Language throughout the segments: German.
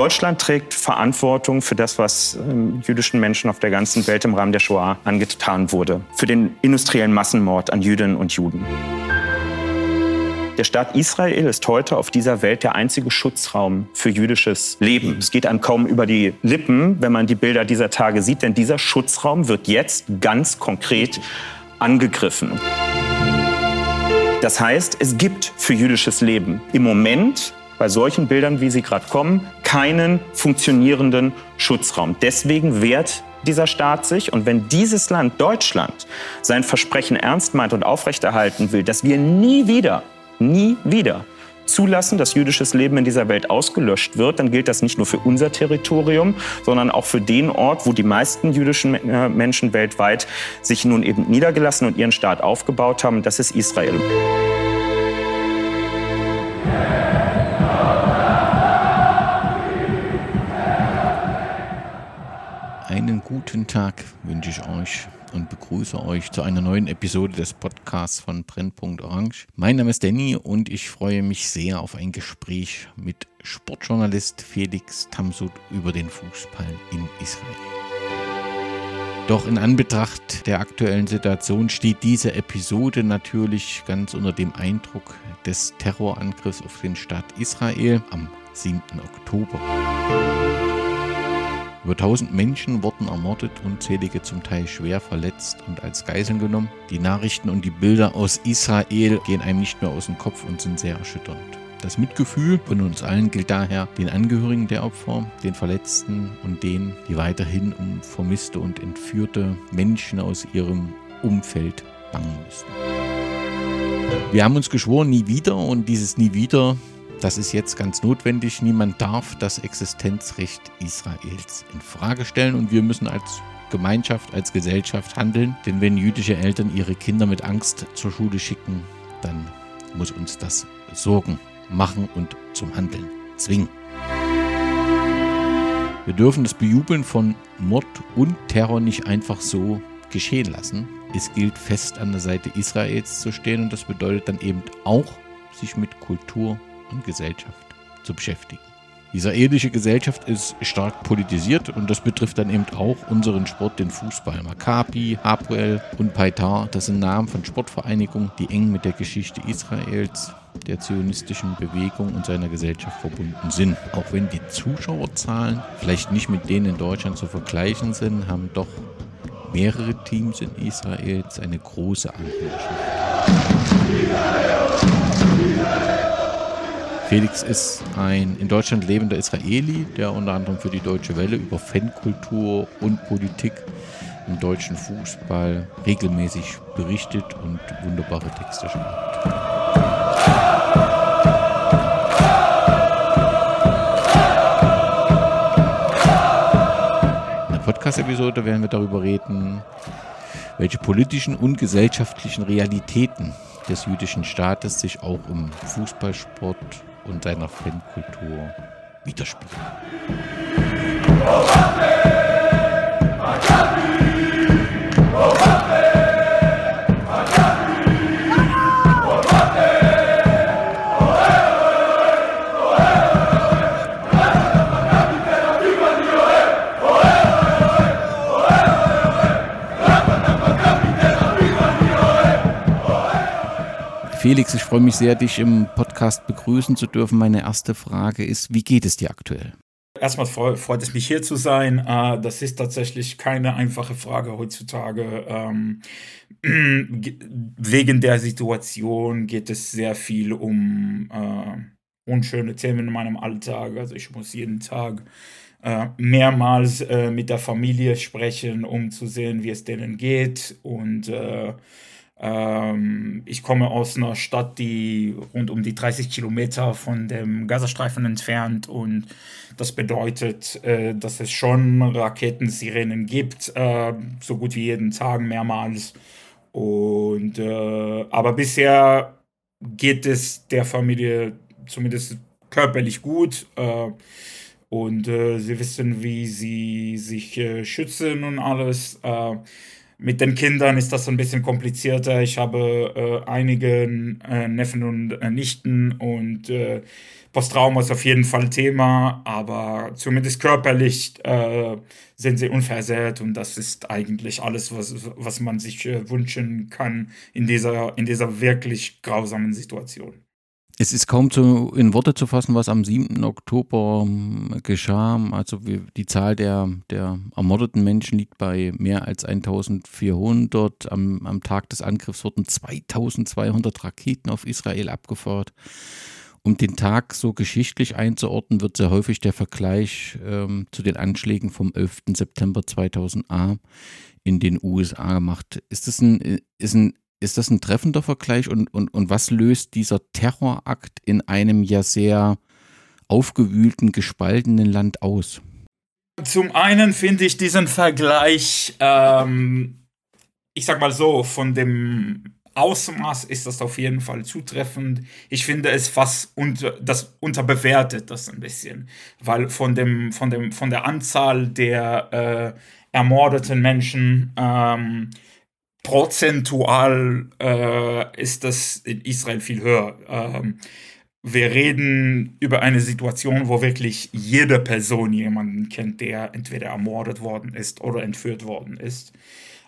Deutschland trägt Verantwortung für das, was ähm, jüdischen Menschen auf der ganzen Welt im Rahmen der Shoah angetan wurde. Für den industriellen Massenmord an Jüdinnen und Juden. Der Staat Israel ist heute auf dieser Welt der einzige Schutzraum für jüdisches Leben. Es geht einem kaum über die Lippen, wenn man die Bilder dieser Tage sieht, denn dieser Schutzraum wird jetzt ganz konkret angegriffen. Das heißt, es gibt für jüdisches Leben im Moment bei solchen Bildern, wie sie gerade kommen, keinen funktionierenden Schutzraum. Deswegen wehrt dieser Staat sich. Und wenn dieses Land, Deutschland, sein Versprechen ernst meint und aufrechterhalten will, dass wir nie wieder nie wieder zulassen, dass jüdisches Leben in dieser Welt ausgelöscht wird, dann gilt das nicht nur für unser Territorium, sondern auch für den Ort, wo die meisten jüdischen äh, Menschen weltweit sich nun eben niedergelassen und ihren Staat aufgebaut haben. Das ist Israel. Guten Tag wünsche ich euch und begrüße euch zu einer neuen Episode des Podcasts von Brennpunkt Orange. Mein Name ist Danny und ich freue mich sehr auf ein Gespräch mit Sportjournalist Felix Tamsud über den Fußball in Israel. Doch in Anbetracht der aktuellen Situation steht diese Episode natürlich ganz unter dem Eindruck des Terrorangriffs auf den Staat Israel am 7. Oktober. Über 1000 Menschen wurden ermordet, unzählige zum Teil schwer verletzt und als Geiseln genommen. Die Nachrichten und die Bilder aus Israel gehen einem nicht mehr aus dem Kopf und sind sehr erschütternd. Das Mitgefühl von uns allen gilt daher den Angehörigen der Opfer, den Verletzten und denen, die weiterhin um vermisste und entführte Menschen aus ihrem Umfeld bangen müssen. Wir haben uns geschworen, nie wieder und dieses nie wieder das ist jetzt ganz notwendig. Niemand darf das Existenzrecht Israels in Frage stellen und wir müssen als Gemeinschaft, als Gesellschaft handeln. Denn wenn jüdische Eltern ihre Kinder mit Angst zur Schule schicken, dann muss uns das Sorgen machen und zum Handeln zwingen. Wir dürfen das Bejubeln von Mord und Terror nicht einfach so geschehen lassen. Es gilt fest an der Seite Israels zu stehen und das bedeutet dann eben auch, sich mit Kultur und Gesellschaft zu beschäftigen. Die israelische Gesellschaft ist stark politisiert und das betrifft dann eben auch unseren Sport, den Fußball. Maccabi, Hapoel und Paitar, das sind Namen von Sportvereinigungen, die eng mit der Geschichte Israels, der zionistischen Bewegung und seiner Gesellschaft verbunden sind. Auch wenn die Zuschauerzahlen vielleicht nicht mit denen in Deutschland zu vergleichen sind, haben doch mehrere Teams in Israels eine große Anhängerschaft. Felix ist ein in Deutschland lebender Israeli, der unter anderem für die Deutsche Welle über Fankultur und Politik im deutschen Fußball regelmäßig berichtet und wunderbare Texte schreibt. In der Podcast-Episode werden wir darüber reden, welche politischen und gesellschaftlichen Realitäten des jüdischen Staates sich auch im Fußballsport und seiner Fankultur widerspiegeln. Felix, ich freue mich sehr, dich im Podcast begrüßen zu dürfen. Meine erste Frage ist, wie geht es dir aktuell? Erstmal freut es mich hier zu sein. Äh, das ist tatsächlich keine einfache Frage heutzutage. Ähm, wegen der Situation geht es sehr viel um äh, unschöne Themen in meinem Alltag. Also ich muss jeden Tag äh, mehrmals mit der Familie sprechen, um zu sehen, wie es denen geht. Und ähm, ich komme aus einer Stadt, die rund um die 30 Kilometer von dem Gazastreifen entfernt und das bedeutet, äh, dass es schon Raketensirenen gibt, äh, so gut wie jeden Tag mehrmals. Und äh, aber bisher geht es der Familie zumindest körperlich gut. Äh, und äh, sie wissen, wie sie sich äh, schützen und alles. Mit den Kindern ist das ein bisschen komplizierter. Ich habe äh, einige äh, Neffen und äh, Nichten und äh, Posttrauma ist auf jeden Fall Thema, aber zumindest körperlich äh, sind sie unversehrt und das ist eigentlich alles, was, was man sich äh, wünschen kann in dieser, in dieser wirklich grausamen Situation. Es ist kaum zu, in Worte zu fassen, was am 7. Oktober ähm, geschah. Also die Zahl der, der ermordeten Menschen liegt bei mehr als 1400. Am, am Tag des Angriffs wurden 2200 Raketen auf Israel abgefeuert. Um den Tag so geschichtlich einzuordnen, wird sehr häufig der Vergleich ähm, zu den Anschlägen vom 11. September 2000a in den USA gemacht. Ist das ein, ist ein ist das ein treffender Vergleich und, und, und was löst dieser Terrorakt in einem ja sehr aufgewühlten, gespaltenen Land aus? Zum einen finde ich diesen Vergleich, ähm, ich sag mal so, von dem Ausmaß ist das auf jeden Fall zutreffend. Ich finde es fast unter, das unterbewertet das ein bisschen, weil von dem von dem von der Anzahl der äh, ermordeten Menschen ähm, prozentual äh, ist das in Israel viel höher. Ähm, wir reden über eine Situation, wo wirklich jede Person jemanden kennt, der entweder ermordet worden ist oder entführt worden ist.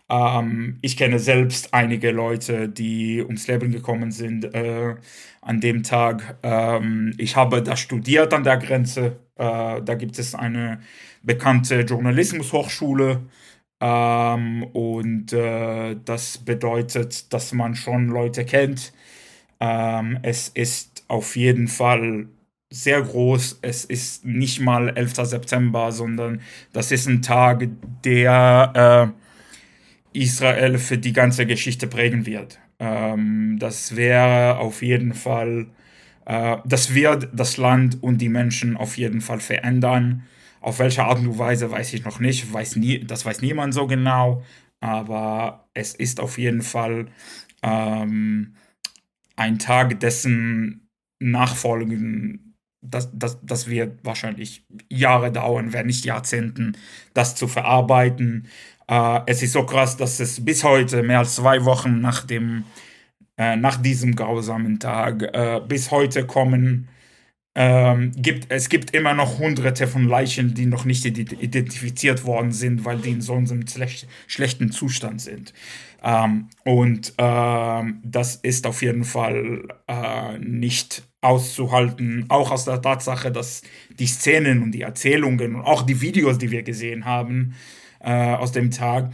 Ähm, ich kenne selbst einige Leute, die ums Leben gekommen sind äh, an dem Tag. Ähm, ich habe da studiert an der Grenze. Äh, da gibt es eine bekannte Journalismushochschule ähm, und äh, das bedeutet, dass man schon Leute kennt. Ähm, es ist auf jeden Fall sehr groß. Es ist nicht mal 11. September, sondern das ist ein Tag, der äh, Israel für die ganze Geschichte prägen wird. Ähm, das wäre auf jeden Fall, äh, das wird das Land und die Menschen auf jeden Fall verändern. Auf welche Art und Weise weiß ich noch nicht, weiß nie, das weiß niemand so genau, aber es ist auf jeden Fall ähm, ein Tag, dessen Nachfolgen, das, das, das wird wahrscheinlich Jahre dauern, wenn nicht Jahrzehnten, das zu verarbeiten. Äh, es ist so krass, dass es bis heute, mehr als zwei Wochen nach, dem, äh, nach diesem grausamen Tag, äh, bis heute kommen ähm, gibt, es gibt immer noch hunderte von Leichen, die noch nicht identifiziert worden sind, weil die in so einem schlech schlechten Zustand sind. Ähm, und ähm, das ist auf jeden Fall äh, nicht auszuhalten, auch aus der Tatsache, dass die Szenen und die Erzählungen und auch die Videos, die wir gesehen haben äh, aus dem Tag,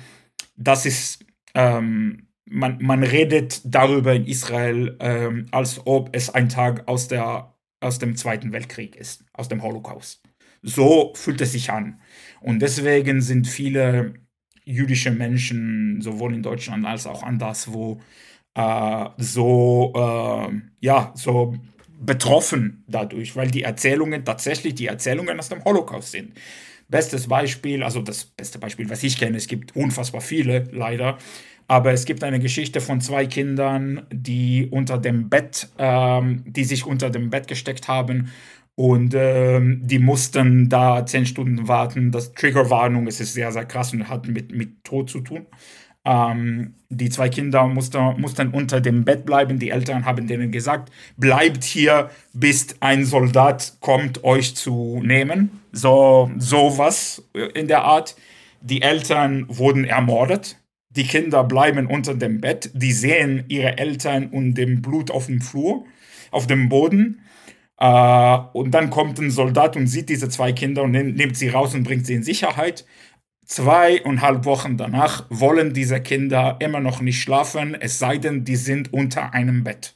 das ist, ähm, man, man redet darüber in Israel, ähm, als ob es ein Tag aus der aus dem Zweiten Weltkrieg ist, aus dem Holocaust. So fühlt es sich an. Und deswegen sind viele jüdische Menschen, sowohl in Deutschland als auch anderswo, äh, so, äh, ja, so betroffen dadurch, weil die Erzählungen tatsächlich die Erzählungen aus dem Holocaust sind. Bestes Beispiel, also das beste Beispiel, was ich kenne, es gibt unfassbar viele, leider, aber es gibt eine Geschichte von zwei Kindern, die unter dem Bett, ähm, die sich unter dem Bett gesteckt haben und ähm, die mussten da zehn Stunden warten. Das Triggerwarnung, es ist sehr, sehr krass und hat mit, mit Tod zu tun. Ähm, die zwei Kinder mussten, mussten unter dem Bett bleiben. Die Eltern haben denen gesagt, bleibt hier, bis ein Soldat kommt, euch zu nehmen. So sowas in der Art. Die Eltern wurden ermordet die Kinder bleiben unter dem Bett, die sehen ihre Eltern und dem Blut auf dem Flur, auf dem Boden. Äh, und dann kommt ein Soldat und sieht diese zwei Kinder und nimmt sie raus und bringt sie in Sicherheit. Zweieinhalb Wochen danach wollen diese Kinder immer noch nicht schlafen, es sei denn, die sind unter einem Bett.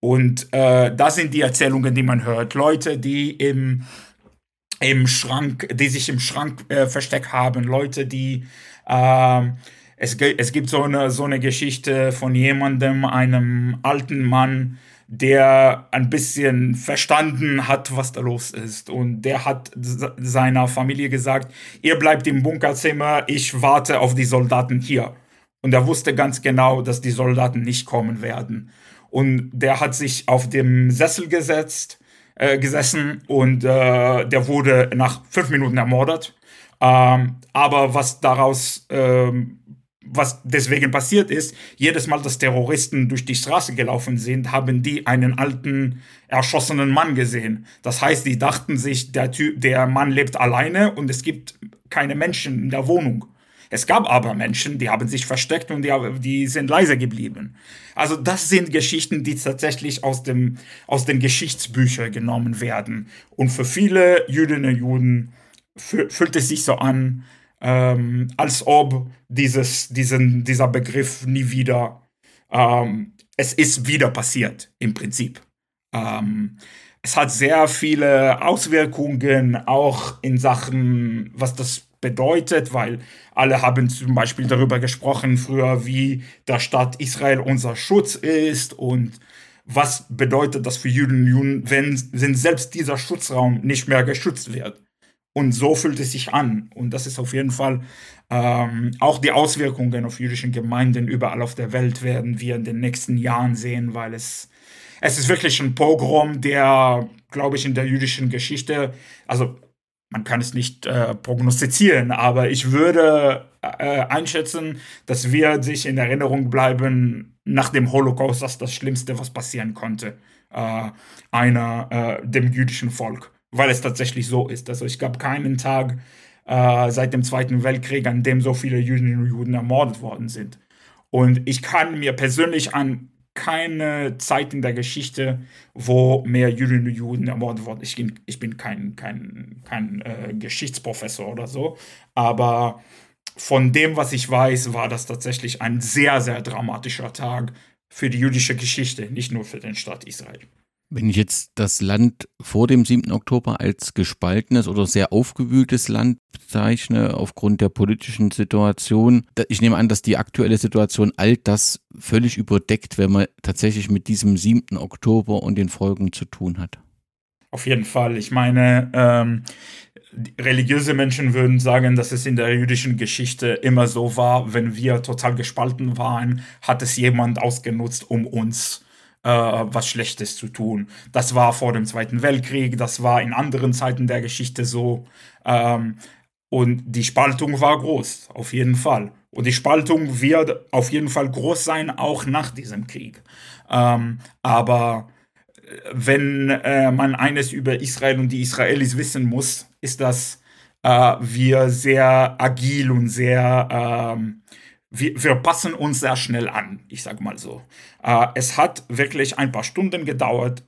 Und äh, das sind die Erzählungen, die man hört. Leute, die im, im Schrank, die sich im Schrank äh, versteckt haben, Leute, die ähm, es, es gibt so eine, so eine Geschichte von jemandem, einem alten Mann, der ein bisschen verstanden hat, was da los ist. Und der hat seiner Familie gesagt, ihr bleibt im Bunkerzimmer, ich warte auf die Soldaten hier. Und er wusste ganz genau, dass die Soldaten nicht kommen werden. Und der hat sich auf dem Sessel gesetzt, äh, gesessen und äh, der wurde nach fünf Minuten ermordet. Ähm, aber was daraus ähm, was deswegen passiert ist, jedes Mal, dass Terroristen durch die Straße gelaufen sind, haben die einen alten, erschossenen Mann gesehen. Das heißt, die dachten sich, der, typ, der Mann lebt alleine und es gibt keine Menschen in der Wohnung. Es gab aber Menschen, die haben sich versteckt und die, die sind leise geblieben. Also das sind Geschichten, die tatsächlich aus, dem, aus den Geschichtsbüchern genommen werden. Und für viele Jüdinnen und Juden fühlt es sich so an, ähm, als ob dieses, diesen, dieser Begriff nie wieder, ähm, es ist wieder passiert im Prinzip. Ähm, es hat sehr viele Auswirkungen auch in Sachen, was das bedeutet, weil alle haben zum Beispiel darüber gesprochen früher, wie der Staat Israel unser Schutz ist und was bedeutet das für Juden und Juden, wenn, wenn selbst dieser Schutzraum nicht mehr geschützt wird. Und so fühlt es sich an. Und das ist auf jeden Fall ähm, auch die Auswirkungen auf jüdischen Gemeinden überall auf der Welt werden wir in den nächsten Jahren sehen, weil es, es ist wirklich ein Pogrom, der, glaube ich, in der jüdischen Geschichte, also man kann es nicht äh, prognostizieren, aber ich würde äh, einschätzen, dass wir sich in Erinnerung bleiben nach dem Holocaust als das Schlimmste, was passieren konnte, äh, einer, äh, dem jüdischen Volk weil es tatsächlich so ist. Also ich gab keinen Tag äh, seit dem Zweiten Weltkrieg, an dem so viele und Juden ermordet worden sind. Und ich kann mir persönlich an keine Zeit in der Geschichte, wo mehr Jüdinnen und Juden ermordet wurden. Ich ich bin kein, kein, kein äh, Geschichtsprofessor oder so, aber von dem, was ich weiß, war das tatsächlich ein sehr, sehr dramatischer Tag für die jüdische Geschichte, nicht nur für den Staat Israel. Wenn ich jetzt das Land vor dem 7. Oktober als gespaltenes oder sehr aufgewühltes Land bezeichne, aufgrund der politischen Situation, ich nehme an, dass die aktuelle Situation all das völlig überdeckt, wenn man tatsächlich mit diesem 7. Oktober und den Folgen zu tun hat. Auf jeden Fall. Ich meine, ähm, religiöse Menschen würden sagen, dass es in der jüdischen Geschichte immer so war, wenn wir total gespalten waren, hat es jemand ausgenutzt, um uns äh, was Schlechtes zu tun. Das war vor dem Zweiten Weltkrieg, das war in anderen Zeiten der Geschichte so. Ähm, und die Spaltung war groß, auf jeden Fall. Und die Spaltung wird auf jeden Fall groß sein, auch nach diesem Krieg. Ähm, aber äh, wenn äh, man eines über Israel und die Israelis wissen muss, ist, dass äh, wir sehr agil und sehr ähm, wir, wir passen uns sehr schnell an, ich sage mal so. Äh, es hat wirklich ein paar Stunden gedauert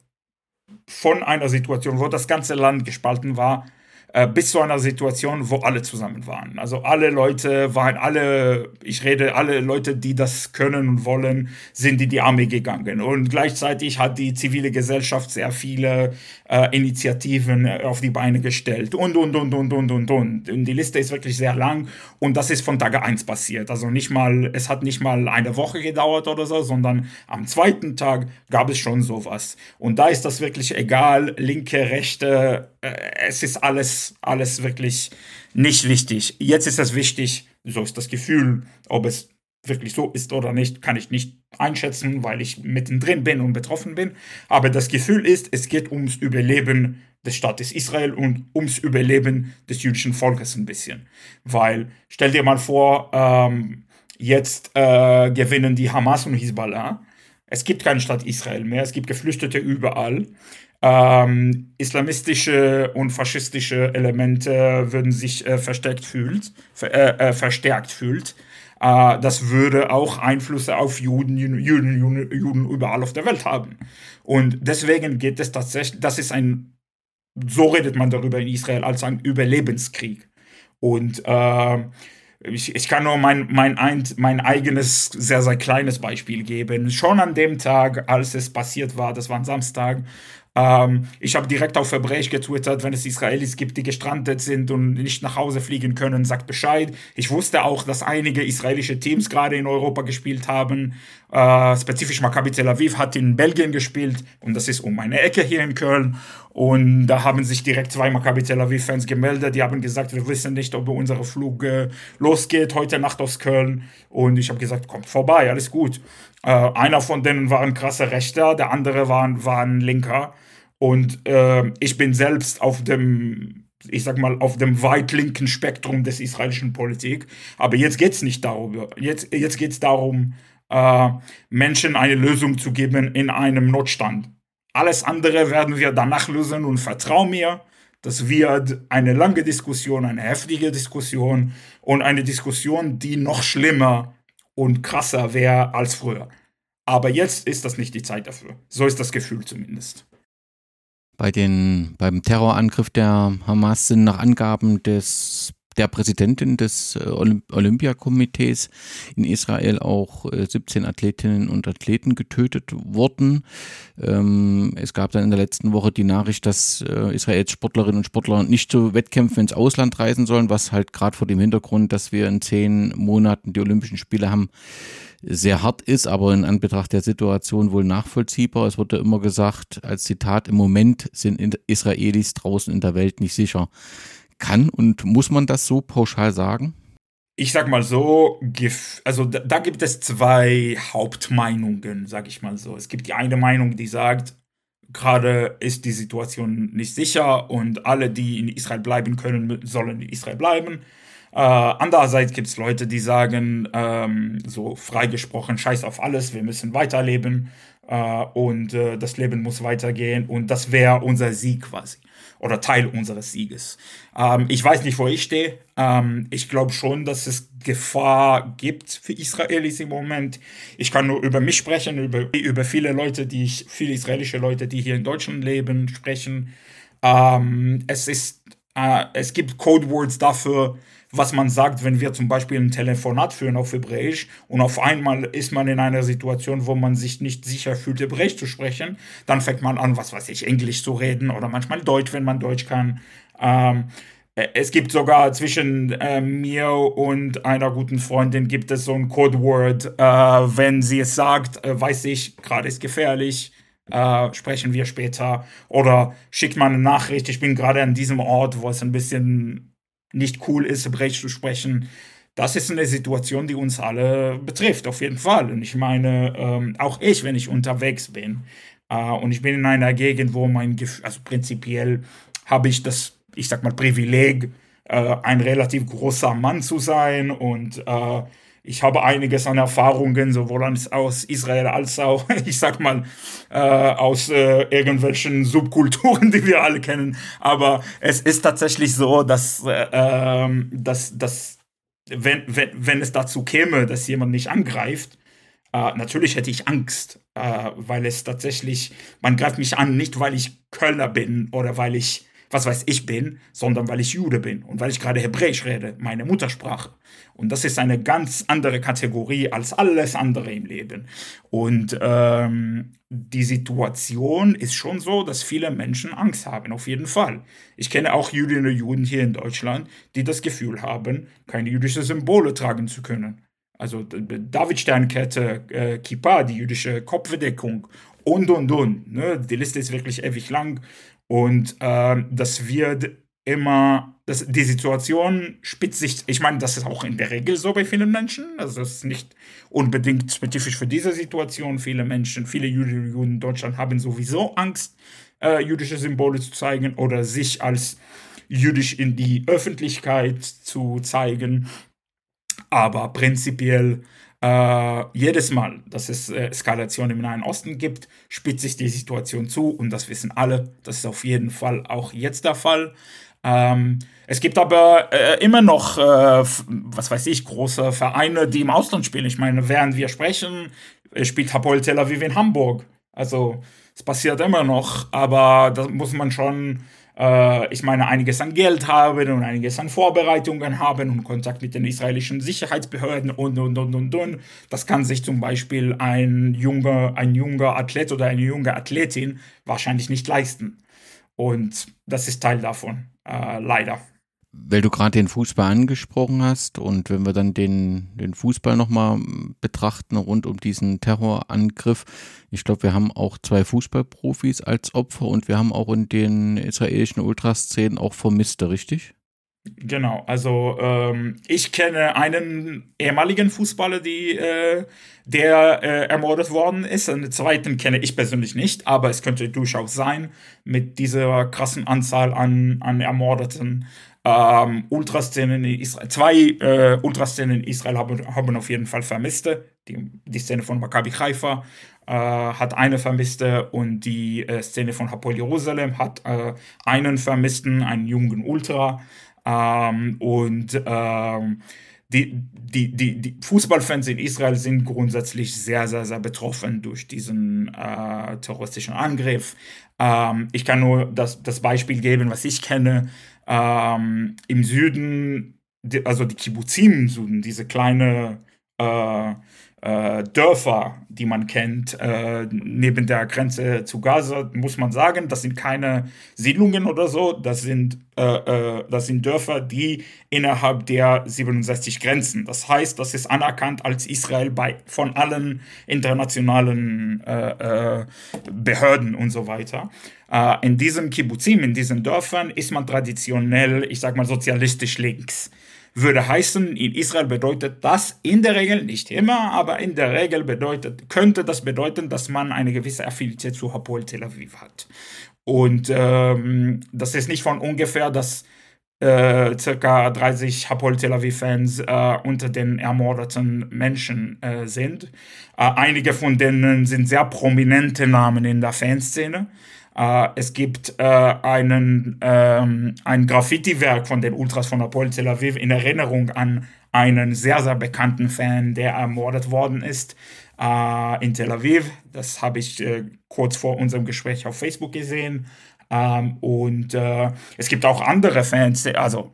von einer Situation, wo das ganze Land gespalten war, äh, bis zu einer Situation, wo alle zusammen waren. Also alle Leute waren, alle, ich rede, alle Leute, die das können und wollen, sind in die Armee gegangen. Und gleichzeitig hat die zivile Gesellschaft sehr viele äh, Initiativen äh, auf die Beine gestellt und, und, und, und, und, und, und. Und die Liste ist wirklich sehr lang und das ist von Tag 1 passiert. Also nicht mal, es hat nicht mal eine Woche gedauert oder so, sondern am zweiten Tag gab es schon sowas. Und da ist das wirklich egal, linke, rechte, äh, es ist alles, alles wirklich nicht wichtig. Jetzt ist es wichtig, so ist das Gefühl, ob es wirklich so ist oder nicht, kann ich nicht einschätzen, weil ich mittendrin bin und betroffen bin. Aber das Gefühl ist, es geht ums Überleben des Staates Israel und ums Überleben des jüdischen Volkes ein bisschen. Weil, stell dir mal vor, ähm, jetzt äh, gewinnen die Hamas und Hisbollah. Es gibt keinen Staat Israel mehr, es gibt Geflüchtete überall ähm, islamistische und faschistische Elemente würden sich äh, verstärkt fühlt, ver, äh, äh, verstärkt fühlt. Äh, das würde auch Einflüsse auf Juden, Juden, Juden, Juden überall auf der Welt haben. Und deswegen geht es tatsächlich, das ist ein, so redet man darüber in Israel, als ein Überlebenskrieg. Und äh, ich, ich, kann nur mein, mein, ein, mein eigenes, sehr, sehr kleines Beispiel geben. Schon an dem Tag, als es passiert war, das war ein Samstag, ähm, ich habe direkt auf Hebräisch getwittert, wenn es Israelis gibt, die gestrandet sind und nicht nach Hause fliegen können, sagt Bescheid. Ich wusste auch, dass einige israelische Teams gerade in Europa gespielt haben. Äh, spezifisch Maccabi Tel Aviv hat in Belgien gespielt und das ist um meine Ecke hier in Köln. Und da haben sich direkt zwei Maccabi Tel Aviv-Fans gemeldet. Die haben gesagt, wir wissen nicht, ob unser Flug äh, losgeht heute Nacht aus Köln. Und ich habe gesagt, kommt vorbei, alles gut. Äh, einer von denen war ein krasser Rechter, der andere war, war ein Linker. Und äh, ich bin selbst auf dem ich sag mal, auf dem weit linken Spektrum des israelischen Politik. Aber jetzt geht es nicht darüber. Jetzt, jetzt geht es darum, äh, Menschen eine Lösung zu geben in einem Notstand. Alles andere werden wir danach lösen und vertrau mir, das wird eine lange Diskussion, eine heftige Diskussion und eine Diskussion, die noch schlimmer und krasser wäre als früher. Aber jetzt ist das nicht die Zeit dafür. So ist das Gefühl zumindest. Bei den, beim Terrorangriff der Hamas sind nach Angaben des der Präsidentin des äh, Olympiakomitees in Israel auch 17 äh, Athletinnen und Athleten getötet worden. Ähm, es gab dann in der letzten Woche die Nachricht, dass äh, Israels Sportlerinnen und Sportler nicht zu Wettkämpfen ins Ausland reisen sollen, was halt gerade vor dem Hintergrund, dass wir in zehn Monaten die Olympischen Spiele haben, sehr hart ist, aber in Anbetracht der Situation wohl nachvollziehbar. Es wurde immer gesagt, als Zitat, im Moment sind Israelis draußen in der Welt nicht sicher. Kann und muss man das so pauschal sagen? Ich sag mal so, also da, gibt es zwei Hauptmeinungen, sag ich mal so. Es gibt die eine Meinung, die sagt, gerade ist die Situation nicht sicher und alle, die in Israel bleiben können, sollen in Israel bleiben. Äh, andererseits gibt es Leute, die sagen, ähm, so freigesprochen, scheiß auf alles, wir müssen weiterleben äh, und äh, das Leben muss weitergehen und das wäre unser Sieg quasi oder Teil unseres Sieges. Ähm, ich weiß nicht, wo ich stehe. Ähm, ich glaube schon, dass es Gefahr gibt für Israelis im Moment. Ich kann nur über mich sprechen, über, über viele Leute, die ich, viele israelische Leute, die hier in Deutschland leben, sprechen. Ähm, es ist, äh, es gibt Codewords dafür, was man sagt, wenn wir zum Beispiel ein Telefonat führen auf Hebräisch und auf einmal ist man in einer Situation, wo man sich nicht sicher fühlt, Hebräisch zu sprechen, dann fängt man an, was weiß ich, Englisch zu reden oder manchmal Deutsch, wenn man Deutsch kann. Ähm, äh, es gibt sogar zwischen äh, mir und einer guten Freundin gibt es so ein Codeword, äh, wenn sie es sagt, äh, weiß ich, gerade ist gefährlich, äh, sprechen wir später. Oder schickt mal eine Nachricht, ich bin gerade an diesem Ort, wo es ein bisschen nicht cool ist, Hebräisch zu sprechen. Das ist eine Situation, die uns alle betrifft, auf jeden Fall. Und ich meine, ähm, auch ich, wenn ich unterwegs bin äh, und ich bin in einer Gegend, wo mein Gefühl, also prinzipiell habe ich das, ich sag mal, Privileg, äh, ein relativ großer Mann zu sein und äh, ich habe einiges an Erfahrungen, sowohl aus Israel als auch, ich sag mal, äh, aus äh, irgendwelchen Subkulturen, die wir alle kennen. Aber es ist tatsächlich so, dass, äh, ähm, dass, dass wenn, wenn, wenn es dazu käme, dass jemand mich angreift, äh, natürlich hätte ich Angst, äh, weil es tatsächlich, man greift mich an, nicht weil ich Kölner bin oder weil ich was weiß ich bin, sondern weil ich Jude bin und weil ich gerade Hebräisch rede, meine Muttersprache. Und das ist eine ganz andere Kategorie als alles andere im Leben. Und ähm, die Situation ist schon so, dass viele Menschen Angst haben, auf jeden Fall. Ich kenne auch Jüdinnen und Juden hier in Deutschland, die das Gefühl haben, keine jüdischen Symbole tragen zu können. Also Davidsternkette, äh, Kippa, die jüdische Kopfbedeckung und, und, und. Ne? Die Liste ist wirklich ewig lang. Und äh, das wird immer, das, die Situation spitzt sich, ich meine, das ist auch in der Regel so bei vielen Menschen, also das ist nicht unbedingt spezifisch für diese Situation. Viele Menschen, viele Juden in Deutschland haben sowieso Angst, äh, jüdische Symbole zu zeigen oder sich als jüdisch in die Öffentlichkeit zu zeigen. Aber prinzipiell äh, jedes Mal, dass es äh, Eskalation im Nahen Osten gibt, spitzt sich die Situation zu und das wissen alle. Das ist auf jeden Fall auch jetzt der Fall. Ähm, es gibt aber äh, immer noch, äh, was weiß ich, große Vereine, die im Ausland spielen. Ich meine, während wir sprechen, äh, spielt Hapoel Tel Aviv in Hamburg. Also es passiert immer noch, aber da muss man schon ich meine, einiges an Geld haben und einiges an Vorbereitungen haben und Kontakt mit den israelischen Sicherheitsbehörden und, und, und, und, und. Das kann sich zum Beispiel ein junger, ein junger Athlet oder eine junge Athletin wahrscheinlich nicht leisten. Und das ist Teil davon, äh, leider weil du gerade den Fußball angesprochen hast und wenn wir dann den, den Fußball nochmal betrachten rund um diesen Terrorangriff, ich glaube, wir haben auch zwei Fußballprofis als Opfer und wir haben auch in den israelischen Ultraszenen auch Vermisste, richtig? Genau, also ähm, ich kenne einen ehemaligen Fußballer, die, äh, der äh, ermordet worden ist. Einen zweiten kenne ich persönlich nicht, aber es könnte durchaus sein, mit dieser krassen Anzahl an, an Ermordeten. Ähm, Ultraszenen in Israel, zwei äh, Ultraszenen in Israel haben, haben auf jeden Fall Vermisste. Die, die Szene von Maccabi Haifa äh, hat eine Vermisste und die äh, Szene von Hapoel Jerusalem hat äh, einen Vermissten, einen jungen Ultra. Ähm, und ähm, die, die, die, die Fußballfans in Israel sind grundsätzlich sehr, sehr, sehr betroffen durch diesen äh, terroristischen Angriff. Ähm, ich kann nur das, das Beispiel geben, was ich kenne. Ähm, Im Süden, die, also die Kibbuzim im Süden, diese kleine äh, Dörfer, die man kennt, äh, neben der Grenze zu Gaza, muss man sagen, das sind keine Siedlungen oder so, das sind, äh, äh das sind Dörfer, die innerhalb der 67 Grenzen. Das heißt, das ist anerkannt als Israel bei, von allen internationalen äh, äh, Behörden und so weiter. in diesem Kibbuzim, in diesen Dörfern, ist man traditionell, ich sag mal, sozialistisch links würde heißen, in Israel bedeutet das in der Regel, nicht immer, aber in der Regel bedeutet, könnte das bedeuten, dass man eine gewisse Affinität zu Hapoel Tel Aviv hat. Und ähm, das ist nicht von ungefähr, dass äh, circa 30 Hapoel Tel Aviv-Fans äh, unter den ermordeten Menschen äh, sind. Äh, einige von denen sind sehr prominente Namen in der Fanszene. Uh, es gibt uh, einen, ähm, ein Graffiti-Werk von den Ultras von Apoel Tel Aviv in Erinnerung an einen sehr, sehr bekannten Fan, der ermordet worden ist uh, in Tel Aviv. Das habe ich äh, kurz vor unserem Gespräch auf Facebook gesehen. Ähm, und äh, es gibt auch andere Fans, also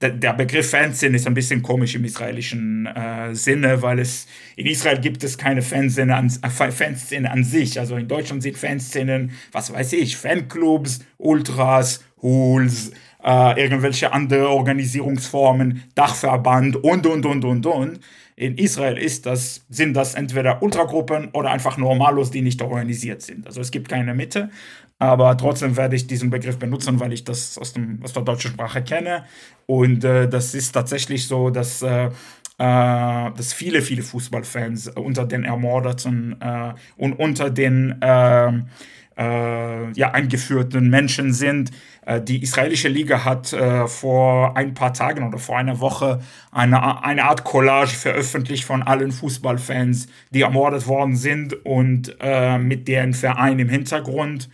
der, Begriff Fanszene ist ein bisschen komisch im israelischen äh, Sinne, weil es in Israel gibt es keine Fanszene an, äh, Fanszene an sich. Also in Deutschland sind Fanszenen, was weiß ich, Fanclubs, Ultras, Hools, äh, irgendwelche andere Organisierungsformen, Dachverband und, und, und, und, und. In Israel ist das, sind das entweder Ultragruppen oder einfach Normalos, die nicht organisiert sind. Also es gibt keine Mitte aber trotzdem werde ich diesen Begriff benutzen, weil ich das aus, dem, aus der deutschen Sprache kenne. Und äh, das ist tatsächlich so, dass, äh, äh dass viele, viele Fußballfans unter den Ermordeten äh, und unter den ähm, äh, ja, eingeführten Menschen sind. Äh, die israelische Liga hat vor ein paar Tagen oder vor einer Woche eine, eine Art Collage veröffentlicht von allen Fußballfans, die ermordet worden sind und mit deren Verein im Hintergrund.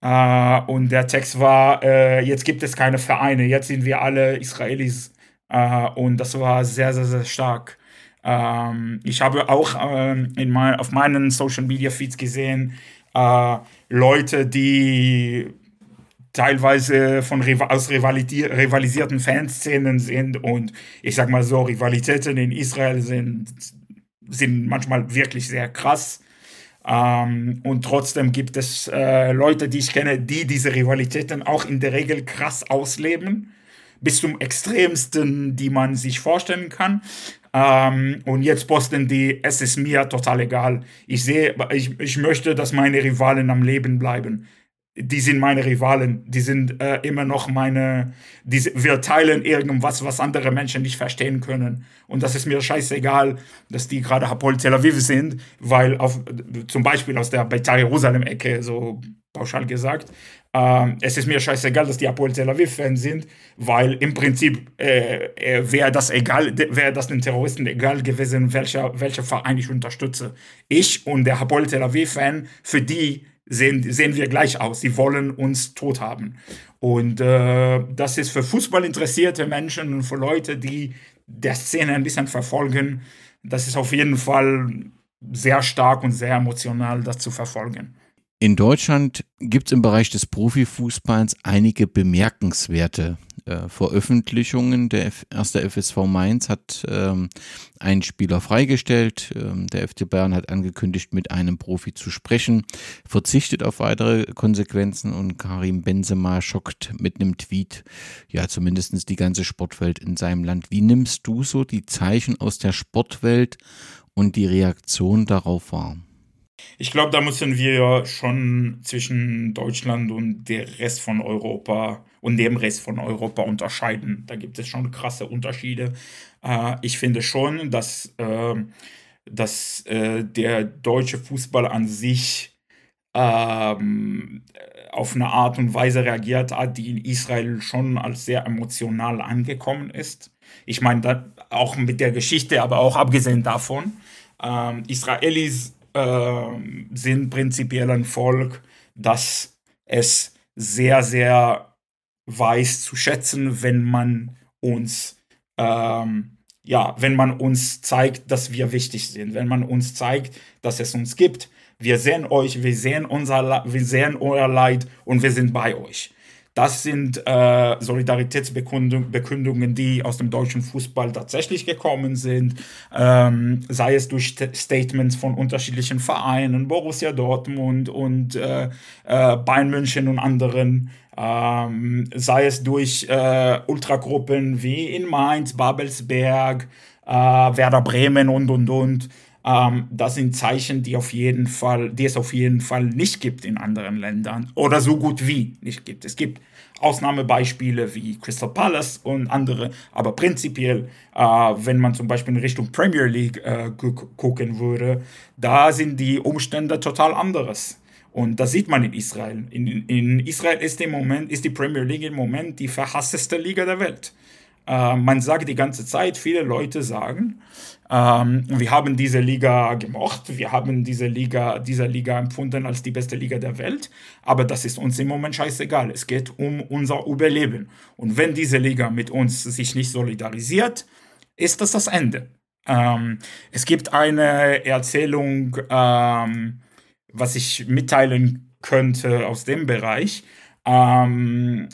Äh, und der Text war, äh, jetzt gibt es keine Vereine, jetzt sind wir alle Israelis. Äh, und das war sehr, sehr, sehr stark. Ähm, ich habe auch ähm, in mein, auf meinen Social Media Feeds gesehen, äh, Leute, die teilweise von aus rivalisierten Fanszenen sind und ich sag mal so, Rivalitäten in Israel sind, sind manchmal wirklich sehr krass. Ähm, und trotzdem gibt es äh, Leute, die ich kenne, die diese Rivalitäten auch in der Regel krass ausleben. Bis zum Extremsten, die man sich vorstellen kann. Ähm, und jetzt posten die, es ist mir total egal. Ich sehe, ich, ich möchte, dass meine Rivalen am Leben bleiben die sind meine Rivalen, die sind äh, immer noch meine, die, wir teilen irgendwas, was andere Menschen nicht verstehen können. Und das ist mir scheißegal, dass die gerade Hapoel Tel Aviv sind, weil auf, zum Beispiel aus der Beitar Jerusalem-Ecke, so pauschal gesagt, äh, es ist mir scheißegal, dass die Hapoel Tel Aviv-Fans sind, weil im Prinzip äh, äh wäre das egal, wäre das den Terroristen egal gewesen, welcher, welcher Verein ich unterstütze. Ich und der Hapoel Tel Aviv-Fan, für die sehen, sehen wir gleich aus. Sie wollen uns tot haben. Und äh, das ist für Fußball interessierte Menschen und für Leute, die der Szene ein bisschen verfolgen, das ist auf jeden Fall sehr stark und sehr emotional, das zu verfolgen. In Deutschland gibt es im Bereich des Profifußballs einige bemerkenswerte äh, Veröffentlichungen. Der erste FSV Mainz hat ähm, einen Spieler freigestellt. Ähm, der FC Bayern hat angekündigt, mit einem Profi zu sprechen, verzichtet auf weitere Konsequenzen und Karim Benzema schockt mit einem Tweet, ja, zumindest die ganze Sportwelt in seinem Land. Wie nimmst du so die Zeichen aus der Sportwelt und die Reaktion darauf wahr? Ich glaube, da müssen wir schon zwischen Deutschland und der Rest von Europa und dem Rest von Europa unterscheiden. Da gibt es schon krasse Unterschiede. Äh, ich finde schon, dass, äh, dass äh, der deutsche Fußball an sich ähm, auf eine Art und Weise reagiert hat, die in Israel schon als sehr emotional angekommen ist. Ich meine, auch mit der Geschichte, aber auch abgesehen davon. Ähm, Israelis sind prinzipiell ein Volk, das es sehr, sehr weiß zu schätzen, wenn man uns, ähm, ja, wenn man uns zeigt, dass wir wichtig sind, wenn man uns zeigt, dass es uns gibt. Wir sehen euch, wir sehen, unser, wir sehen euer Leid und wir sind bei euch. Das sind äh, Solidaritätsbekundungen, die aus dem deutschen Fußball tatsächlich gekommen sind, ähm, sei es durch Statements von unterschiedlichen Vereinen, Borussia Dortmund und äh, äh, Bayern München und anderen, ähm, sei es durch äh, Ultragruppen wie in Mainz, Babelsberg, äh, Werder Bremen und und und. Ähm, das sind Zeichen, die auf jeden Fall, die es auf jeden Fall nicht gibt in anderen Ländern oder so gut wie nicht gibt. Es gibt Ausnahmebeispiele wie Crystal Palace und andere, aber prinzipiell, äh, wenn man zum Beispiel in Richtung Premier League äh, gucken würde, da sind die Umstände total anderes. Und das sieht man in Israel. In, in Israel ist, im Moment, ist die Premier League im Moment die verhassteste Liga der Welt. Äh, man sagt die ganze Zeit, viele Leute sagen, ähm, wir haben diese Liga gemocht, wir haben diese Liga, diese Liga empfunden als die beste Liga der Welt, aber das ist uns im Moment scheißegal. Es geht um unser Überleben. Und wenn diese Liga mit uns sich nicht solidarisiert, ist das das Ende. Ähm, es gibt eine Erzählung, ähm, was ich mitteilen könnte aus dem Bereich. Ähm,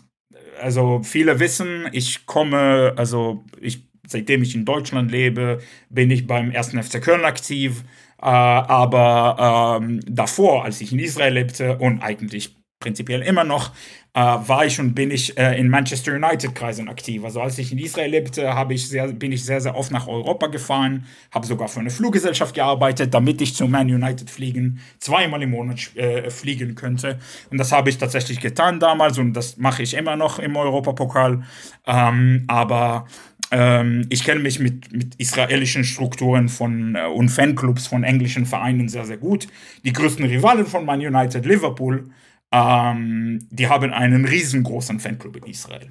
also viele wissen, ich komme, also ich seitdem ich in Deutschland lebe, bin ich beim ersten FC Köln aktiv. Äh, aber ähm, davor, als ich in Israel lebte und eigentlich prinzipiell immer noch, äh, war ich und bin ich äh, in Manchester United-Kreisen aktiv. Also als ich in Israel lebte, ich sehr, bin ich sehr, sehr oft nach Europa gefahren, habe sogar für eine Fluggesellschaft gearbeitet, damit ich zu Man United fliegen, zweimal im Monat äh, fliegen könnte. Und das habe ich tatsächlich getan damals und das mache ich immer noch im Europapokal. Ähm, aber ähm, ich kenne mich mit, mit israelischen Strukturen von, äh, und Fanclubs von englischen Vereinen sehr, sehr gut. Die größten Rivalen von Man United, Liverpool, ähm, die haben einen riesengroßen Fanclub in Israel.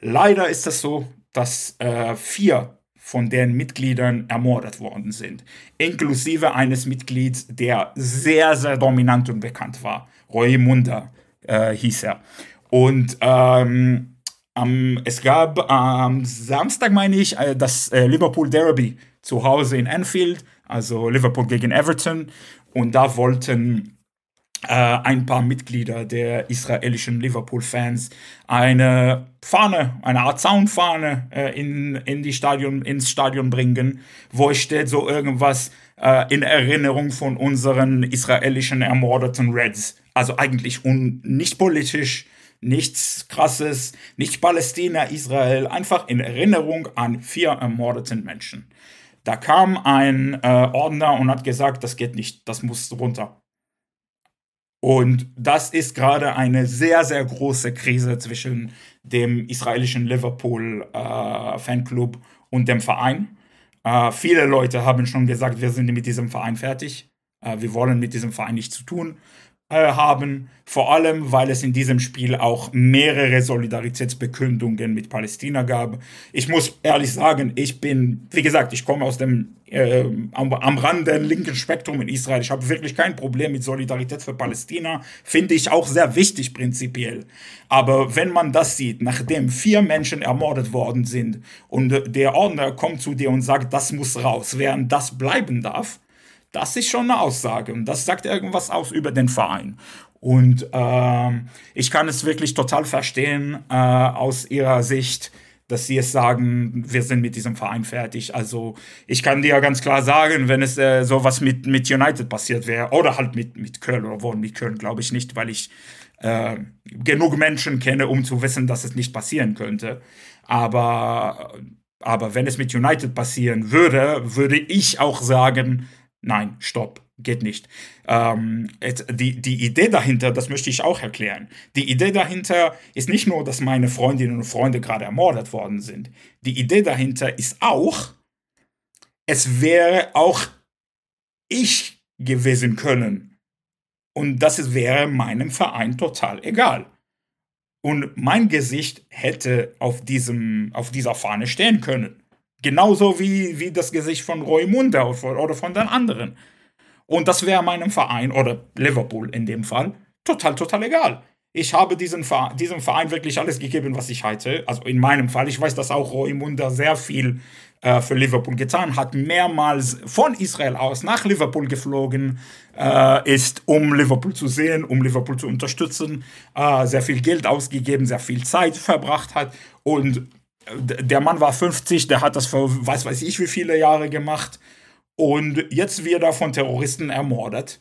Leider ist es so, dass äh, vier von deren Mitgliedern ermordet worden sind, inklusive eines Mitglieds, der sehr, sehr dominant und bekannt war. Roy Munda äh, hieß er. Und ähm, um, es gab am Samstag, meine ich, äh, das äh, Liverpool Derby zu Hause in Anfield, also Liverpool gegen Everton. Und da wollten ein paar Mitglieder der israelischen Liverpool-Fans eine Fahne, eine Art Zaunfahne äh, in, in die Stadion, ins Stadion bringen, wo steht so irgendwas äh, in Erinnerung von unseren israelischen ermordeten Reds. Also eigentlich un nicht politisch, nichts Krasses, nicht Palästina, Israel, einfach in Erinnerung an vier ermordeten Menschen. Da kam ein äh, Ordner und hat gesagt, das geht nicht, das muss runter. Und das ist gerade eine sehr, sehr große Krise zwischen dem israelischen Liverpool-Fanclub äh, und dem Verein. Äh, viele Leute haben schon gesagt, wir sind mit diesem Verein fertig. Äh, wir wollen mit diesem Verein nichts zu tun äh, haben, vor allem weil es in diesem Spiel auch mehrere Solidaritätsbekündungen mit Palästina gab. Ich muss ehrlich sagen, ich bin, wie gesagt, ich komme aus dem äh, am, am Rande linken Spektrum in Israel. Ich habe wirklich kein Problem mit Solidarität für Palästina. Finde ich auch sehr wichtig prinzipiell. Aber wenn man das sieht, nachdem vier Menschen ermordet worden sind und der Ordner kommt zu dir und sagt, das muss raus, während das bleiben darf, das ist schon eine Aussage und das sagt irgendwas aus über den Verein. Und äh, ich kann es wirklich total verstehen äh, aus ihrer Sicht, dass sie es sagen, wir sind mit diesem Verein fertig. Also ich kann dir ganz klar sagen, wenn es äh, sowas mit, mit United passiert wäre, oder halt mit, mit Köln oder wohl mit Köln, glaube ich nicht, weil ich äh, genug Menschen kenne, um zu wissen, dass es nicht passieren könnte. Aber, aber wenn es mit United passieren würde, würde ich auch sagen, nein, stopp. geht nicht. Ähm, die, die Idee dahinter, das möchte ich auch erklären. Die Idee dahinter ist nicht nur, dass meine Freundinnen und Freunde gerade ermordet worden sind. Die Idee dahinter ist auch, es wäre auch ich gewesen können. Und das wäre meinem Verein total egal. Und mein Gesicht hätte auf, diesem, auf dieser Fahne stehen können. Genauso wie, wie das Gesicht von Roy Munter oder von den anderen. Und das wäre meinem Verein oder Liverpool in dem Fall total, total egal. Ich habe diesen Verein, diesem Verein wirklich alles gegeben, was ich hatte. Also in meinem Fall. Ich weiß, dass auch Roy Munter sehr viel äh, für Liverpool getan hat, mehrmals von Israel aus nach Liverpool geflogen äh, ist, um Liverpool zu sehen, um Liverpool zu unterstützen, äh, sehr viel Geld ausgegeben, sehr viel Zeit verbracht hat und der Mann war 50, der hat das für weiß weiß ich wie viele Jahre gemacht und jetzt wird er von Terroristen ermordet.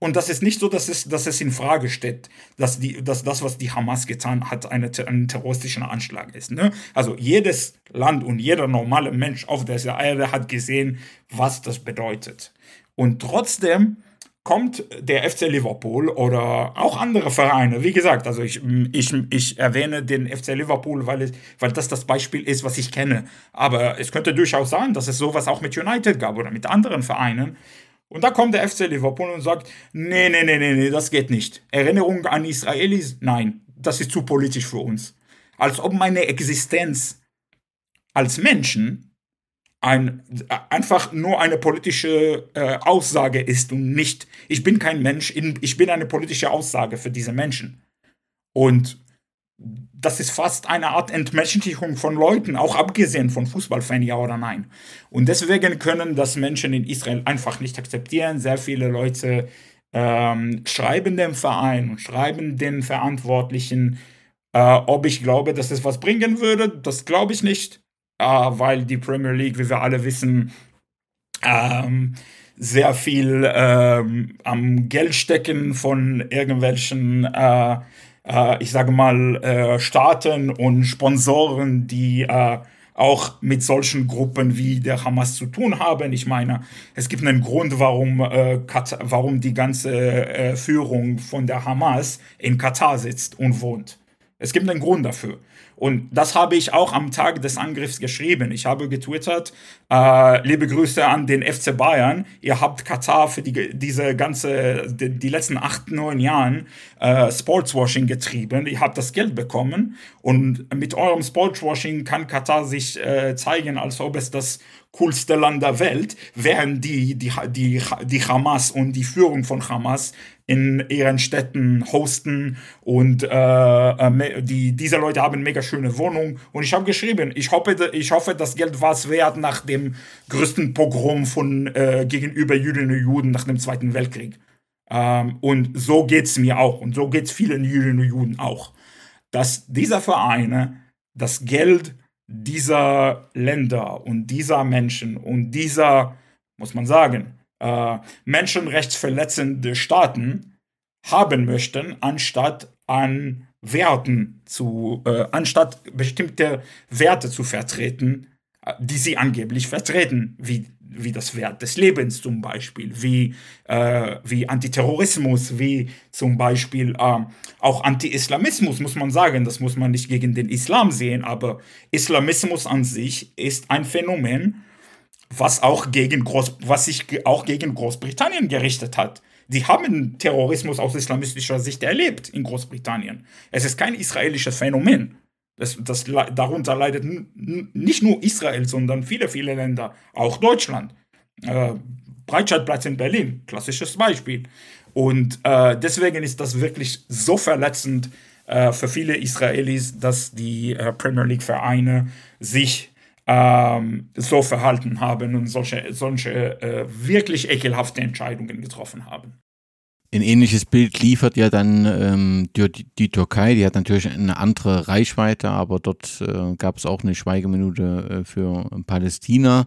Und das ist nicht so, dass es, dass es in Frage steht, dass, die, dass das, was die Hamas getan hat, eine, ein terroristischer Anschlag ist. Ne? Also jedes Land und jeder normale Mensch auf dieser Erde hat gesehen, was das bedeutet. Und trotzdem kommt der FC Liverpool oder auch andere Vereine. Wie gesagt, also ich, ich, ich erwähne den FC Liverpool, weil, es, weil das das Beispiel ist, was ich kenne. Aber es könnte durchaus sein, dass es sowas auch mit United gab oder mit anderen Vereinen, und da kommt der FC Liverpool und sagt, nee, nee, nee, nee, nee, das geht nicht. Erinnerung an Israelis? Nein, das ist zu politisch für uns. Als ob meine Existenz als Menschen ein, einfach nur eine politische äh, Aussage ist und nicht, ich bin kein Mensch, ich bin eine politische Aussage für diese Menschen. Und das ist fast eine Art Entmenschlichung von Leuten, auch abgesehen von Fußballfans, ja oder nein. Und deswegen können das Menschen in Israel einfach nicht akzeptieren. Sehr viele Leute ähm, schreiben dem Verein und schreiben den Verantwortlichen, äh, ob ich glaube, dass es was bringen würde. Das glaube ich nicht, weil die Premier League, wie wir alle wissen, ähm, sehr viel ähm, am Geldstecken von irgendwelchen äh, äh, ich sage mal, äh, Staaten und Sponsoren, die äh, auch mit solchen Gruppen wie der Hamas zu tun haben. Ich meine, es gibt einen Grund, warum, äh, Katar, warum die ganze äh, Führung von der Hamas in Katar sitzt und wohnt. Es gibt einen Grund dafür. Und das habe ich auch am Tag des Angriffs geschrieben. Ich habe getwittert, äh, liebe Grüße an den FC Bayern. Ihr habt Katar für die, diese ganze, die, die letzten acht, neun Jahren äh, Sportswashing getrieben. Ihr habt das Geld bekommen und mit eurem Sportswashing kann Katar sich äh, zeigen, als ob es das coolste Land der Welt, während die, die, die, die Hamas und die Führung von Hamas in ihren Städten hosten und äh, äh die, diese Leute haben mega schöne Wohnungen und ich habe geschrieben, ich hoffe, ich hoffe, das Geld war es wert nach dem größten Pogrom von äh, gegenüber Jüdinnen und Juden nach dem Zweiten Weltkrieg. Ähm, und so geht es mir auch und so geht es vielen Jüdinnen und Juden auch, dass dieser Vereine das Geld dieser Länder und dieser Menschen und dieser, muss man sagen, äh, menschenrechtsverletzende Staaten haben möchten, anstatt an Werten zu, äh, anstatt bestimmte Werte zu vertreten, äh, die sie angeblich vertreten, wie, wie das Wert des Lebens zum Beispiel, wie, äh, wie Antiterrorismus, wie zum Beispiel äh, auch Anti-Islamismus, muss man sagen. Das muss man nicht gegen den Islam sehen, aber Islamismus an sich ist ein Phänomen, was auch gegen Groß, was sich auch gegen Großbritannien gerichtet hat. Die haben Terrorismus aus islamistischer Sicht erlebt in Großbritannien. Es ist kein israelisches Phänomen. Das, das, darunter leidet nicht nur Israel, sondern viele, viele Länder, auch Deutschland. Äh, Breitscheidplatz in Berlin, klassisches Beispiel. Und äh, deswegen ist das wirklich so verletzend äh, für viele Israelis, dass die äh, Premier League-Vereine sich ähm, so verhalten haben und solche, solche äh, wirklich ekelhafte Entscheidungen getroffen haben. Ein ähnliches Bild liefert ja dann ähm, die, die, Türkei, die hat natürlich eine andere Reichweite, aber dort äh, gab es auch eine Schweigeminute äh, für Palästina.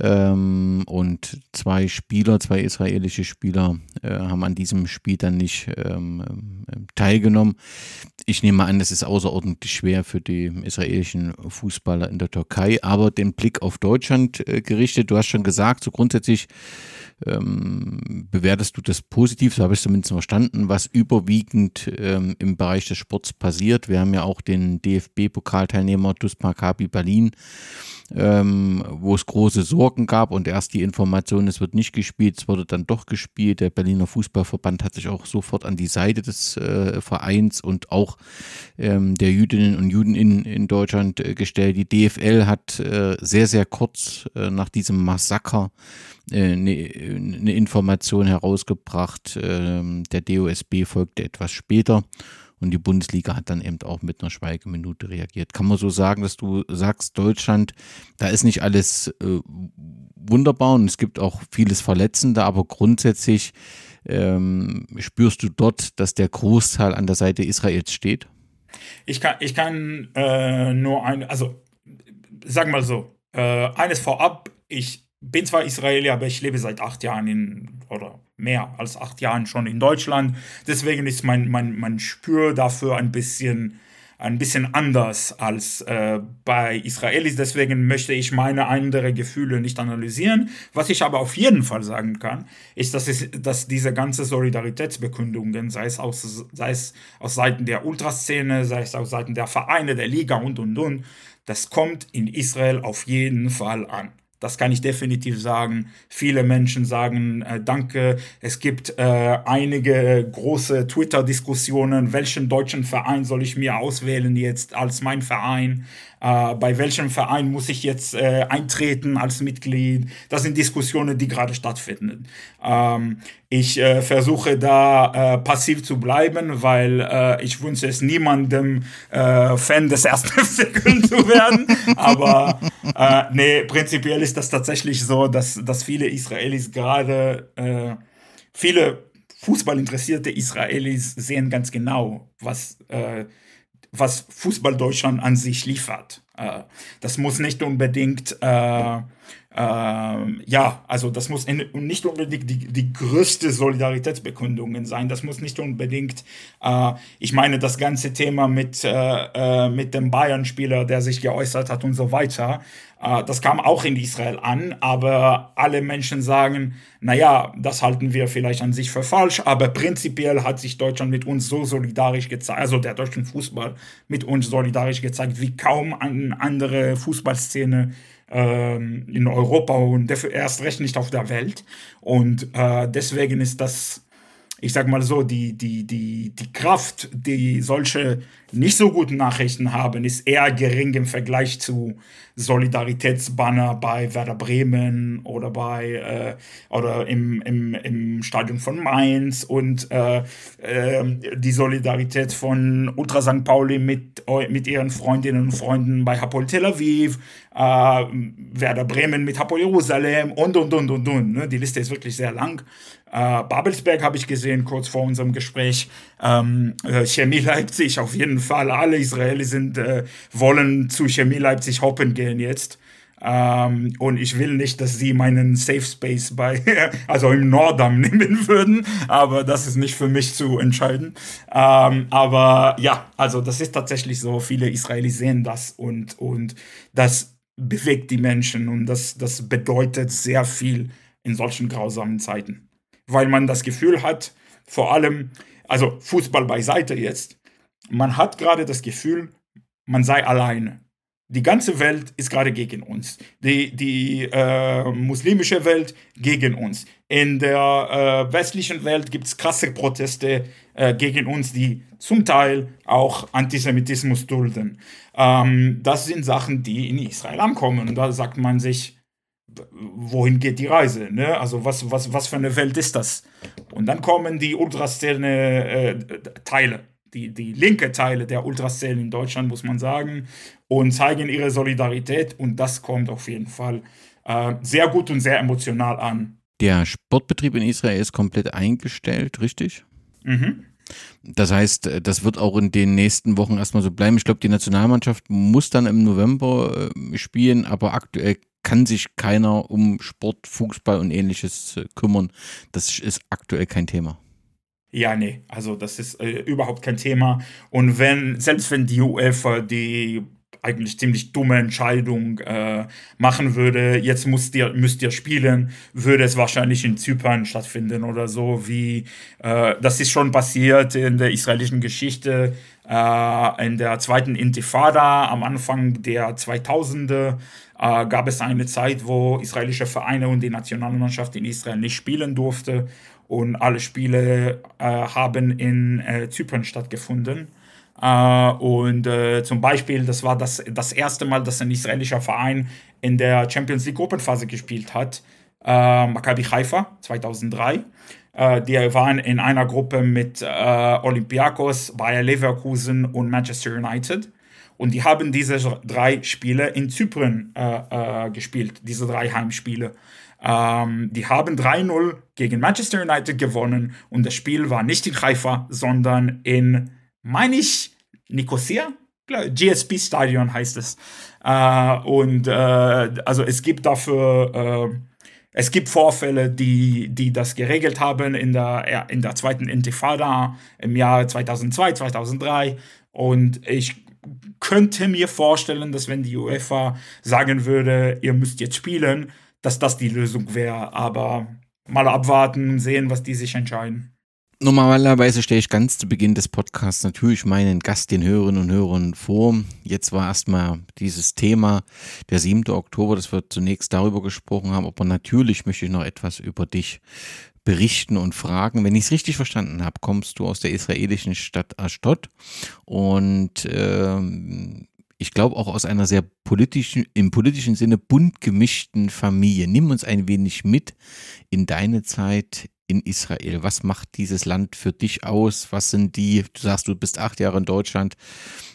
Ähm, und zwei Spieler, zwei israelische Spieler äh, haben an diesem Spiel dann nicht ähm, ähm, teilgenommen. Ich nehme an, das ist außerordentlich schwer für die israelischen Fußballer in der Türkei, aber den Blick auf Deutschland äh, gerichtet. Du hast schon gesagt, so grundsätzlich ähm, bewertest du das positiv, so habe ich es zumindest verstanden, was überwiegend ähm, im Bereich des Sports passiert. Wir haben ja auch den DFB-Pokalteilnehmer TuS Maccabi Berlin, ähm, wo es große Sorgen gab und erst die Information, es wird nicht gespielt, es wurde dann doch gespielt. Der Berliner Fußballverband hat sich auch sofort an die Seite des äh, Vereins und auch ähm, der Jüdinnen und Juden in, in Deutschland äh, gestellt. Die DFL hat äh, sehr, sehr kurz äh, nach diesem Massaker eine, äh, eine Information herausgebracht. Ähm, der DOSB folgte etwas später. Und die Bundesliga hat dann eben auch mit einer Schweigeminute reagiert. Kann man so sagen, dass du sagst, Deutschland, da ist nicht alles äh, wunderbar und es gibt auch vieles Verletzende, aber grundsätzlich ähm, spürst du dort, dass der Großteil an der Seite Israels steht? Ich kann, ich kann äh, nur ein, also sagen wir mal so, äh, eines vorab, ich bin zwar Israeli, aber ich lebe seit acht Jahren in, oder mehr als acht Jahren schon in Deutschland. Deswegen ist mein, mein, mein Spür dafür ein bisschen, ein bisschen anders als äh, bei Israelis. Deswegen möchte ich meine anderen Gefühle nicht analysieren. Was ich aber auf jeden Fall sagen kann, ist, dass, es, dass diese ganze Solidaritätsbekundungen, sei es, aus, sei es aus Seiten der Ultraszene, sei es aus Seiten der Vereine, der Liga und, und, und, das kommt in Israel auf jeden Fall an. Das kann ich definitiv sagen. Viele Menschen sagen äh, Danke. Es gibt äh, einige große Twitter-Diskussionen. Welchen deutschen Verein soll ich mir auswählen jetzt als mein Verein? Äh, bei welchem Verein muss ich jetzt äh, eintreten als Mitglied? Das sind Diskussionen, die gerade stattfinden. Ähm, ich äh, versuche da äh, passiv zu bleiben, weil äh, ich wünsche es niemandem, äh, Fan des ersten FC zu werden. Aber nee, prinzipiell ist das tatsächlich so, dass, dass viele Israelis gerade, viele Fußballinteressierte Israelis sehen ganz genau, was was Fußball Deutschland an sich liefert. Äh, das muss nicht unbedingt, äh, äh, ja, also das muss in, nicht unbedingt die, die größte Solidaritätsbekundungen sein. Das muss nicht unbedingt, äh, ich meine, das ganze Thema mit, äh, äh, mit dem Bayern-Spieler, der sich geäußert hat und so weiter. Äh, das kam auch in Israel an, aber alle Menschen sagen, naja, das halten wir vielleicht an sich für falsch, aber prinzipiell hat sich Deutschland mit uns so solidarisch gezeigt, also der deutsche Fußball mit uns solidarisch gezeigt, wie kaum eine andere Fußballszene ähm, in Europa und erst recht nicht auf der Welt. Und äh, deswegen ist das ich sag mal so, die, die, die, die Kraft, die solche nicht so guten Nachrichten haben, ist eher gering im Vergleich zu Solidaritätsbanner bei Werder Bremen oder bei äh, oder im, im, im Stadion von Mainz und äh, äh, die Solidarität von Ultra St. Pauli mit, mit ihren Freundinnen und Freunden bei Hapoel Tel Aviv, äh, Werder Bremen mit Hapoel Jerusalem und und und und und. Ne? Die Liste ist wirklich sehr lang. Äh, Babelsberg habe ich gesehen, kurz vor unserem Gespräch. Ähm, äh, Chemie Leipzig, auf jeden Fall. Alle Israelis sind, wollen zu Chemie Leipzig hoppen gehen jetzt. Ähm, und ich will nicht, dass sie meinen Safe Space bei, also im Nordam nehmen würden, aber das ist nicht für mich zu entscheiden. Ähm, aber ja, also das ist tatsächlich so, viele Israelis sehen das und, und das bewegt die Menschen und das, das bedeutet sehr viel in solchen grausamen Zeiten weil man das Gefühl hat, vor allem, also Fußball beiseite jetzt, man hat gerade das Gefühl, man sei alleine. Die ganze Welt ist gerade gegen uns. Die, die äh, muslimische Welt gegen uns. In der äh, westlichen Welt gibt es krasse Proteste äh, gegen uns, die zum Teil auch Antisemitismus dulden. Ähm, das sind Sachen, die in Israel ankommen. Und da sagt man sich, wohin geht die Reise? Ne? Also was, was, was für eine Welt ist das? Und dann kommen die Ultraszene-Teile, äh, die, die linke Teile der Ultraszene in Deutschland, muss man sagen, und zeigen ihre Solidarität und das kommt auf jeden Fall äh, sehr gut und sehr emotional an. Der Sportbetrieb in Israel ist komplett eingestellt, richtig? Mhm. Das heißt, das wird auch in den nächsten Wochen erstmal so bleiben. Ich glaube, die Nationalmannschaft muss dann im November äh, spielen, aber aktuell kann sich keiner um Sport, Fußball und ähnliches äh, kümmern. Das ist aktuell kein Thema. Ja, nee, also das ist äh, überhaupt kein Thema. Und wenn, selbst wenn die UEFA die eigentlich ziemlich dumme Entscheidung äh, machen würde, jetzt müsst ihr, müsst ihr spielen, würde es wahrscheinlich in Zypern stattfinden oder so, wie äh, das ist schon passiert in der israelischen Geschichte, äh, in der zweiten Intifada am Anfang der 2000er äh, gab es eine Zeit, wo israelische Vereine und die Nationalmannschaft in Israel nicht spielen durfte und alle Spiele äh, haben in äh, Zypern stattgefunden. Uh, und uh, zum Beispiel, das war das, das erste Mal, dass ein israelischer Verein in der Champions League Gruppenphase gespielt hat. Uh, Maccabi Haifa 2003. die waren in einer Gruppe mit Olympiakos, Bayer Leverkusen und Manchester United. Und die haben diese drei Spiele in Zypern gespielt, diese drei Heimspiele. Ähm, die haben 3-0 gegen Manchester United gewonnen und das Spiel war nicht in Haifa, sondern in meine ich, Nicosia? GSP Stadion heißt es. Äh, und äh, also es gibt dafür, äh, es gibt Vorfälle, die, die das geregelt haben in der, in der zweiten Intifada im Jahr 2002, 2003. Und ich könnte mir vorstellen, dass wenn die UEFA sagen würde, ihr müsst jetzt spielen, dass das die Lösung wäre. Aber mal abwarten sehen, was die sich entscheiden. Normalerweise stelle ich ganz zu Beginn des Podcasts natürlich meinen Gast, den Hörerinnen und Hörern vor. Jetzt war erstmal dieses Thema, der 7. Oktober, dass wir zunächst darüber gesprochen haben, aber natürlich möchte ich noch etwas über dich berichten und fragen. Wenn ich es richtig verstanden habe, kommst du aus der israelischen Stadt Ashdod und ähm, ich glaube auch aus einer sehr politischen, im politischen Sinne bunt gemischten Familie. Nimm uns ein wenig mit in deine Zeit in Israel? Was macht dieses Land für dich aus? Was sind die, du sagst, du bist acht Jahre in Deutschland.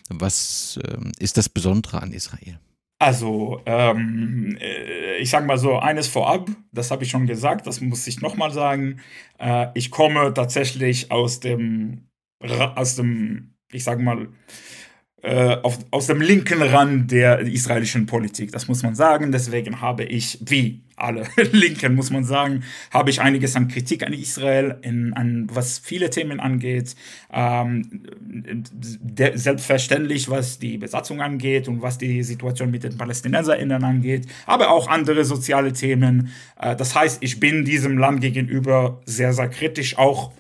Was äh, ist das Besondere an Israel? Also, ähm, äh, ich sage mal so, eines vorab, das habe ich schon gesagt, das muss ich nochmal sagen. Äh, ich komme tatsächlich aus dem, aus dem, ich sage mal, äh, auf, aus dem linken Rand der israelischen Politik. Das muss man sagen. Deswegen habe ich, wie alle Linken, muss man sagen, habe ich einiges an Kritik an Israel, in, an was viele Themen angeht. Ähm, de, selbstverständlich, was die Besatzung angeht und was die Situation mit den PalästinenserInnen angeht, aber auch andere soziale Themen. Äh, das heißt, ich bin diesem Land gegenüber sehr, sehr kritisch, auch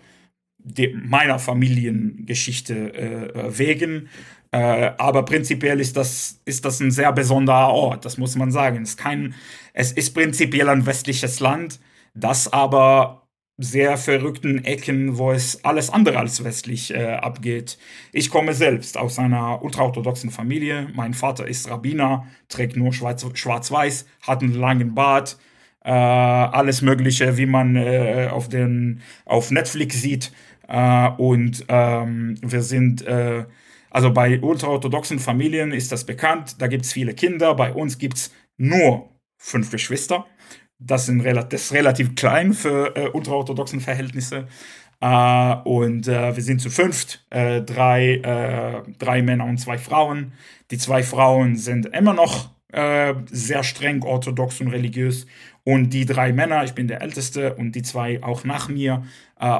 meiner Familiengeschichte äh, wegen. Äh, aber prinzipiell ist das, ist das ein sehr besonderer Ort, das muss man sagen. Es ist, kein, es ist prinzipiell ein westliches Land, das aber sehr verrückten Ecken, wo es alles andere als westlich äh, abgeht. Ich komme selbst aus einer ultraorthodoxen Familie. Mein Vater ist Rabbiner, trägt nur schwarz-weiß, hat einen langen Bart, äh, alles Mögliche, wie man äh, auf, den, auf Netflix sieht. Äh, und ähm, wir sind äh, also bei ultraorthodoxen Familien ist das bekannt, da gibt es viele Kinder, bei uns gibt es nur fünf Geschwister. Das, sind das ist relativ klein für äh, ultraorthodoxen Verhältnisse. Äh, und äh, wir sind zu fünft, äh, drei, äh, drei Männer und zwei Frauen. Die zwei Frauen sind immer noch äh, sehr streng orthodox und religiös. Und die drei Männer, ich bin der Älteste und die zwei auch nach mir,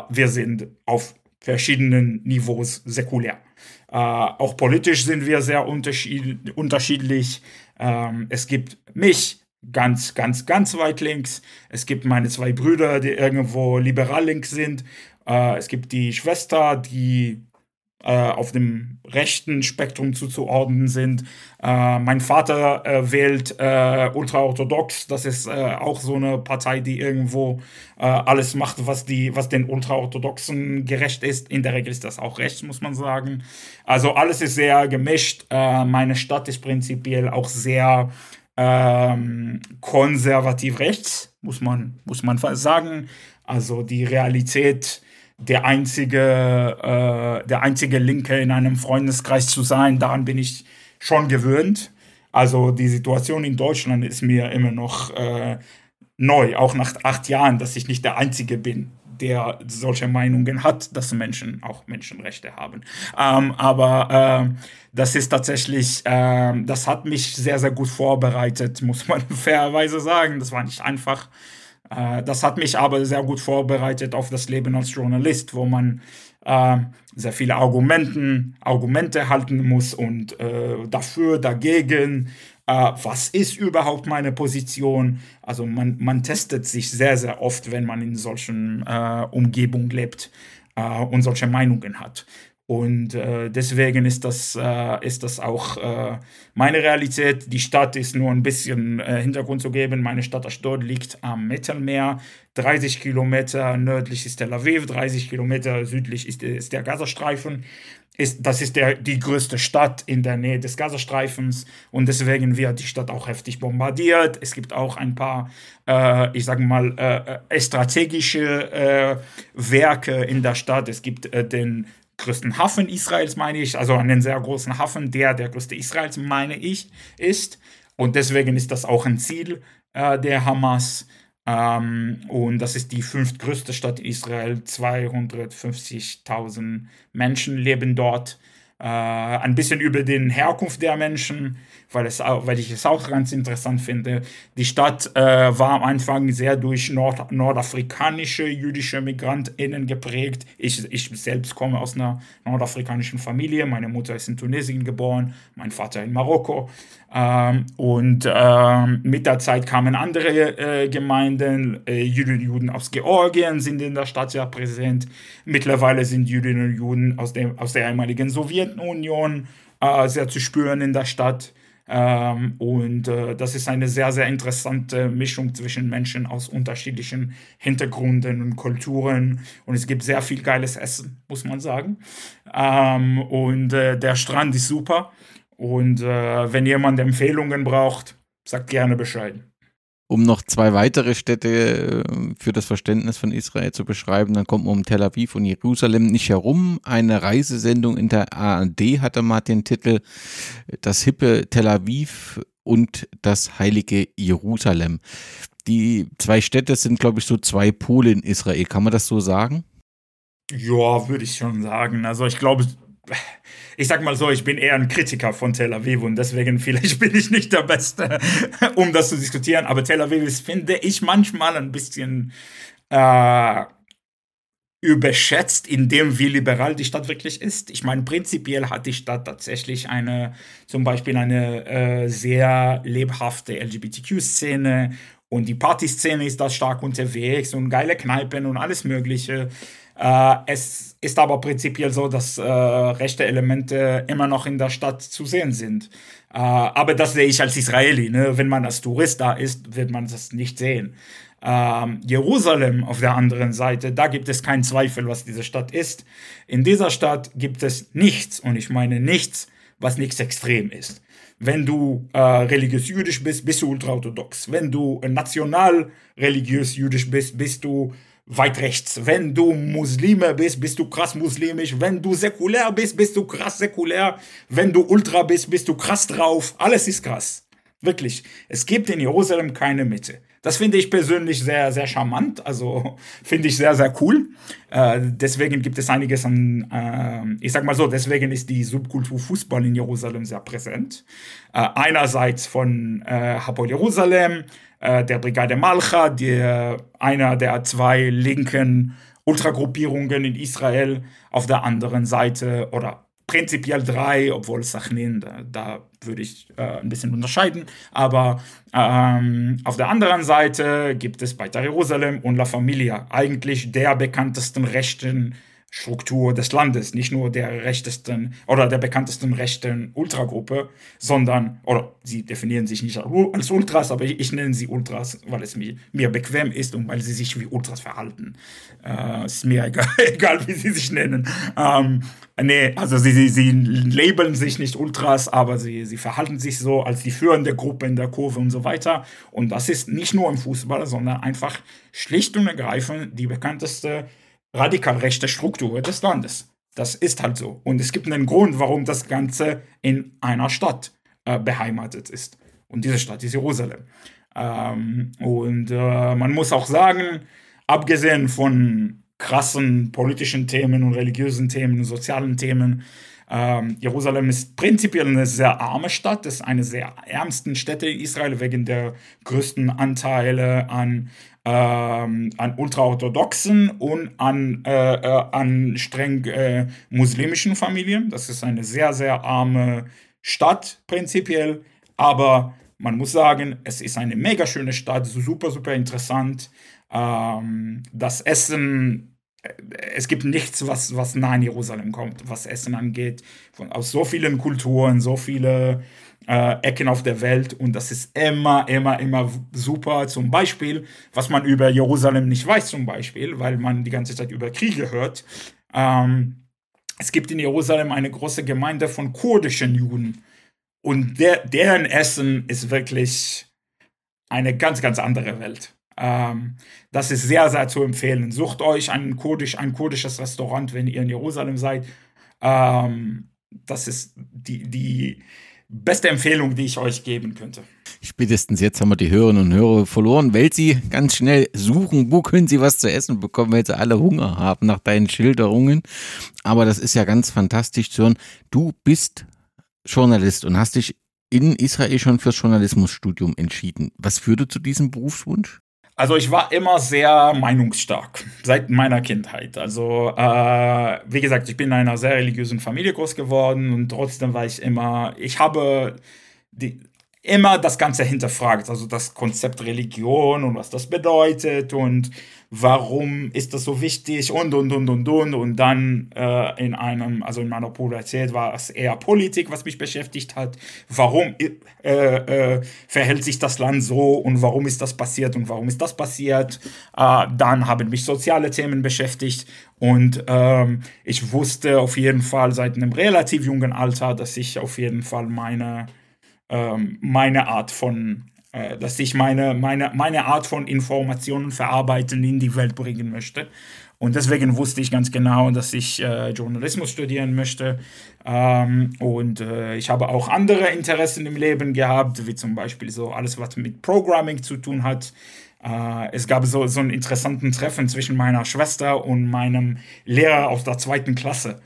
wir sind auf verschiedenen Niveaus säkulär. Äh, auch politisch sind wir sehr unterschied unterschiedlich. Ähm, es gibt mich ganz, ganz, ganz weit links. Es gibt meine zwei Brüder, die irgendwo liberal links sind. Äh, es gibt die Schwester, die auf dem rechten Spektrum zuzuordnen sind. Äh, mein Vater äh, wählt äh, ultraorthodox. Das ist äh, auch so eine Partei, die irgendwo äh, alles macht, was, die, was den Ultraorthodoxen gerecht ist. In der Regel ist das auch recht, muss man sagen. Also alles ist sehr gemischt. meine Stadt ist prinzipiell auch sehr ähm, konservativ rechts, muss man, muss man sagen. Also die Realität der einzige, äh, der einzige Linke in einem Freundeskreis zu sein, daran bin ich schon gewöhnt. Also die Situation in Deutschland ist mir immer noch äh, neu, auch nach acht Jahren, dass ich nicht der Einzige bin, der solche Meinungen hat, dass Menschen auch Menschenrechte haben. Ähm, aber äh, das ist tatsächlich, äh, das hat mich sehr, sehr gut vorbereitet, muss man fairerweise sagen. Das war nicht einfach. Äh, das hat mich aber sehr gut vorbereitet auf das Leben als Journalist, wo man äh, sehr viele Argumenten, Argumente halten muss und äh, dafür, dagegen, äh, was ist überhaupt meine Position. Also man, man testet sich sehr, sehr oft, wenn man in solchen äh, Umgebungen lebt äh, und solche Meinungen hat. Und äh, deswegen ist das, äh, ist das auch äh, meine Realität. Die Stadt ist nur ein bisschen äh, Hintergrund zu geben. Meine Stadt Ashdod liegt am Mittelmeer. 30 Kilometer nördlich ist Tel Aviv, 30 Kilometer südlich ist, ist der Gazastreifen. Ist, das ist der, die größte Stadt in der Nähe des Gazastreifens und deswegen wird die Stadt auch heftig bombardiert. Es gibt auch ein paar, äh, ich sage mal, äh, äh strategische äh, Werke in der Stadt. Es gibt den größten Hafen Israels, meine ich, also einen sehr großen Hafen, der der größte Israels, meine ich, ist. Und deswegen ist das auch ein Ziel äh, der Hamas. Ähm, und das ist die fünftgrößte Stadt Israel. 250.000 Menschen leben dort. Äh, ein bisschen über den Herkunft der Menschen weil, es, weil ich es auch ganz interessant finde. Die Stadt äh, war am Anfang sehr durch Nord nordafrikanische jüdische MigrantInnen geprägt. Ich, ich selbst komme aus einer nordafrikanischen Familie. Meine Mutter ist in Tunesien geboren, mein Vater in Marokko. Ähm, und ähm, mit der Zeit kamen andere äh, Gemeinden. Äh, und Juden aus Georgien sind in der Stadt sehr präsent. Mittlerweile sind Jüdinnen und Juden aus, dem, aus der ehemaligen Sowjetunion äh, sehr zu spüren in der Stadt. Ähm, und äh, das ist eine sehr, sehr interessante Mischung zwischen Menschen aus unterschiedlichen Hintergründen und Kulturen. Und es gibt sehr viel geiles Essen, muss man sagen. Ähm, und äh, der Strand ist super. Und äh, wenn jemand Empfehlungen braucht, sagt gerne Bescheid um noch zwei weitere Städte äh, für das Verständnis von Israel zu beschreiben, dann kommt man um Tel Aviv und Jerusalem nicht herum. Eine Reisesendung in der ARD hatte mal den Titel Das hippe Tel Aviv und das heilige Jerusalem. Die zwei Städte sind, glaube ich, so zwei Pole in Israel. Kann man das so sagen? Ja, würde ich schon sagen. Also ich glaube, ich sag mal so, ich bin eher ein Kritiker von Tel Aviv und deswegen vielleicht bin ich nicht der Beste, um das zu diskutieren. Aber Tel Aviv ist, finde ich, manchmal ein bisschen äh, überschätzt, in dem wie liberal die Stadt wirklich ist. Ich meine, prinzipiell hat die Stadt tatsächlich eine, zum Beispiel eine äh, sehr lebhafte LGBTQ-Szene und die Partyszene ist da stark unterwegs und geile Kneipen und alles Mögliche. Äh, es ist aber prinzipiell so, dass äh, rechte Elemente immer noch in der Stadt zu sehen sind. Äh, aber das sehe ich als Israeli. Ne? Wenn man als Tourist da ist, wird man das nicht sehen. Ähm, Jerusalem auf der anderen Seite, da gibt es keinen Zweifel, was diese Stadt ist. In dieser Stadt gibt es nichts, und ich meine nichts, was nichts extrem ist. Wenn du äh, religiös jüdisch bist, bist du ultraorthodox. Wenn du national religiös jüdisch bist, bist du weit rechts. Wenn du Muslime bist, bist du krass muslimisch. Wenn du säkulär bist, bist du krass säkulär. Wenn du Ultra bist, bist du krass drauf. Alles ist krass. Wirklich. Es gibt in Jerusalem keine Mitte. Das finde ich persönlich sehr, sehr charmant. Also finde ich sehr, sehr cool. Äh, deswegen gibt es einiges an, äh, ich sag mal so, deswegen ist die Subkultur Fußball in Jerusalem sehr präsent. Äh, einerseits von äh, Hapoel Jerusalem, äh, der Brigade Malcha, der, einer der zwei linken Ultragruppierungen in Israel, auf der anderen Seite oder prinzipiell drei, obwohl Sachnin, da, da würde ich äh, ein bisschen unterscheiden. Aber ähm, auf der anderen Seite gibt es bei Jerusalem und La Familia eigentlich der bekanntesten rechten Struktur des Landes, nicht nur der rechtesten oder der bekanntesten rechten Ultragruppe, sondern, oder sie definieren sich nicht als Ultras, aber ich, ich nenne sie Ultras, weil es mir, mir bequem ist und weil sie sich wie Ultras verhalten. Äh, ist mir egal, egal, wie sie sich nennen. Ähm, nee, also sie, sie, sie labeln sich nicht Ultras, aber sie, sie verhalten sich so als die führende Gruppe in der Kurve und so weiter. Und das ist nicht nur im Fußball, sondern einfach schlicht und ergreifend die bekannteste radikal rechte Struktur des Landes. Das ist halt so. Und es gibt einen Grund, warum das Ganze in einer Stadt äh, beheimatet ist. Und diese Stadt ist Jerusalem. Ähm, und äh, man muss auch sagen, abgesehen von krassen politischen Themen und religiösen Themen und sozialen Themen. Ähm, Jerusalem ist prinzipiell eine sehr arme Stadt, ist eine sehr ärmsten Städte in Israel wegen der größten Anteile an, ähm, an ultraorthodoxen und an, äh, äh, an streng äh, muslimischen Familien. Das ist eine sehr, sehr arme Stadt prinzipiell, aber man muss sagen, es ist eine mega schöne Stadt, super, super interessant. Ähm, das Essen, äh, es gibt nichts, was, was nah in Jerusalem kommt, was Essen angeht. Von, aus so vielen Kulturen, so viele äh, Ecken auf der Welt und das ist immer, immer, immer super. Zum Beispiel, was man über Jerusalem nicht weiß, zum Beispiel, weil man die ganze Zeit über Kriege hört. Ähm, es gibt in Jerusalem eine große Gemeinde von kurdischen Juden und der, deren Essen ist wirklich eine ganz, ganz andere Welt. Ähm, das ist sehr, sehr zu empfehlen. Sucht euch ein, kurdisch, ein kurdisches Restaurant, wenn ihr in Jerusalem seid. Ähm, das ist die, die beste Empfehlung, die ich euch geben könnte. Spätestens jetzt haben wir die Hörerinnen und Hörer verloren, weil sie ganz schnell suchen, wo können sie was zu essen bekommen, weil sie alle Hunger haben nach deinen Schilderungen. Aber das ist ja ganz fantastisch zu hören. Du bist Journalist und hast dich in Israel schon fürs Journalismusstudium entschieden. Was führte zu diesem Berufswunsch? Also ich war immer sehr meinungsstark seit meiner Kindheit. Also äh, wie gesagt, ich bin in einer sehr religiösen Familie groß geworden und trotzdem war ich immer, ich habe die, immer das Ganze hinterfragt, also das Konzept Religion und was das bedeutet und warum ist das so wichtig und und und und und und dann äh, in einem, also in meiner Pubertät war es eher Politik, was mich beschäftigt hat. Warum äh, äh, verhält sich das Land so und warum ist das passiert und warum ist das passiert? Äh, dann haben mich soziale Themen beschäftigt und ähm, ich wusste auf jeden Fall seit einem relativ jungen Alter, dass ich auf jeden Fall meine ähm, meine Art von dass ich meine, meine, meine Art von Informationen verarbeiten in die Welt bringen möchte. Und deswegen wusste ich ganz genau, dass ich äh, Journalismus studieren möchte. Ähm, und äh, ich habe auch andere Interessen im Leben gehabt, wie zum Beispiel so alles, was mit Programming zu tun hat. Äh, es gab so, so einen interessanten Treffen zwischen meiner Schwester und meinem Lehrer aus der zweiten Klasse.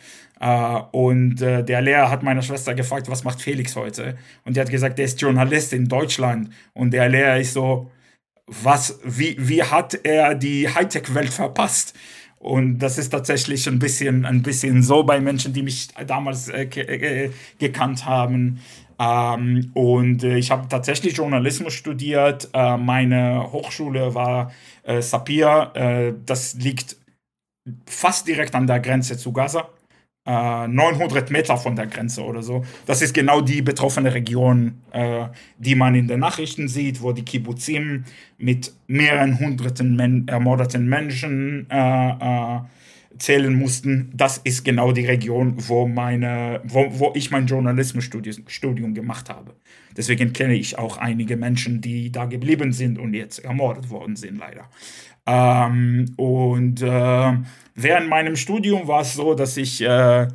Uh, und uh, der Lehrer hat meine Schwester gefragt, was macht Felix heute? Und die hat gesagt, der ist Journalist in Deutschland. Und der Lehrer ist so, was, wie, wie hat er die Hightech-Welt verpasst? Und das ist tatsächlich ein bisschen, ein bisschen so bei Menschen, die mich damals äh, äh, gekannt haben. Ähm, und äh, ich habe tatsächlich Journalismus studiert. Äh, meine Hochschule war äh, Sapir. Äh, das liegt fast direkt an der Grenze zu Gaza. 900 äh, Meter von der Grenze oder so. Das ist genau die betroffene Region, äh, die man in den Nachrichten sieht, wo die Kibbuzim mit mehreren hunderten Men ermordeten Menschen äh, äh, zählen mussten. Das ist genau die Region, wo, meine, wo, wo ich mein Journalismusstudium gemacht habe. Deswegen kenne ich auch einige Menschen, die da geblieben sind und jetzt ermordet worden sind, leider. Ähm, und äh, während meinem Studium war es so, dass ich, äh,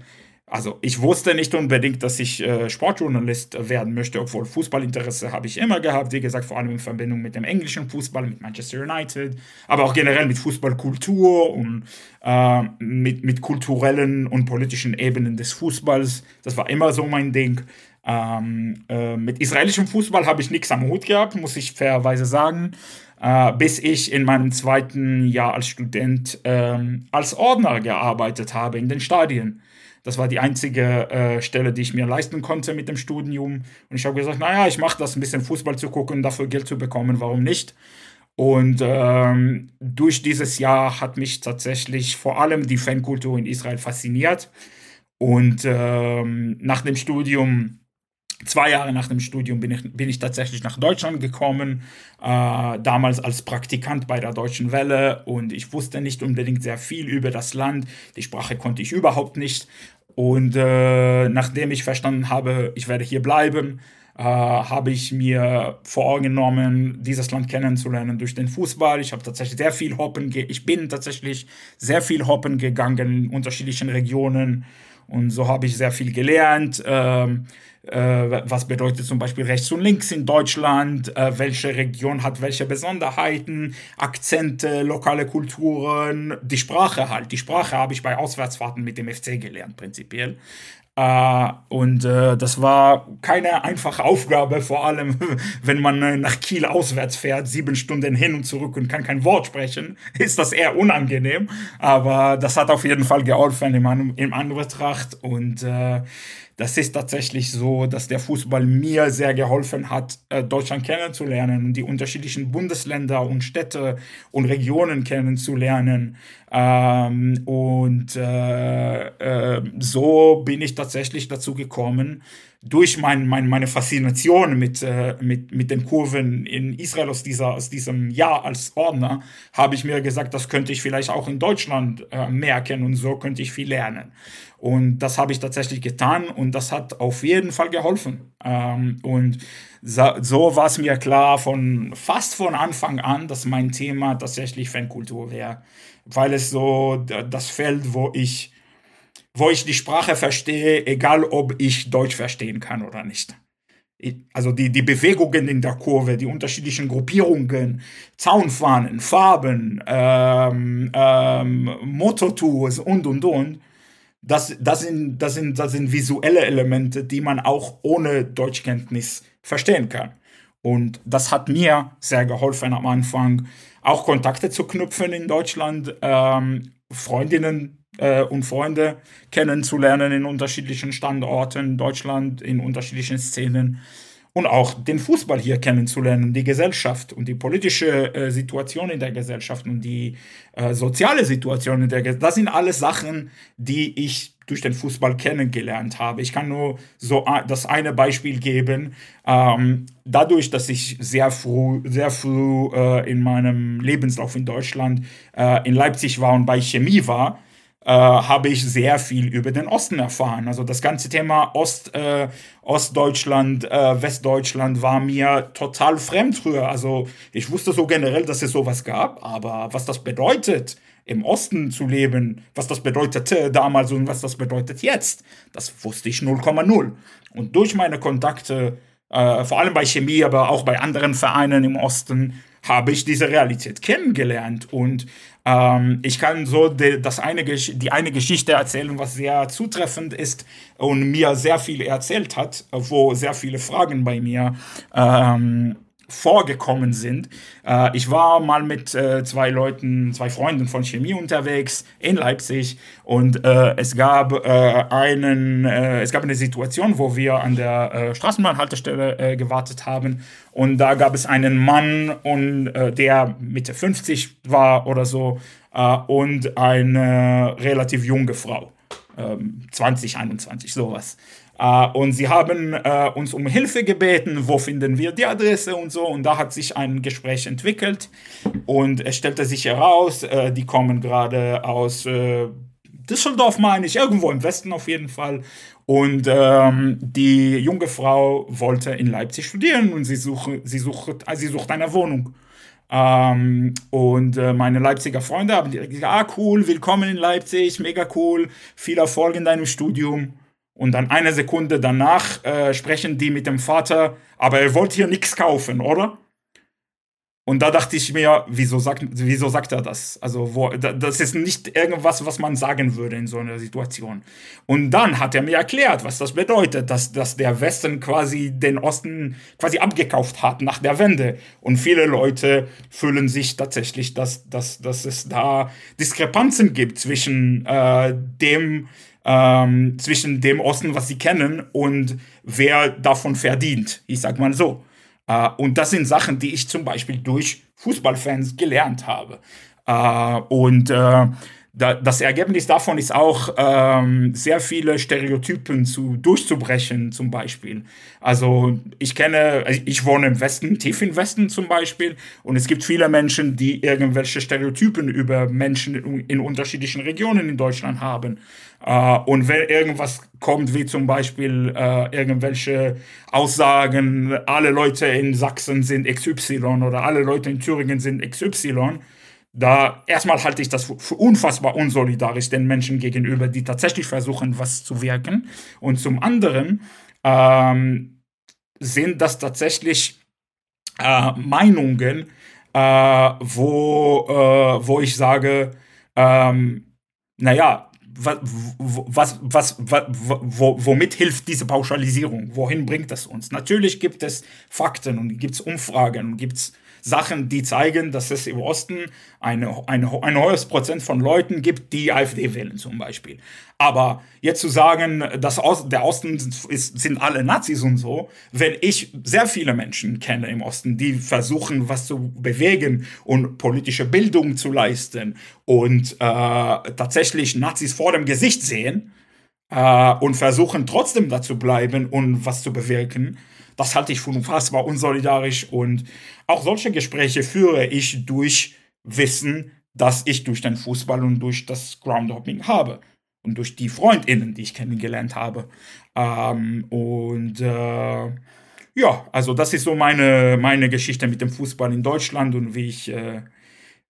also ich wusste nicht unbedingt, dass ich äh, Sportjournalist werden möchte, obwohl Fußballinteresse habe ich immer gehabt, wie gesagt, vor allem in Verbindung mit dem englischen Fußball, mit Manchester United, aber auch generell mit Fußballkultur und äh, mit, mit kulturellen und politischen Ebenen des Fußballs. Das war immer so mein Ding. Ähm, äh, mit israelischem Fußball habe ich nichts am Hut gehabt, muss ich fairerweise sagen äh, bis ich in meinem zweiten Jahr als Student ähm, als Ordner gearbeitet habe in den Stadien. Das war die einzige äh, Stelle, die ich mir leisten konnte mit dem Studium. Und ich habe gesagt, naja, ich mache das, ein bisschen Fußball zu gucken, dafür Geld zu bekommen, warum nicht? Und ähm, durch dieses Jahr hat mich tatsächlich vor allem die Fankultur in Israel fasziniert. Und ähm, nach dem Studium Zwei Jahre nach dem Studium bin ich, bin ich tatsächlich nach Deutschland gekommen, äh, damals als Praktikant bei der Deutschen Welle und ich wusste nicht unbedingt sehr viel über das Land, die Sprache konnte ich überhaupt nicht und äh, nachdem ich verstanden habe, ich werde hier bleiben, äh, habe ich mir vorgenommen, dieses Land kennenzulernen durch den Fußball. Ich habe tatsächlich sehr viel hoppen, ich bin tatsächlich sehr viel hoppen gegangen in unterschiedlichen Regionen Und so habe ich sehr viel gelernt. Ähm, äh, was bedeutet zum Beispiel rechts und links in Deutschland, äh, welche Region hat welche Besonderheiten, Akzente, lokale Kulturen, die Sprache halt. Die Sprache habe ich bei Auswärtsfahrten mit dem FC gelernt, prinzipiell. Uh, und das war keine einfache Aufgabe, vor allem wenn man nach Kiel auswärts fährt, sieben Stunden hin und zurück und kann kein Wort sprechen, ist das eher unangenehm. Aber das hat auf jeden Fall geholfen im, im Anbetracht und das ist tatsächlich so, dass der Fußball mir sehr geholfen hat, äh, Deutschland kennenzulernen und die unterschiedlichen Bundesländer und Städte und Regionen kennenzulernen. Ähm, und äh, äh, so bin ich tatsächlich dazu gekommen, durch mein, mein, meine Faszination mit, äh, mit, mit den Kurven in Israel aus, dieser, aus diesem Jahr als Ordner, habe ich mir gesagt, das könnte ich vielleicht auch in Deutschland äh, merken und so könnte ich viel lernen. Und das habe ich tatsächlich getan und das hat auf jeden Fall geholfen. Ähm, und so, war es mir klar von fast von Anfang an, dass mein Thema tatsächlich Fankultur wäre, weil es so das Feld, wo ich wo ich die Sprache verstehe, egal ob ich Deutsch verstehen kann oder nicht. Also die, die Bewegungen in der Kurve, die unterschiedlichen Gruppierungen, Zaunfahnen, Farben, ähm, ähm, Mototours und, und, und. Das, das, sind, das, sind, das sind visuelle Elemente, die man auch ohne Deutschkenntnis verstehen kann. Und das hat mir sehr geholfen am Anfang, auch Kontakte zu knüpfen in Deutschland, ähm, Freundinnen äh, und Freunde kennenzulernen in unterschiedlichen Standorten in Deutschland, in unterschiedlichen Szenen und auch den Fußball hier kennenzulernen, die Gesellschaft und die politische äh, Situation in der Gesellschaft und die äh, soziale Situation in der Gesellschaft. Das sind alles Sachen, die ich durch den Fußball kennengelernt habe. Ich kann nur so das eine Beispiel geben. Ähm, dadurch, dass ich sehr früh, sehr früh äh, in meinem Lebenslauf in Deutschland äh, in Leipzig war und bei Chemie war, äh, habe ich sehr viel über den Osten erfahren. Also das ganze Thema Ost, äh, Ostdeutschland, äh, Westdeutschland war mir total fremd früher. Also ich wusste so generell, dass es sowas gab, aber was das bedeutet, im Osten zu leben, was das bedeutete damals und was das bedeutet jetzt, das wusste ich 0,0. Und durch meine Kontakte, äh, vor allem bei Chemie, aber auch bei anderen Vereinen im Osten, habe ich diese Realität kennengelernt. Und ähm, ich kann so die, das eine, die eine Geschichte erzählen, was sehr zutreffend ist und mir sehr viel erzählt hat, wo sehr viele Fragen bei mir ähm, vorgekommen sind. Äh, ich war mal mit äh, zwei Leuten, zwei Freunden von Chemie unterwegs in Leipzig und äh, es gab äh, einen, äh, es gab eine Situation, wo wir an der äh, Straßenbahnhaltestelle gewartet haben und da gab es einen Mann und der Mitte 50 war oder so und eine relativ junge Frau, 20, ähm, 21 sowas. Uh, und sie haben uh, uns um Hilfe gebeten, wo finden wir die Adresse und so. Und da hat sich ein Gespräch entwickelt. Und es stellte sich heraus, uh, die kommen gerade aus Düsseldorf, meine ich, irgendwo im Westen auf jeden Fall. Und ähm, die junge Frau wollte in Leipzig studieren und sie sucht, sie sucht, sie sucht eine Wohnung. Ähm, und äh, meine Leipziger Freunde haben gesagt, ah cool, willkommen in Leipzig, mega cool, viel Erfolg in deinem Studium. Und dann eine Sekunde danach äh, sprechen die mit dem Vater, aber er wollte hier nichts kaufen, oder? Und da dachte ich mir, wieso sagt, wieso sagt er das? Also, wo, das ist nicht irgendwas, was man sagen würde in so einer Situation. Und dann hat er mir erklärt, was das bedeutet, dass, dass der Westen quasi den Osten quasi abgekauft hat nach der Wende. Und viele Leute fühlen sich tatsächlich, dass, dass, dass es da Diskrepanzen gibt zwischen äh, dem, ähm, zwischen dem Osten, was sie kennen, und wer davon verdient. Ich sag mal so. Äh, und das sind Sachen, die ich zum Beispiel durch Fußballfans gelernt habe. Äh, und äh, da, das Ergebnis davon ist auch, ähm, sehr viele Stereotypen zu, durchzubrechen, zum Beispiel. Also ich kenne, ich wohne im Westen, tief im Westen zum Beispiel, und es gibt viele Menschen, die irgendwelche Stereotypen über Menschen in unterschiedlichen Regionen in Deutschland haben. Uh, und wenn irgendwas kommt, wie zum Beispiel uh, irgendwelche Aussagen, alle Leute in Sachsen sind XY oder alle Leute in Thüringen sind XY, da erstmal halte ich das für unfassbar unsolidarisch den Menschen gegenüber, die tatsächlich versuchen, was zu wirken. Und zum anderen ähm, sind das tatsächlich äh, Meinungen, äh, wo, äh, wo ich sage, ähm, naja, was, was, was, womit hilft diese Pauschalisierung? Wohin bringt das uns? Natürlich gibt es Fakten und gibt es Umfragen und gibt es Sachen, die zeigen, dass es im Osten eine, eine, ein hohes Prozent von Leuten gibt, die AfD wählen zum Beispiel. Aber jetzt zu sagen, dass der Osten ist, sind alle Nazis und so, wenn ich sehr viele Menschen kenne im Osten, die versuchen, was zu bewegen und politische Bildung zu leisten und äh, tatsächlich Nazis vor dem Gesicht sehen äh, und versuchen trotzdem da bleiben und was zu bewirken, das halte ich für unfassbar unsolidarisch und auch solche Gespräche führe ich durch Wissen, das ich durch den Fußball und durch das Groundhopping habe und durch die Freundinnen, die ich kennengelernt habe. Ähm, und äh, ja, also das ist so meine, meine Geschichte mit dem Fußball in Deutschland und wie ich, äh,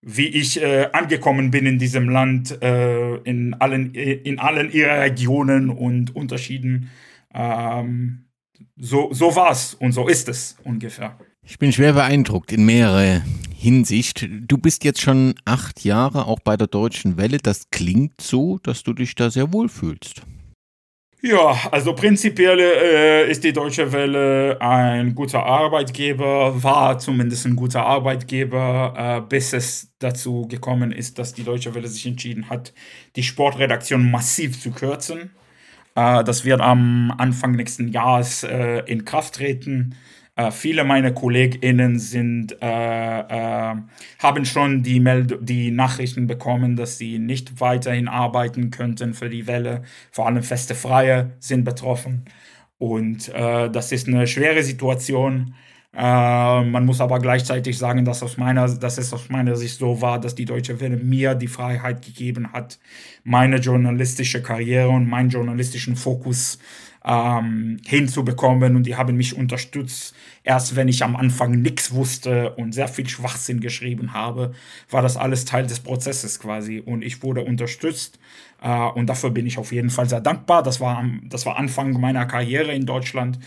wie ich äh, angekommen bin in diesem Land, äh, in, allen, in allen ihrer Regionen und Unterschieden. Ähm, so, so war es und so ist es ungefähr. Ich bin schwer beeindruckt in mehrere Hinsicht. Du bist jetzt schon acht Jahre auch bei der Deutschen Welle. Das klingt so, dass du dich da sehr wohl fühlst. Ja, also prinzipiell äh, ist die Deutsche Welle ein guter Arbeitgeber, war zumindest ein guter Arbeitgeber, äh, bis es dazu gekommen ist, dass die Deutsche Welle sich entschieden hat, die Sportredaktion massiv zu kürzen. Äh, das wird am Anfang nächsten Jahres äh, in Kraft treten. Äh, viele meiner KollegInnen sind, haben schon die, Meld die Nachrichten bekommen, dass sie nicht weiterhin arbeiten könnten für die Welle. Vor allem feste Freie sind betroffen. Und das ist eine schwere Situation. Äh, man muss aber gleichzeitig sagen, dass, aus meiner, dass es aus meiner Sicht so war, dass die Deutsche Welle mir die Freiheit gegeben hat, meine journalistische Karriere und meinen journalistischen Fokus ähm, hinzubekommen. Und die haben mich unterstützt. Erst wenn ich am Anfang nichts wusste und sehr viel Schwachsinn geschrieben habe, war das alles Teil des Prozesses quasi. Und ich wurde unterstützt. Äh, und dafür bin ich auf jeden Fall sehr dankbar. Das war, das war Anfang meiner Karriere in Deutschland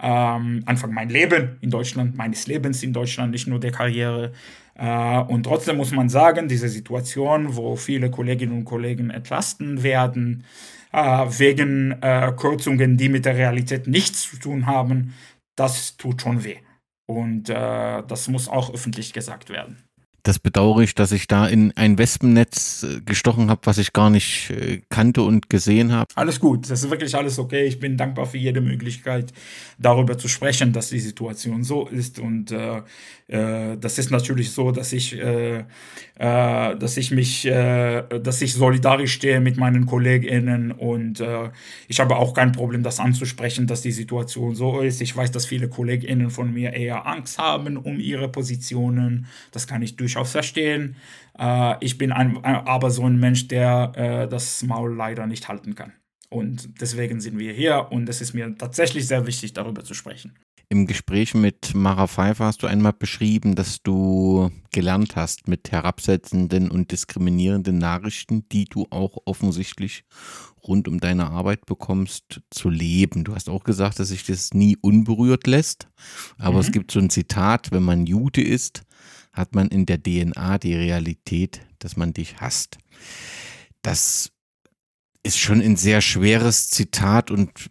ähm, Anfang mein Leben in Deutschland, meines Lebens in Deutschland, nicht nur der Karriere. Äh, und trotzdem muss man sagen, diese Situation, wo viele Kolleginnen und Kollegen entlasten werden, äh, wegen äh, Kürzungen, die mit der Realität nichts zu tun haben, das tut schon weh. Und äh, das muss auch öffentlich gesagt werden. Das bedauere ich, dass ich da in ein Wespennetz äh, gestochen habe, was ich gar nicht äh, kannte und gesehen habe. Alles gut, das ist wirklich alles okay. Ich bin dankbar für jede Möglichkeit, darüber zu sprechen, dass die Situation so ist. Und äh, äh, das ist natürlich so, dass ich, äh, äh, dass ich mich, dass ich solidarisch stehe mit meinen KollegInnen und ich habe auch kein Problem, das anzusprechen, dass die Situation so ist. Ich weiß, dass viele KollegInnen von mir eher Angst haben um ihre Positionen. Das kann ich durchaus durchaus verstehen. Äh, ich bin ein, aber so ein Mensch, der äh, das Maul leider nicht halten kann. Und deswegen sind wir hier und es ist mir tatsächlich sehr wichtig, darüber zu sprechen. Im Gespräch mit Mara Pfeiffer hast du einmal beschrieben, dass du gelernt hast, mit herabsetzenden und diskriminierenden Nachrichten, die du auch offensichtlich rund um deine Arbeit bekommst, zu leben. Du hast auch gesagt, dass sich das nie unberührt lässt. Aber mhm. es gibt so ein Zitat, wenn man Jude ist, hat man in der DNA die Realität, dass man dich hasst. Das ist schon ein sehr schweres Zitat und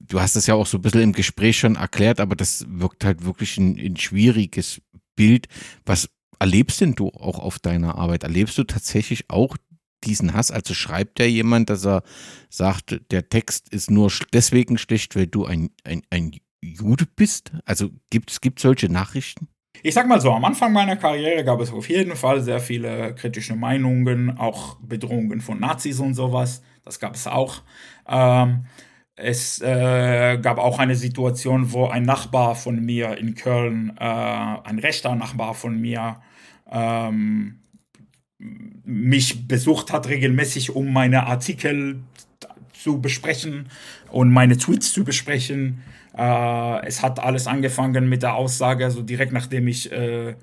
du hast es ja auch so ein bisschen im Gespräch schon erklärt, aber das wirkt halt wirklich ein, ein schwieriges Bild. Was erlebst denn du auch auf deiner Arbeit? Erlebst du tatsächlich auch diesen Hass? Also schreibt ja jemand, dass er sagt, der Text ist nur deswegen schlecht, weil du ein, ein, ein Jude bist? Also gibt es solche Nachrichten? Ich sag mal so, am Anfang meiner Karriere gab es auf jeden Fall sehr viele kritische Meinungen, auch Bedrohungen von Nazis und sowas. Das gab es auch. Ähm, es äh, gab auch eine Situation, wo ein Nachbar von mir in Köln, äh, ein rechter Nachbar von mir, ähm, mich besucht hat regelmäßig, um meine Artikel zu besprechen und meine Tweets zu besprechen. Äh, es hat alles angefangen mit der Aussage, also direkt nachdem ich äh,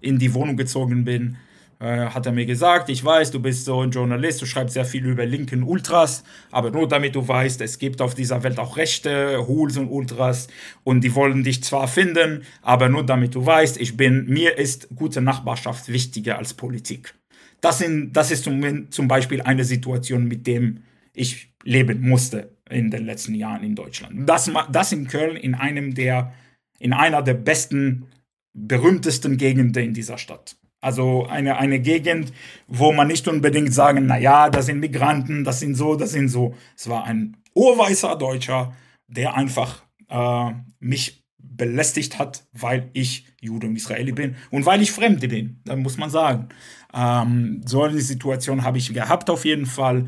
in die Wohnung gezogen bin, äh, hat er mir gesagt, ich weiß, du bist so ein Journalist, du schreibst sehr viel über linken Ultras, aber nur damit du weißt, es gibt auf dieser Welt auch rechte Hools und Ultras und die wollen dich zwar finden, aber nur damit du weißt, ich bin, mir ist gute Nachbarschaft wichtiger als Politik. Das, sind, das ist zum, zum Beispiel eine Situation, mit dem ich leben musste in den letzten Jahren in Deutschland. Das, das in Köln in einem der, in einer der besten, berühmtesten Gegenden in dieser Stadt. Also eine, eine Gegend, wo man nicht unbedingt sagen, naja, das sind Migranten, das sind so, das sind so. Es war ein urweißer Deutscher, der einfach äh, mich belästigt hat, weil ich Jude und Israeli bin und weil ich Fremde bin, da muss man sagen. Ähm, so eine Situation habe ich gehabt auf jeden Fall.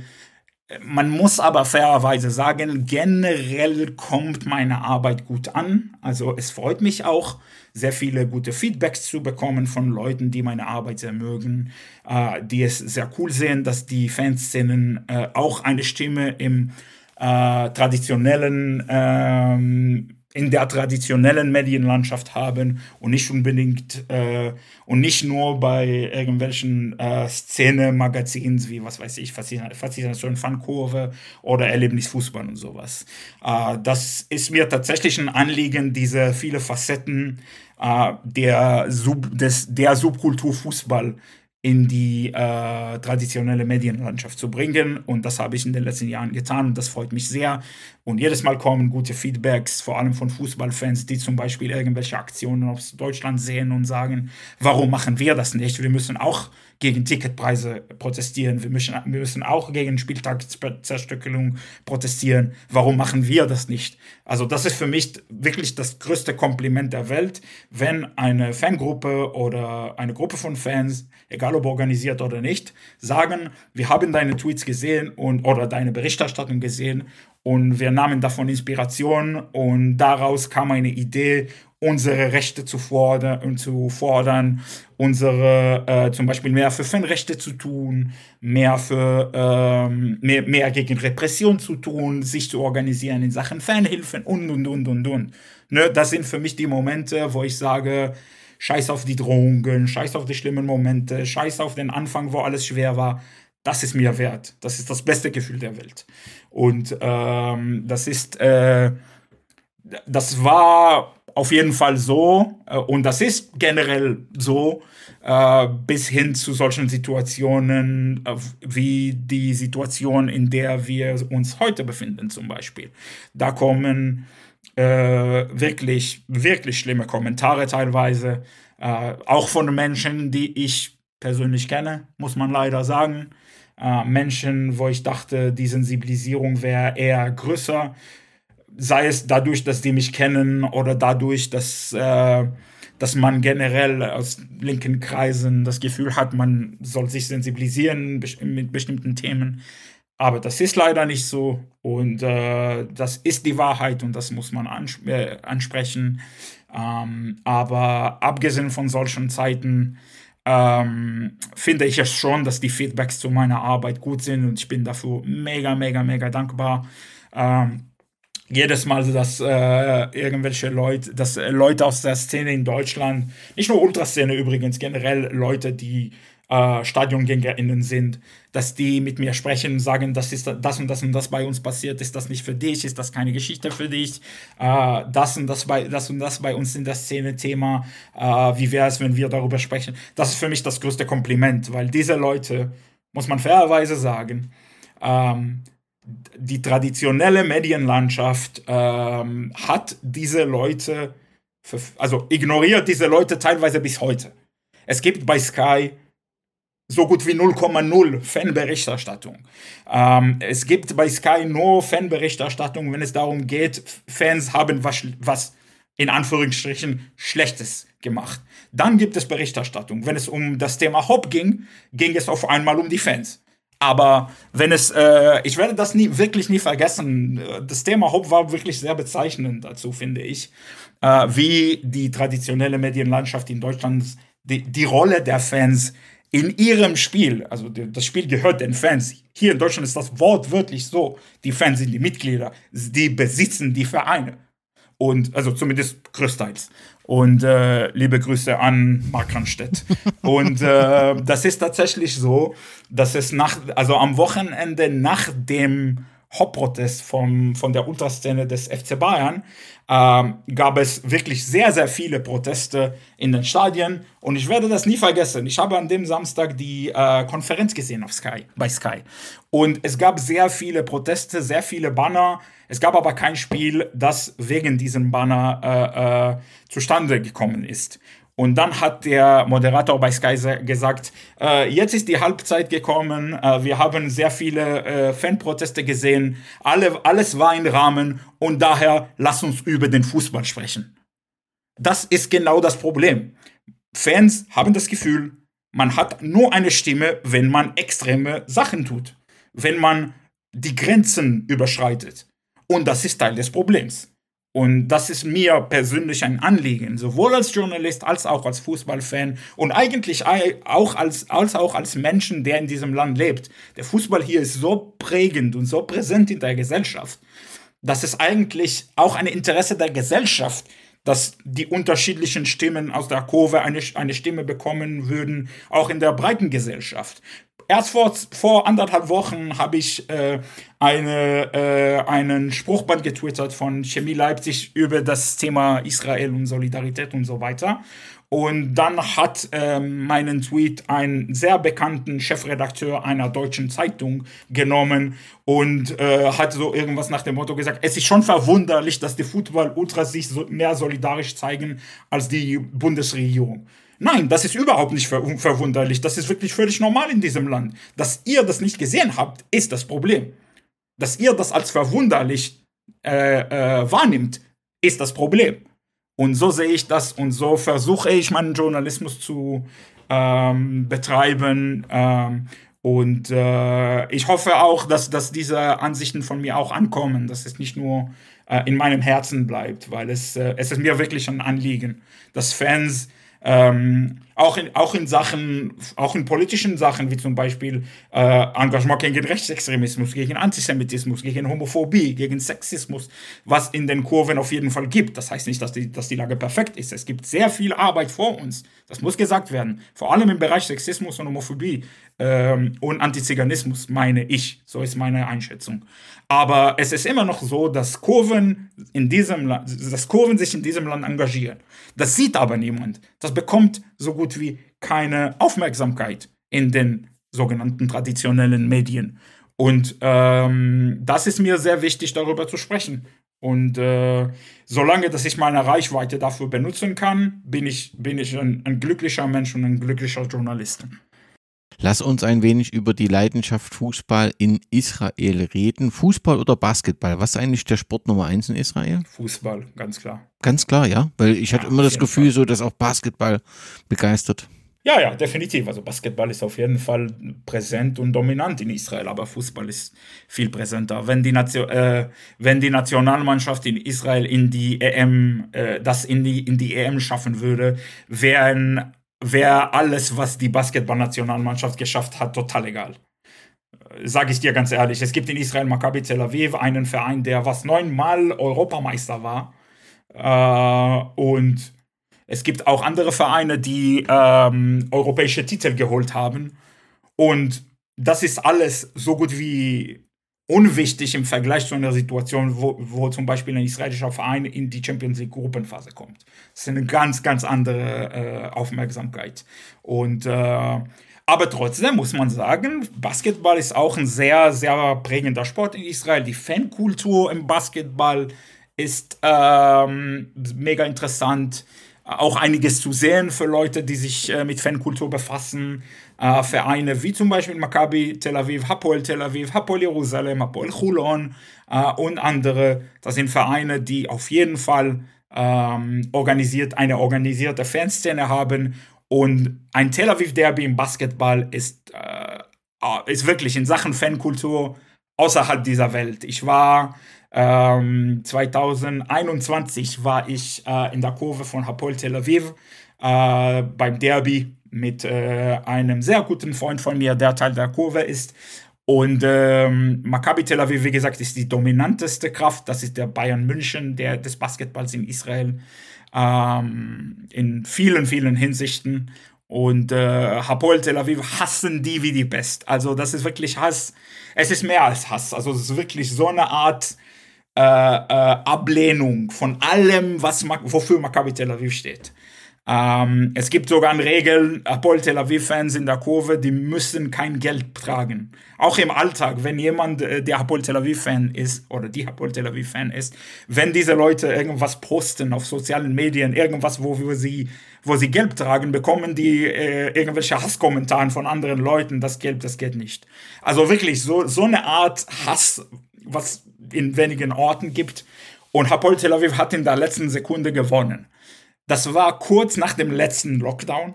Man muss aber fairerweise sagen, generell kommt meine Arbeit gut an. Also es freut mich auch, sehr viele gute Feedbacks zu bekommen von Leuten, die meine Arbeit sehr mögen, äh, die es sehr cool sehen, dass die Fanszenen äh, auch eine Stimme im äh, traditionellen ähm, in der traditionellen Medienlandschaft haben und nicht unbedingt äh, und nicht nur bei irgendwelchen äh, Szene-Magazins wie, was weiß ich, Faszination Fankurve oder Erlebnisfußball und sowas. Äh, das ist mir tatsächlich ein Anliegen, diese viele Facetten äh, der, Sub, des, der Subkultur Fußball in die äh, traditionelle Medienlandschaft zu bringen. Und das habe ich in den letzten Jahren getan und das freut mich sehr. Und jedes Mal kommen gute Feedbacks, vor allem von Fußballfans, die zum Beispiel irgendwelche Aktionen aus Deutschland sehen und sagen, warum machen wir das nicht? Wir müssen auch gegen Ticketpreise protestieren. Wir müssen, wir müssen auch gegen Spieltagszerstückelung protestieren. Warum machen wir das nicht? Also das ist für mich wirklich das größte Kompliment der Welt, wenn eine Fangruppe oder eine Gruppe von Fans, egal ob organisiert oder nicht, sagen, wir haben deine Tweets gesehen und oder deine Berichterstattung gesehen und wir nahmen davon Inspiration und daraus kam eine Idee unsere Rechte zu fordern, zu fordern unsere äh, zum Beispiel mehr für Fanrechte zu tun, mehr für ähm, mehr, mehr gegen Repression zu tun, sich zu organisieren in Sachen Fanhilfen und und und und und. Ne, das sind für mich die Momente, wo ich sage, scheiß auf die Drohungen, scheiß auf die schlimmen Momente, scheiß auf den Anfang, wo alles schwer war. Das ist mir wert. Das ist das beste Gefühl der Welt. Und ähm, das ist, äh, das war auf jeden Fall so, äh, und das ist generell so, äh, bis hin zu solchen Situationen äh, wie die Situation, in der wir uns heute befinden, zum Beispiel. Da kommen äh, wirklich, wirklich schlimme Kommentare teilweise, äh, auch von Menschen, die ich persönlich kenne, muss man leider sagen. Äh, Menschen, wo ich dachte, die Sensibilisierung wäre eher größer sei es dadurch, dass die mich kennen oder dadurch, dass, äh, dass man generell aus linken Kreisen das Gefühl hat, man soll sich sensibilisieren mit bestimmten Themen. Aber das ist leider nicht so und äh, das ist die Wahrheit und das muss man ans äh, ansprechen. Ähm, aber abgesehen von solchen Zeiten ähm, finde ich es schon, dass die Feedbacks zu meiner Arbeit gut sind und ich bin dafür mega, mega, mega dankbar. Ähm, jedes Mal, dass äh, irgendwelche Leute, dass Leute aus der Szene in Deutschland, nicht nur Ultraszene übrigens, generell Leute, die äh, StadiongängerInnen sind, dass die mit mir sprechen und sagen, das ist das und das und das bei uns passiert, ist das nicht für dich, ist das keine Geschichte für dich, äh, das und das bei das und das bei uns in der Szene Thema, äh, wie wäre es, wenn wir darüber sprechen? Das ist für mich das größte Kompliment, weil diese Leute, muss man fairerweise sagen, ähm, die traditionelle Medienlandschaft ähm, hat diese Leute, also ignoriert diese Leute teilweise bis heute. Es gibt bei Sky so gut wie 0,0 Fanberichterstattung. Ähm, es gibt bei Sky nur Fanberichterstattung, wenn es darum geht, Fans haben was, was in Anführungsstrichen Schlechtes gemacht. Dann gibt es Berichterstattung. Wenn es um das Thema Hop ging, ging es auf einmal um die Fans. Aber wenn es, äh, ich werde das nie, wirklich nie vergessen. Das Thema Hope war wirklich sehr bezeichnend dazu, finde ich, äh, wie die traditionelle Medienlandschaft in Deutschland die, die Rolle der Fans in ihrem Spiel, also das Spiel gehört den Fans. Hier in Deutschland ist das Wort wirklich so. Die Fans sind die Mitglieder, die besitzen die Vereine. Und also zumindest größtenteils. Und äh, liebe Grüße an Mark Ranstedt. und äh, das ist tatsächlich so, dass es nach, also am Wochenende nach dem Hauptprotest vom, von der Ultraszene des FC Bayern ähm, gab es wirklich sehr, sehr viele Proteste in den Stadien. Und ich werde das nie vergessen. Ich habe an dem Samstag die äh, Konferenz gesehen auf Sky, bei Sky. Und es gab sehr viele Proteste, sehr viele Banner. Es gab aber kein Spiel, das wegen diesem Banner äh, äh, zustande gekommen ist. Und dann hat der Moderator bei Sky gesagt, äh, jetzt ist die Halbzeit gekommen, äh, wir haben sehr viele äh, Fanproteste gesehen, alle, alles war im Rahmen und daher lass uns über den Fußball sprechen. Das ist genau das Problem. Fans haben das Gefühl, man hat nur eine Stimme, wenn man extreme Sachen tut, wenn man die Grenzen überschreitet. Und das ist Teil des Problems. Und das ist mir persönlich ein Anliegen, sowohl als Journalist als auch als Fußballfan und eigentlich auch als, als auch als Menschen, der in diesem Land lebt. Der Fußball hier ist so prägend und so präsent in der Gesellschaft, dass es eigentlich auch ein Interesse der Gesellschaft, dass die unterschiedlichen Stimmen aus der Kurve eine, eine Stimme bekommen würden, auch in der breiten Gesellschaft erst vor, vor anderthalb Wochen habe ich äh, eine, äh, einen Spruchband getwittert von Chemie Leipzig über das Thema Israel und Solidarität und so weiter. Und dann hat ähm, meinen Tweet einen sehr bekannten Chefredakteur einer deutschen Zeitung genommen und äh, hat so irgendwas nach dem Motto gesagt, es ist schon verwunderlich, dass die Football-Ultras sich so mehr solidarisch zeigen als die Bundesregierung. Nein, das ist überhaupt nicht ver verwunderlich. Das ist wirklich völlig normal in diesem Land. Dass ihr das nicht gesehen habt, ist das Problem. Dass ihr das als verwunderlich äh, äh, wahrnimmt, ist das Problem. Und so sehe ich das und so versuche ich meinen Journalismus zu ähm, betreiben. Ähm, und äh, ich hoffe auch, dass, dass diese Ansichten von mir auch ankommen, dass es nicht nur äh, in meinem Herzen bleibt, weil es, äh, es ist mir wirklich ein Anliegen, dass Fans ähm, auch, in, auch in Sachen, auch in politischen Sachen, wie zum Beispiel äh, Engagement gegen Rechtsextremismus, gegen Antisemitismus, gegen Homophobie, gegen Sexismus, was in den Kurven auf jeden Fall gibt. Das heißt nicht, dass die, dass die Lage perfekt ist. Es gibt sehr viel Arbeit vor uns. Das muss gesagt werden. Vor allem im Bereich Sexismus und Homophobie ähm, und Antiziganismus, meine ich. So ist meine Einschätzung. Aber es ist immer noch so, dass Kurven, in diesem dass Kurven sich in diesem Land engagieren. Das sieht aber niemand. Das bekommt so gut wie keine Aufmerksamkeit in den sogenannten traditionellen Medien. Und ähm, das ist mir sehr wichtig, darüber zu sprechen. Und äh, solange dass ich meine Reichweite dafür benutzen kann, bin ich, bin ich ein, ein glücklicher Mensch und ein glücklicher Journalist. Lass uns ein wenig über die Leidenschaft Fußball in Israel reden. Fußball oder Basketball? Was ist eigentlich der Sport Nummer eins in Israel? Fußball, ganz klar. Ganz klar, ja. Weil ich ja, hatte immer das Gefühl, Fall. so dass auch Basketball begeistert. Ja, ja, definitiv. Also Basketball ist auf jeden Fall präsent und dominant in Israel, aber Fußball ist viel präsenter. Wenn die, Nation, äh, wenn die Nationalmannschaft in Israel in die EM, äh, das in die, in die EM schaffen würde, wären wäre alles, was die Basketballnationalmannschaft geschafft hat, total egal. Sage ich dir ganz ehrlich, es gibt in Israel Maccabi Tel Aviv einen Verein, der was neunmal Europameister war. Äh, und es gibt auch andere Vereine, die ähm, europäische Titel geholt haben. Und das ist alles so gut wie unwichtig im Vergleich zu einer Situation, wo, wo zum Beispiel ein israelischer Verein in die Champions League Gruppenphase kommt. Das ist eine ganz, ganz andere äh, Aufmerksamkeit. Und äh, aber trotzdem muss man sagen, Basketball ist auch ein sehr, sehr prägender Sport in Israel. Die Fankultur im Basketball ist ähm, mega interessant. Auch einiges zu sehen für Leute, die sich äh, mit Fankultur befassen äh, Vereine wie zum Beispiel Maccabi Tel Aviv, Hapoel Tel Aviv, Hapoel Jerusalem, Hapoel Chulon äh, und andere. Das sind Vereine, die auf jeden Fall ähm, organisiert, eine organisierte Fanszene haben. Und ein Tel Aviv Derby im Basketball ist, äh, ist wirklich in Sachen Fankultur außerhalb dieser Welt. Ich war ähm, 2021 war ich äh, in der Kurve von Hapoel Tel Aviv äh, beim Derby mit äh, einem sehr guten Freund von mir, der Teil der Kurve ist. Und ähm, Maccabi Tel Aviv, wie gesagt, ist die dominanteste Kraft. Das ist der Bayern München der, des Basketballs in Israel. Ähm, in vielen, vielen Hinsichten. Und äh, Hapoel Tel Aviv hassen die wie die Pest. Also das ist wirklich Hass. Es ist mehr als Hass. Also es ist wirklich so eine Art äh, äh, Ablehnung von allem, was wofür Maccabi Tel Aviv steht. Ähm, es gibt sogar eine Regel, Hapoel Tel Aviv-Fans in der Kurve, die müssen kein Geld tragen. Auch im Alltag, wenn jemand, äh, der Hapoel Tel Aviv-Fan ist oder die Hapoel Tel Aviv-Fan ist, wenn diese Leute irgendwas posten auf sozialen Medien, irgendwas, wo sie, wo sie Geld tragen, bekommen die äh, irgendwelche Hasskommentare von anderen Leuten, das Geld, das geht nicht. Also wirklich so, so eine Art Hass, was in wenigen Orten gibt. Und Hapoel Tel Aviv hat in der letzten Sekunde gewonnen. Das war kurz nach dem letzten Lockdown.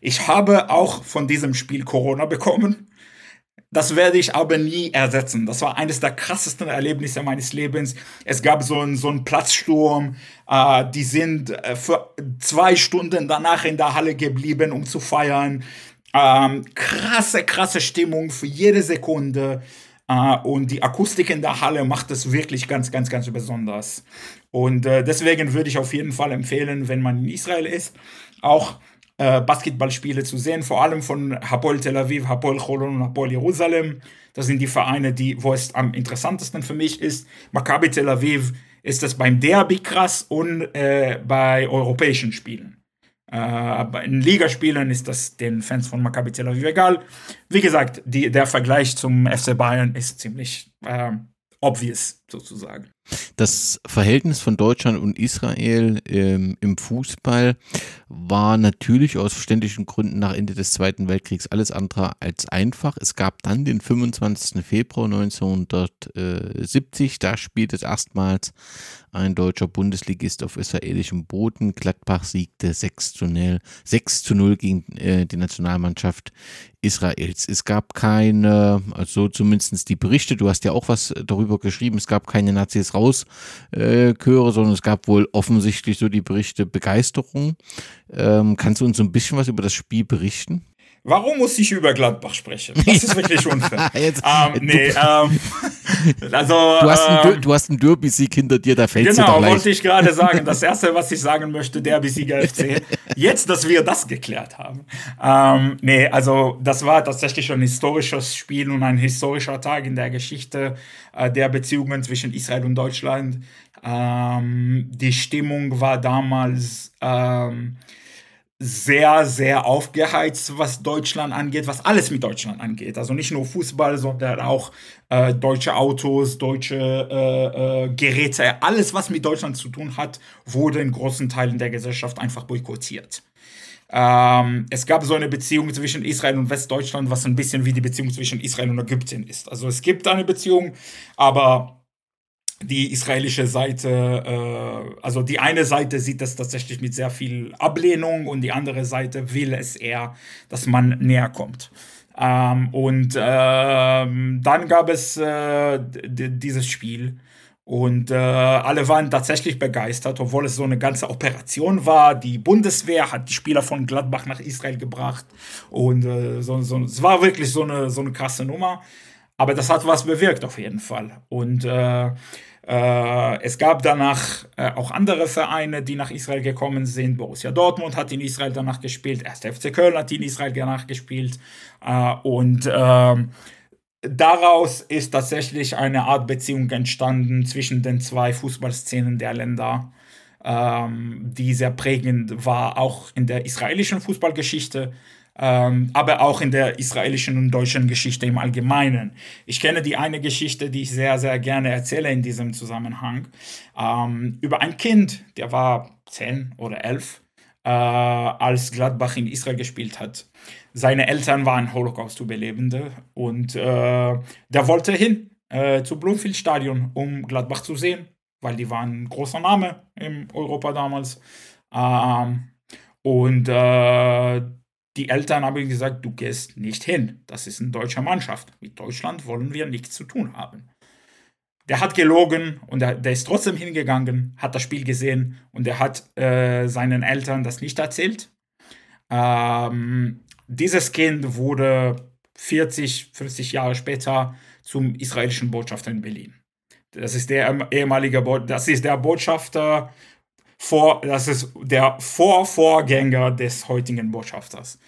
Ich habe auch von diesem Spiel Corona bekommen. Das werde ich aber nie ersetzen. Das war eines der krassesten Erlebnisse meines Lebens. Es gab so einen, so einen Platzsturm. Äh, die sind äh, für zwei Stunden danach in der Halle geblieben, um zu feiern. Ähm, krasse, krasse Stimmung für jede Sekunde. Äh, und die Akustik in der Halle macht es wirklich ganz, ganz, ganz besonders. Und äh, deswegen würde ich auf jeden Fall empfehlen, wenn man in Israel ist, auch äh, Basketballspiele zu sehen, vor allem von Hapoel Tel Aviv, Hapoel Cholon und Hapoel Jerusalem. Das sind die Vereine, die, wo es am interessantesten für mich ist. Maccabi Tel Aviv ist es beim Derby krass und äh, bei europäischen Spielen. Äh, in Ligaspielen ist das den Fans von Maccabi Tel Aviv egal. Wie gesagt, die, der Vergleich zum FC Bayern ist ziemlich äh, obvious sozusagen. Das Verhältnis von Deutschland und Israel ähm, im Fußball war natürlich aus verständlichen Gründen nach Ende des Zweiten Weltkriegs alles andere als einfach. Es gab dann den 25. Februar 1970, da spielt es erstmals ein deutscher Bundesligist auf israelischem Boden. Gladbach siegte 6 zu 0, 6 zu 0 gegen äh, die Nationalmannschaft Israels. Es gab keine, also zumindest die Berichte, du hast ja auch was darüber geschrieben, es gab keine Nazis rauschöre, äh, sondern es gab wohl offensichtlich so die Berichte Begeisterung. Ähm, kannst du uns so ein bisschen was über das Spiel berichten? Warum muss ich über Gladbach sprechen? Das ist wirklich unfair. Jetzt, ähm, nee, ähm, also, du, hast einen, ähm, du hast einen Derby-Sieg hinter dir, da fällt Genau, wollte ich gerade sagen. Das Erste, was ich sagen möchte, Derby-Sieger FC. Jetzt, dass wir das geklärt haben. Ähm, nee, also das war tatsächlich ein historisches Spiel und ein historischer Tag in der Geschichte äh, der Beziehungen zwischen Israel und Deutschland. Ähm, die Stimmung war damals... Ähm, sehr, sehr aufgeheizt, was Deutschland angeht, was alles mit Deutschland angeht. Also nicht nur Fußball, sondern auch äh, deutsche Autos, deutsche äh, äh, Geräte, alles, was mit Deutschland zu tun hat, wurde in großen Teilen der Gesellschaft einfach boykottiert. Ähm, es gab so eine Beziehung zwischen Israel und Westdeutschland, was ein bisschen wie die Beziehung zwischen Israel und Ägypten ist. Also es gibt eine Beziehung, aber die israelische Seite, äh, also die eine Seite sieht das tatsächlich mit sehr viel Ablehnung und die andere Seite will es eher, dass man näher kommt. Ähm, und ähm, dann gab es äh, dieses Spiel und äh, alle waren tatsächlich begeistert, obwohl es so eine ganze Operation war. Die Bundeswehr hat die Spieler von Gladbach nach Israel gebracht und äh, so, so, es war wirklich so eine, so eine krasse Nummer. Aber das hat was bewirkt auf jeden Fall. Und äh, es gab danach äh, auch andere Vereine, die nach Israel gekommen sind. Borussia Dortmund hat in Israel danach gespielt, 1. FC Köln hat in Israel danach gespielt. Äh, und ähm, daraus ist tatsächlich eine Art Beziehung entstanden zwischen den zwei Fußballszenen der Länder, ähm, die sehr prägend war, auch in der israelischen Fußballgeschichte ähm, aber auch in der israelischen und deutschen Geschichte im Allgemeinen. Ich kenne die eine Geschichte, die ich sehr, sehr gerne erzähle in diesem Zusammenhang, ähm, über ein Kind, der war zehn oder elf, äh, als Gladbach in Israel gespielt hat. Seine Eltern waren Holocaust-Überlebende und äh, der wollte hin äh, zu Bloomfield-Stadion, um Gladbach zu sehen, weil die waren ein großer Name in Europa damals. Ähm, und äh, die Eltern haben gesagt, du gehst nicht hin. Das ist eine deutsche Mannschaft. Mit Deutschland wollen wir nichts zu tun haben. Der hat gelogen und der, der ist trotzdem hingegangen, hat das Spiel gesehen und er hat äh, seinen Eltern das nicht erzählt. Ähm, dieses Kind wurde 40, 50 Jahre später zum israelischen Botschafter in Berlin. Das ist der ehemalige, Bo das ist der Botschafter vor, das ist der Vorvorgänger des heutigen Botschafters.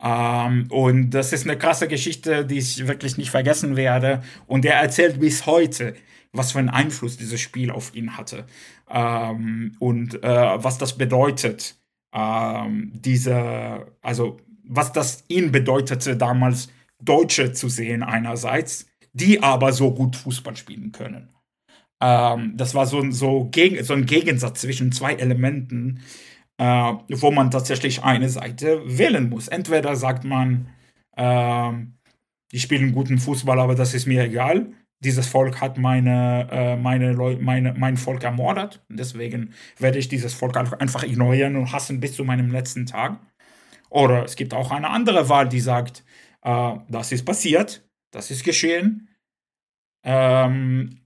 Ähm, und das ist eine krasse Geschichte, die ich wirklich nicht vergessen werde. Und er erzählt bis heute, was für einen Einfluss dieses Spiel auf ihn hatte ähm, und äh, was das bedeutet, ähm, diese, also was das ihn bedeutete, damals Deutsche zu sehen einerseits, die aber so gut Fußball spielen können. Ähm, das war so, so, gegen, so ein Gegensatz zwischen zwei Elementen, äh, wo man tatsächlich eine Seite wählen muss. Entweder sagt man, äh, die spielen guten Fußball, aber das ist mir egal. Dieses Volk hat meine, äh, meine meine, mein Volk ermordet. Deswegen werde ich dieses Volk einfach ignorieren und hassen bis zu meinem letzten Tag. Oder es gibt auch eine andere Wahl, die sagt, äh, das ist passiert, das ist geschehen. Ähm,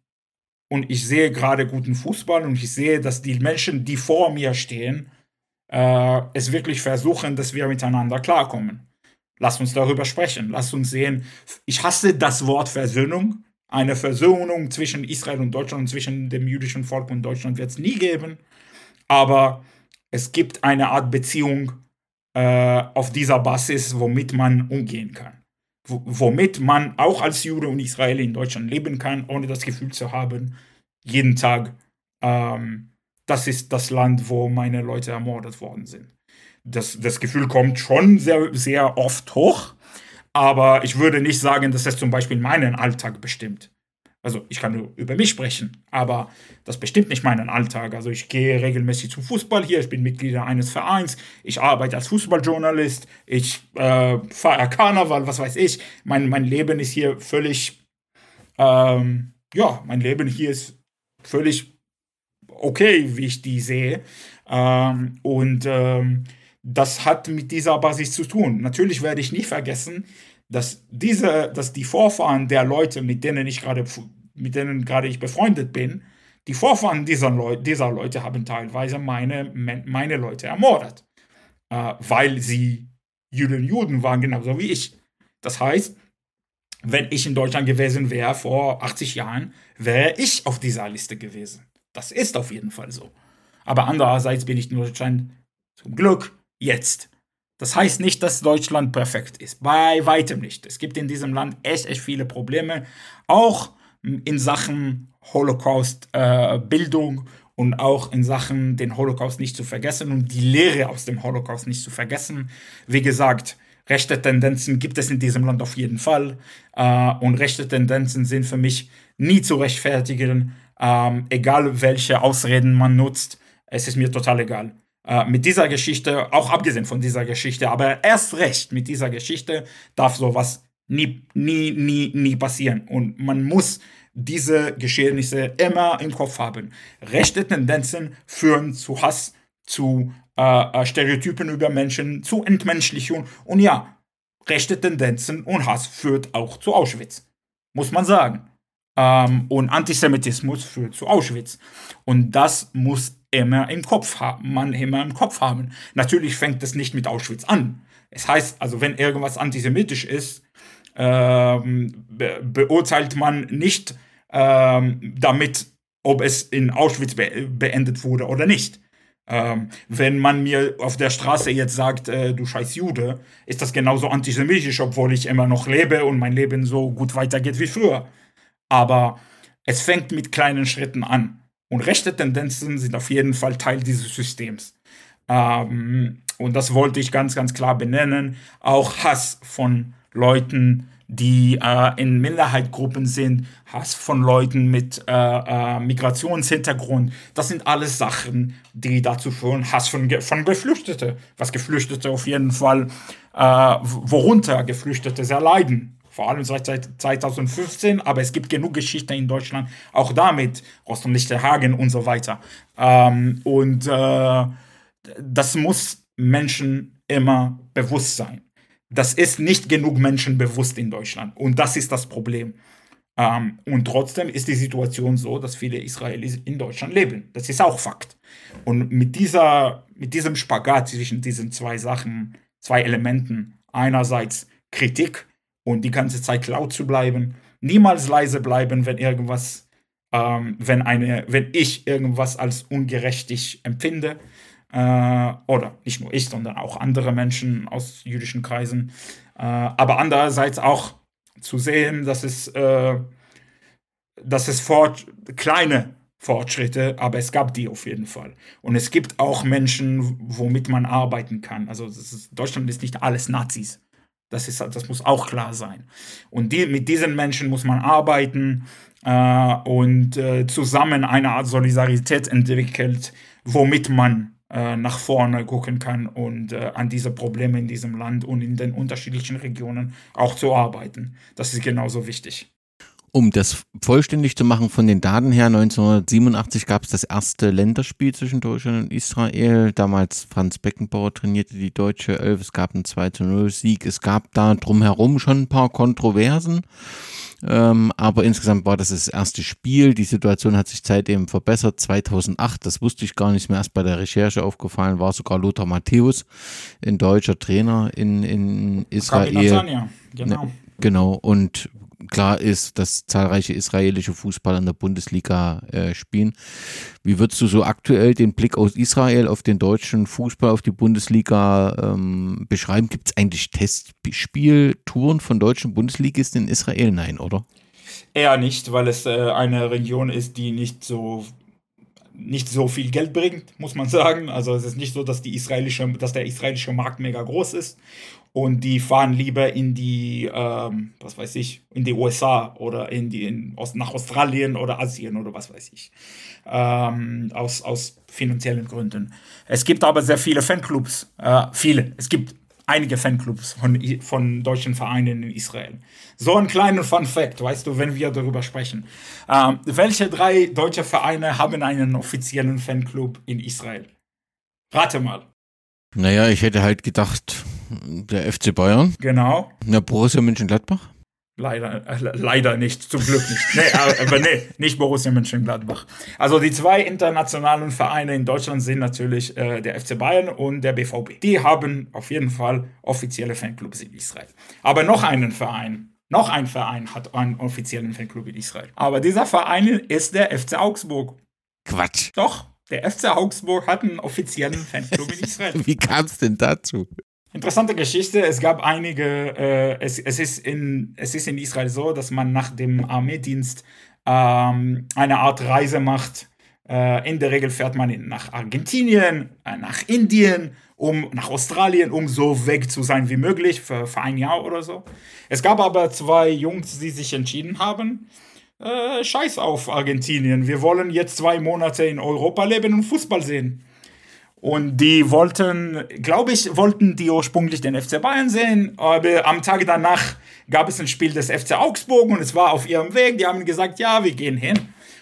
und ich sehe gerade guten Fußball und ich sehe, dass die Menschen, die vor mir stehen, äh, es wirklich versuchen, dass wir miteinander klarkommen. Lass uns darüber sprechen. Lass uns sehen. Ich hasse das Wort Versöhnung. Eine Versöhnung zwischen Israel und Deutschland und zwischen dem jüdischen Volk und Deutschland wird es nie geben. Aber es gibt eine Art Beziehung äh, auf dieser Basis, womit man umgehen kann. Womit man auch als Jude und Israeli in Deutschland leben kann, ohne das Gefühl zu haben, jeden Tag ähm, das ist das Land, wo meine Leute ermordet worden sind. Das, das Gefühl kommt schon sehr, sehr oft hoch, aber ich würde nicht sagen, dass es zum Beispiel meinen Alltag bestimmt. Also ich kann nur über mich sprechen, aber das bestimmt nicht meinen Alltag. Also ich gehe regelmäßig zum Fußball hier, ich bin Mitglied eines Vereins, ich arbeite als Fußballjournalist, ich äh, feiere Karneval, was weiß ich. Mein, mein Leben ist hier völlig, ähm, ja, mein Leben hier ist völlig okay, wie ich die sehe. Ähm, und ähm, das hat mit dieser Basis zu tun. Natürlich werde ich nicht vergessen, dass diese, dass die Vorfahren der Leute, mit denen ich gerade, mit denen gerade ich befreundet bin, die Vorfahren dieser, Leu dieser Leute haben teilweise meine, meine Leute ermordet, äh, weil sie Juden Juden waren, genauso wie ich. Das heißt, wenn ich in Deutschland gewesen wäre vor 80 Jahren, wäre ich auf dieser Liste gewesen. Das ist auf jeden Fall so. Aber andererseits bin ich in Deutschland zum Glück jetzt. Das heißt nicht, dass Deutschland perfekt ist. Bei weitem nicht. Es gibt in diesem Land echt, echt viele Probleme. Auch in Sachen Holocaust-Bildung äh, und auch in Sachen den Holocaust nicht zu vergessen und die Lehre aus dem Holocaust nicht zu vergessen. Wie gesagt, rechte Tendenzen gibt es in diesem Land auf jeden Fall. Äh, und rechte Tendenzen sind für mich nie zu rechtfertigen, ähm, egal welche Ausreden man nutzt, es ist mir total egal. Äh, mit dieser Geschichte, auch abgesehen von dieser Geschichte, aber erst recht mit dieser Geschichte darf sowas nie, nie, nie, nie passieren. Und man muss diese Geschehnisse immer im Kopf haben. Rechte Tendenzen führen zu Hass, zu äh, äh Stereotypen über Menschen, zu Entmenschlichung. Und ja, rechte Tendenzen und Hass führt auch zu Auschwitz. Muss man sagen. Ähm, und Antisemitismus führt zu Auschwitz. Und das muss immer im Kopf haben, man immer im Kopf haben. Natürlich fängt es nicht mit Auschwitz an. Es heißt, also wenn irgendwas antisemitisch ist, ähm, be beurteilt man nicht ähm, damit, ob es in Auschwitz be beendet wurde oder nicht. Ähm, wenn man mir auf der Straße jetzt sagt, äh, du scheiß Jude, ist das genauso antisemitisch, obwohl ich immer noch lebe und mein Leben so gut weitergeht wie früher aber es fängt mit kleinen Schritten an. Und rechte Tendenzen sind auf jeden Fall Teil dieses Systems. Ähm, und das wollte ich ganz, ganz klar benennen. Auch Hass von Leuten, die äh, in Minderheitgruppen sind, Hass von Leuten mit äh, äh, Migrationshintergrund. Das sind alles Sachen, die dazu führen, Hass von, von Geflüchteten. Was Geflüchtete auf jeden Fall, äh, worunter Geflüchtete sehr leiden vor allem seit 2015, aber es gibt genug Geschichte in Deutschland, auch damit, Rostock Lichterhagen und so weiter. Ähm, und äh, das muss Menschen immer bewusst sein. Das ist nicht genug Menschen bewusst in Deutschland und das ist das Problem. Ähm, und trotzdem ist die Situation so, dass viele Israelis in Deutschland leben. Das ist auch Fakt. Und mit, dieser, mit diesem Spagat zwischen diesen zwei Sachen, zwei Elementen, einerseits Kritik und die ganze Zeit laut zu bleiben. Niemals leise bleiben, wenn irgendwas, ähm, wenn eine, wenn ich irgendwas als ungerechtig empfinde. Äh, oder nicht nur ich, sondern auch andere Menschen aus jüdischen Kreisen. Äh, aber andererseits auch zu sehen, dass es, äh, dass es fort, kleine Fortschritte, aber es gab die auf jeden Fall. Und es gibt auch Menschen, womit man arbeiten kann. Also ist, Deutschland ist nicht alles Nazis. Das, ist, das muss auch klar sein. Und die, mit diesen Menschen muss man arbeiten äh, und äh, zusammen eine Art Solidarität entwickelt, womit man äh, nach vorne gucken kann und äh, an diese Probleme in diesem Land und in den unterschiedlichen Regionen auch zu arbeiten. Das ist genauso wichtig. Um das vollständig zu machen von den Daten her, 1987 gab es das erste Länderspiel zwischen Deutschland und Israel. Damals Franz Beckenbauer trainierte die deutsche Elf. Es gab einen 2-0-Sieg. Es gab da drumherum schon ein paar Kontroversen. Ähm, aber insgesamt war das das erste Spiel. Die Situation hat sich seitdem verbessert. 2008, das wusste ich gar nicht mehr, erst bei der Recherche aufgefallen, war sogar Lothar Matthäus, ein deutscher Trainer in, in Israel. Genau. Ne, genau. Und klar ist, dass zahlreiche israelische Fußballer in der Bundesliga äh, spielen. Wie würdest du so aktuell den Blick aus Israel auf den deutschen Fußball, auf die Bundesliga ähm, beschreiben? Gibt es eigentlich Testspieltouren von deutschen Bundesligisten in Israel? Nein, oder? Eher nicht, weil es äh, eine Region ist, die nicht so nicht so viel Geld bringt, muss man sagen. Also es ist nicht so, dass, die israelische, dass der israelische Markt mega groß ist und die fahren lieber in die, ähm, was weiß ich, in die USA oder in die, in, aus, nach Australien oder Asien oder was weiß ich, ähm, aus, aus finanziellen Gründen. Es gibt aber sehr viele Fanclubs, äh, viele, es gibt einige Fanclubs von, von deutschen Vereinen in Israel. So ein kleiner Fun Fact, weißt du, wenn wir darüber sprechen. Ähm, welche drei deutsche Vereine haben einen offiziellen Fanclub in Israel? Rate mal. Naja, ich hätte halt gedacht, der FC Bayern. Genau. Der Borussia Mönchengladbach. Leider, äh, leider nicht, zum Glück nicht. Nee, aber nee, nicht Borussia Mönchengladbach. Also die zwei internationalen Vereine in Deutschland sind natürlich äh, der FC Bayern und der BVB. Die haben auf jeden Fall offizielle Fanclubs in Israel. Aber noch einen Verein, noch ein Verein hat einen offiziellen Fanclub in Israel. Aber dieser Verein ist der FC Augsburg. Quatsch. Doch, der FC Augsburg hat einen offiziellen Fanclub in Israel. Wie kam es denn dazu? Interessante Geschichte. Es gab einige, äh, es, es, ist in, es ist in Israel so, dass man nach dem Armeedienst ähm, eine Art Reise macht. Äh, in der Regel fährt man nach Argentinien, äh, nach Indien, um nach Australien, um so weg zu sein wie möglich für, für ein Jahr oder so. Es gab aber zwei Jungs, die sich entschieden haben, äh, scheiß auf Argentinien. Wir wollen jetzt zwei Monate in Europa leben und Fußball sehen. Und die wollten, glaube ich, wollten die ursprünglich den FC Bayern sehen, aber am Tag danach gab es ein Spiel des FC Augsburg und es war auf ihrem Weg. Die haben gesagt, ja, wir gehen hin.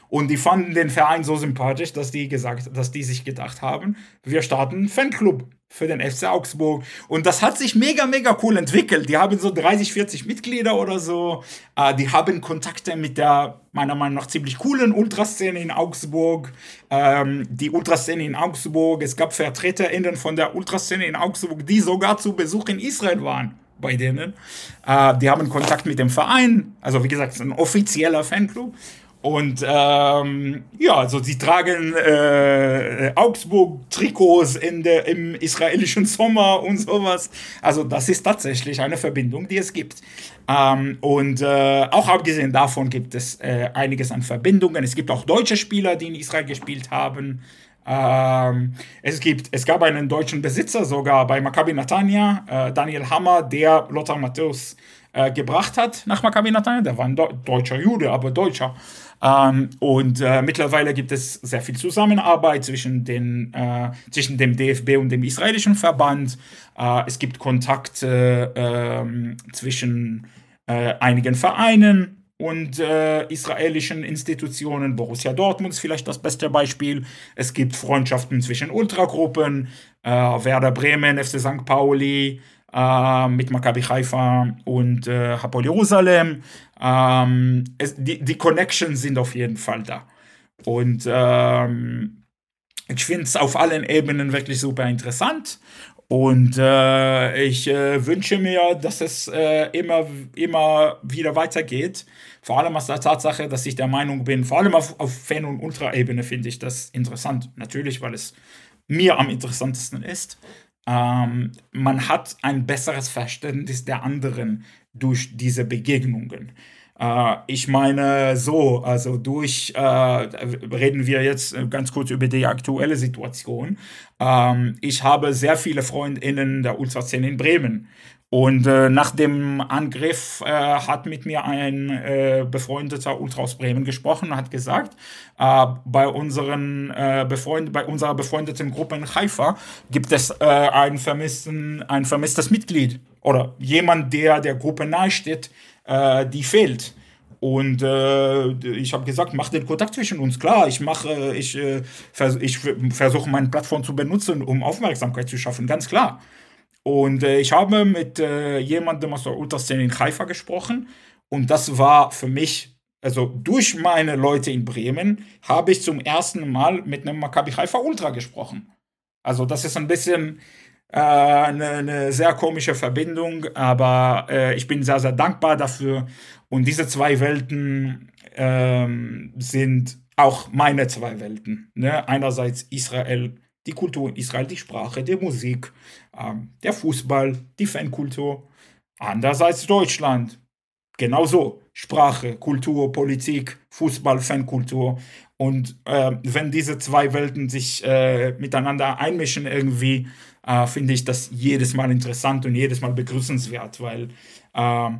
Und die fanden den Verein so sympathisch, dass die gesagt, dass die sich gedacht haben, wir starten einen Fanclub für den FC Augsburg. Und das hat sich mega, mega cool entwickelt. Die haben so 30, 40 Mitglieder oder so. Äh, die haben Kontakte mit der, meiner Meinung nach, ziemlich coolen Ultraszene in Augsburg. Ähm, die Ultraszene in Augsburg, es gab VertreterInnen von der Ultraszene in Augsburg, die sogar zu Besuch in Israel waren bei denen. Äh, die haben Kontakt mit dem Verein. Also wie gesagt, ein offizieller Fanclub. Und ähm, ja, also sie tragen äh, Augsburg-Trikots im israelischen Sommer und sowas. Also das ist tatsächlich eine Verbindung, die es gibt. Ähm, und äh, auch abgesehen davon gibt es äh, einiges an Verbindungen. Es gibt auch deutsche Spieler, die in Israel gespielt haben. Ähm, es, gibt, es gab einen deutschen Besitzer sogar bei Maccabi Natania, äh, Daniel Hammer, der Lothar Matthäus äh, gebracht hat nach Maccabi Natania. Der war ein deutscher Jude, aber Deutscher. Ähm, und äh, mittlerweile gibt es sehr viel Zusammenarbeit zwischen, den, äh, zwischen dem DFB und dem israelischen Verband. Äh, es gibt Kontakte ähm, zwischen äh, einigen Vereinen und äh, israelischen Institutionen. Borussia Dortmund ist vielleicht das beste Beispiel. Es gibt Freundschaften zwischen Ultragruppen, äh, Werder Bremen, FC St. Pauli, äh, mit Maccabi Haifa und äh, Hapoel Jerusalem. Ähm, es, die, die Connections sind auf jeden Fall da. Und ähm, ich finde es auf allen Ebenen wirklich super interessant. Und äh, ich äh, wünsche mir, dass es äh, immer, immer wieder weitergeht. Vor allem aus der Tatsache, dass ich der Meinung bin, vor allem auf, auf Fan- und Ultra-Ebene finde ich das interessant. Natürlich, weil es mir am interessantesten ist. Ähm, man hat ein besseres Verständnis der anderen durch diese Begegnungen. Äh, ich meine so, also durch, äh, reden wir jetzt ganz kurz über die aktuelle Situation. Ähm, ich habe sehr viele Freundinnen der Ultraszene in Bremen. Und äh, nach dem Angriff äh, hat mit mir ein äh, befreundeter Ultra aus Bremen gesprochen und hat gesagt, äh, bei, unseren, äh, befreund bei unserer befreundeten Gruppe in Haifa gibt es äh, einen vermissten, ein vermisstes Mitglied oder jemand, der der Gruppe nahesteht, die fehlt. Und äh, ich habe gesagt, mach den Kontakt zwischen uns. Klar, ich mache, ich, äh, vers ich versuche meine Plattform zu benutzen, um Aufmerksamkeit zu schaffen, ganz klar. Und äh, ich habe mit äh, jemandem aus der Ultraszene in Haifa gesprochen und das war für mich, also durch meine Leute in Bremen, habe ich zum ersten Mal mit einem Maccabi Haifa Ultra gesprochen. Also das ist ein bisschen äh, eine, eine, sehr komische Verbindung, aber äh, ich bin sehr, sehr dankbar dafür. Und diese zwei Welten ähm, sind auch meine zwei Welten. Ne? Einerseits Israel, die Kultur in Israel, die Sprache, die Musik, ähm, der Fußball, die Fankultur. Andererseits Deutschland. Genauso. Sprache, Kultur, Politik, Fußball, Fankultur. Und äh, wenn diese zwei Welten sich äh, miteinander einmischen irgendwie, äh, finde ich das jedes Mal interessant und jedes Mal begrüßenswert, weil äh,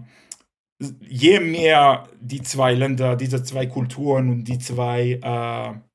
je mehr die zwei Länder, diese zwei Kulturen und die zwei äh,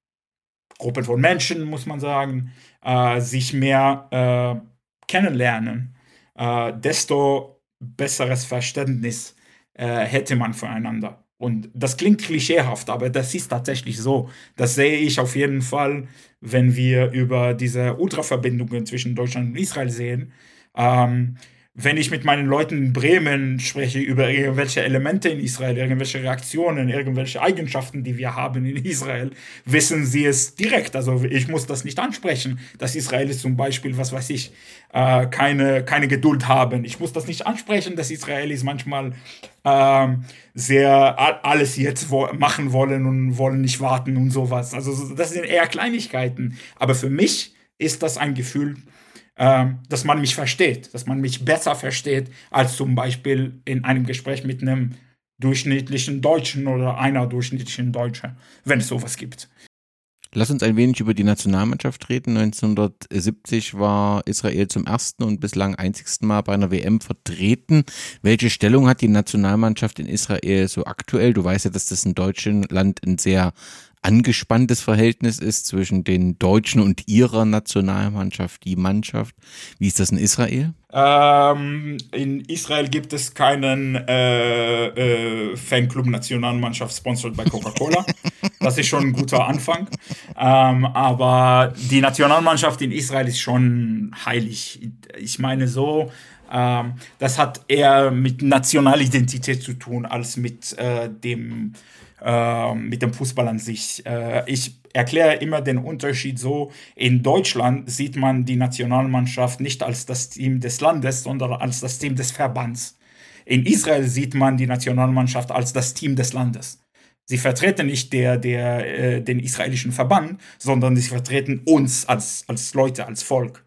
Gruppen von Menschen, muss man sagen, äh, sich mehr äh, kennenlernen, äh, desto besseres Verständnis hätte man füreinander. Und das klingt klischeehaft, aber das ist tatsächlich so. Das sehe ich auf jeden Fall, wenn wir über diese Ultraverbindungen zwischen Deutschland und Israel sehen. Ähm, wenn ich mit meinen Leuten in Bremen spreche über irgendwelche Elemente in Israel, irgendwelche Reaktionen, irgendwelche Eigenschaften, die wir haben in Israel, wissen sie es direkt. Also ich muss das nicht ansprechen, dass Israelis zum Beispiel, was weiß ich, äh, keine, keine Geduld haben. Ich muss das nicht ansprechen, dass Israelis manchmal äh, sehr alles jetzt wo machen wollen und wollen nicht warten und sowas. Also das sind eher Kleinigkeiten. Aber für mich ist das ein Gefühl, dass man mich versteht, dass man mich besser versteht als zum Beispiel in einem Gespräch mit einem durchschnittlichen Deutschen oder einer durchschnittlichen Deutschen, wenn es sowas gibt. Lass uns ein wenig über die Nationalmannschaft reden. 1970 war Israel zum ersten und bislang einzigsten Mal bei einer WM vertreten. Welche Stellung hat die Nationalmannschaft in Israel so aktuell? Du weißt ja, dass das in Deutschland ein sehr angespanntes Verhältnis ist zwischen den Deutschen und ihrer Nationalmannschaft, die Mannschaft. Wie ist das in Israel? Ähm, in Israel gibt es keinen äh, äh, Fanclub Nationalmannschaft sponsored bei Coca-Cola. das ist schon ein guter Anfang. Ähm, aber die Nationalmannschaft in Israel ist schon heilig. Ich meine so, ähm, das hat eher mit Nationalidentität zu tun als mit äh, dem äh, mit dem Fußball an sich. Äh, ich erkläre immer den Unterschied so, in Deutschland sieht man die Nationalmannschaft nicht als das Team des Landes, sondern als das Team des Verbands. In Israel sieht man die Nationalmannschaft als das Team des Landes. Sie vertreten nicht der, der, äh, den israelischen Verband, sondern sie vertreten uns als, als Leute, als Volk,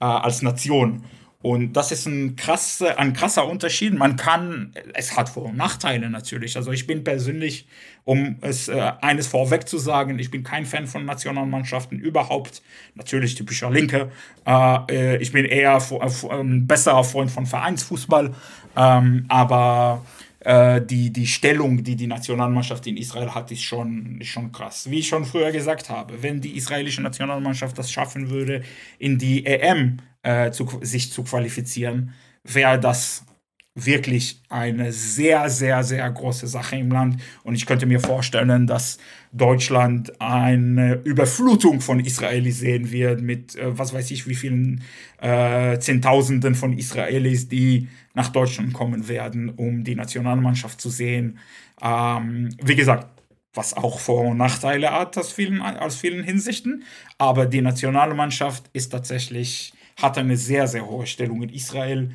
äh, als Nation. Und das ist ein, krasse, ein krasser Unterschied. Man kann, es hat Vor- und Nachteile natürlich. Also ich bin persönlich, um es äh, eines vorweg zu sagen, ich bin kein Fan von Nationalmannschaften überhaupt. Natürlich typischer Linke. Äh, äh ich bin eher ein besserer Freund von Vereinsfußball. Ähm, aber äh, die, die Stellung, die die Nationalmannschaft in Israel hat, ist schon, ist schon krass. Wie ich schon früher gesagt habe, wenn die israelische Nationalmannschaft das schaffen würde, in die EM äh, zu, sich zu qualifizieren, wäre das wirklich eine sehr, sehr, sehr große Sache im Land. Und ich könnte mir vorstellen, dass Deutschland eine Überflutung von Israelis sehen wird mit, äh, was weiß ich, wie vielen äh, Zehntausenden von Israelis, die nach Deutschland kommen werden, um die Nationalmannschaft zu sehen. Ähm, wie gesagt, was auch Vor- und Nachteile hat aus vielen, aus vielen Hinsichten. Aber die Nationalmannschaft ist tatsächlich hat eine sehr, sehr hohe Stellung in Israel,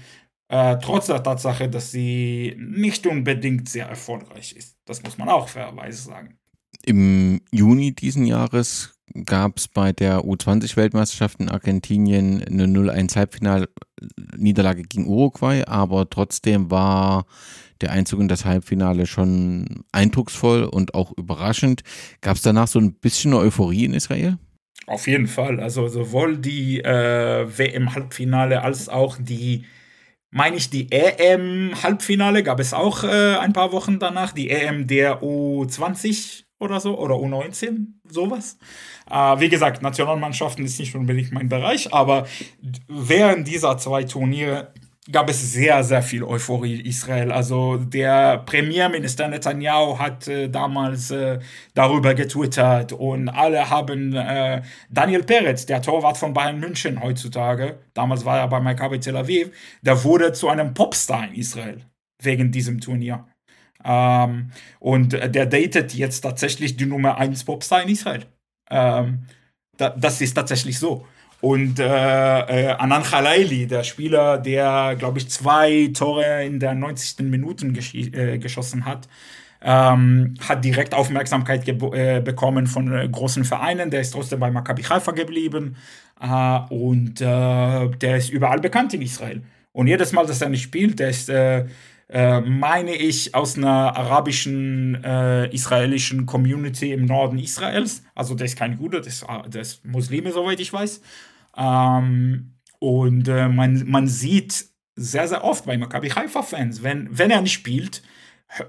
äh, trotz der Tatsache, dass sie nicht unbedingt sehr erfolgreich ist. Das muss man auch fairerweise sagen. Im Juni diesen Jahres gab es bei der U20-Weltmeisterschaft in Argentinien eine 0-1-Halbfinal-Niederlage gegen Uruguay, aber trotzdem war der Einzug in das Halbfinale schon eindrucksvoll und auch überraschend. Gab es danach so ein bisschen Euphorie in Israel? Auf jeden Fall. Also sowohl die äh, WM-Halbfinale als auch die, meine ich, die EM-Halbfinale gab es auch äh, ein paar Wochen danach. Die EM der U20 oder so oder U19, sowas. Äh, wie gesagt, Nationalmannschaften ist nicht unbedingt mein Bereich, aber während dieser zwei Turniere gab es sehr, sehr viel Euphorie in Israel. Also der Premierminister Netanyahu hat äh, damals äh, darüber getwittert und alle haben äh, Daniel Peretz, der Torwart von Bayern München heutzutage, damals war er bei Maccabi Tel Aviv, der wurde zu einem Popstar in Israel wegen diesem Turnier. Ähm, und der datet jetzt tatsächlich die Nummer 1 Popstar in Israel. Ähm, da, das ist tatsächlich so. Und äh, äh, Anan Khalaili, der Spieler, der, glaube ich, zwei Tore in der 90. Minute äh, geschossen hat, ähm, hat direkt Aufmerksamkeit äh, bekommen von äh, großen Vereinen. Der ist trotzdem bei Maccabi Haifa geblieben äh, und äh, der ist überall bekannt in Israel. Und jedes Mal, dass er nicht spielt, der ist, äh, äh, meine ich, aus einer arabischen, israelischen Community im Norden Israels. Also der ist kein Jude, der ist, der ist Muslime, soweit ich weiß. Ähm, und äh, man, man sieht sehr, sehr oft bei Maccabi Haifa-Fans, wenn, wenn er nicht spielt,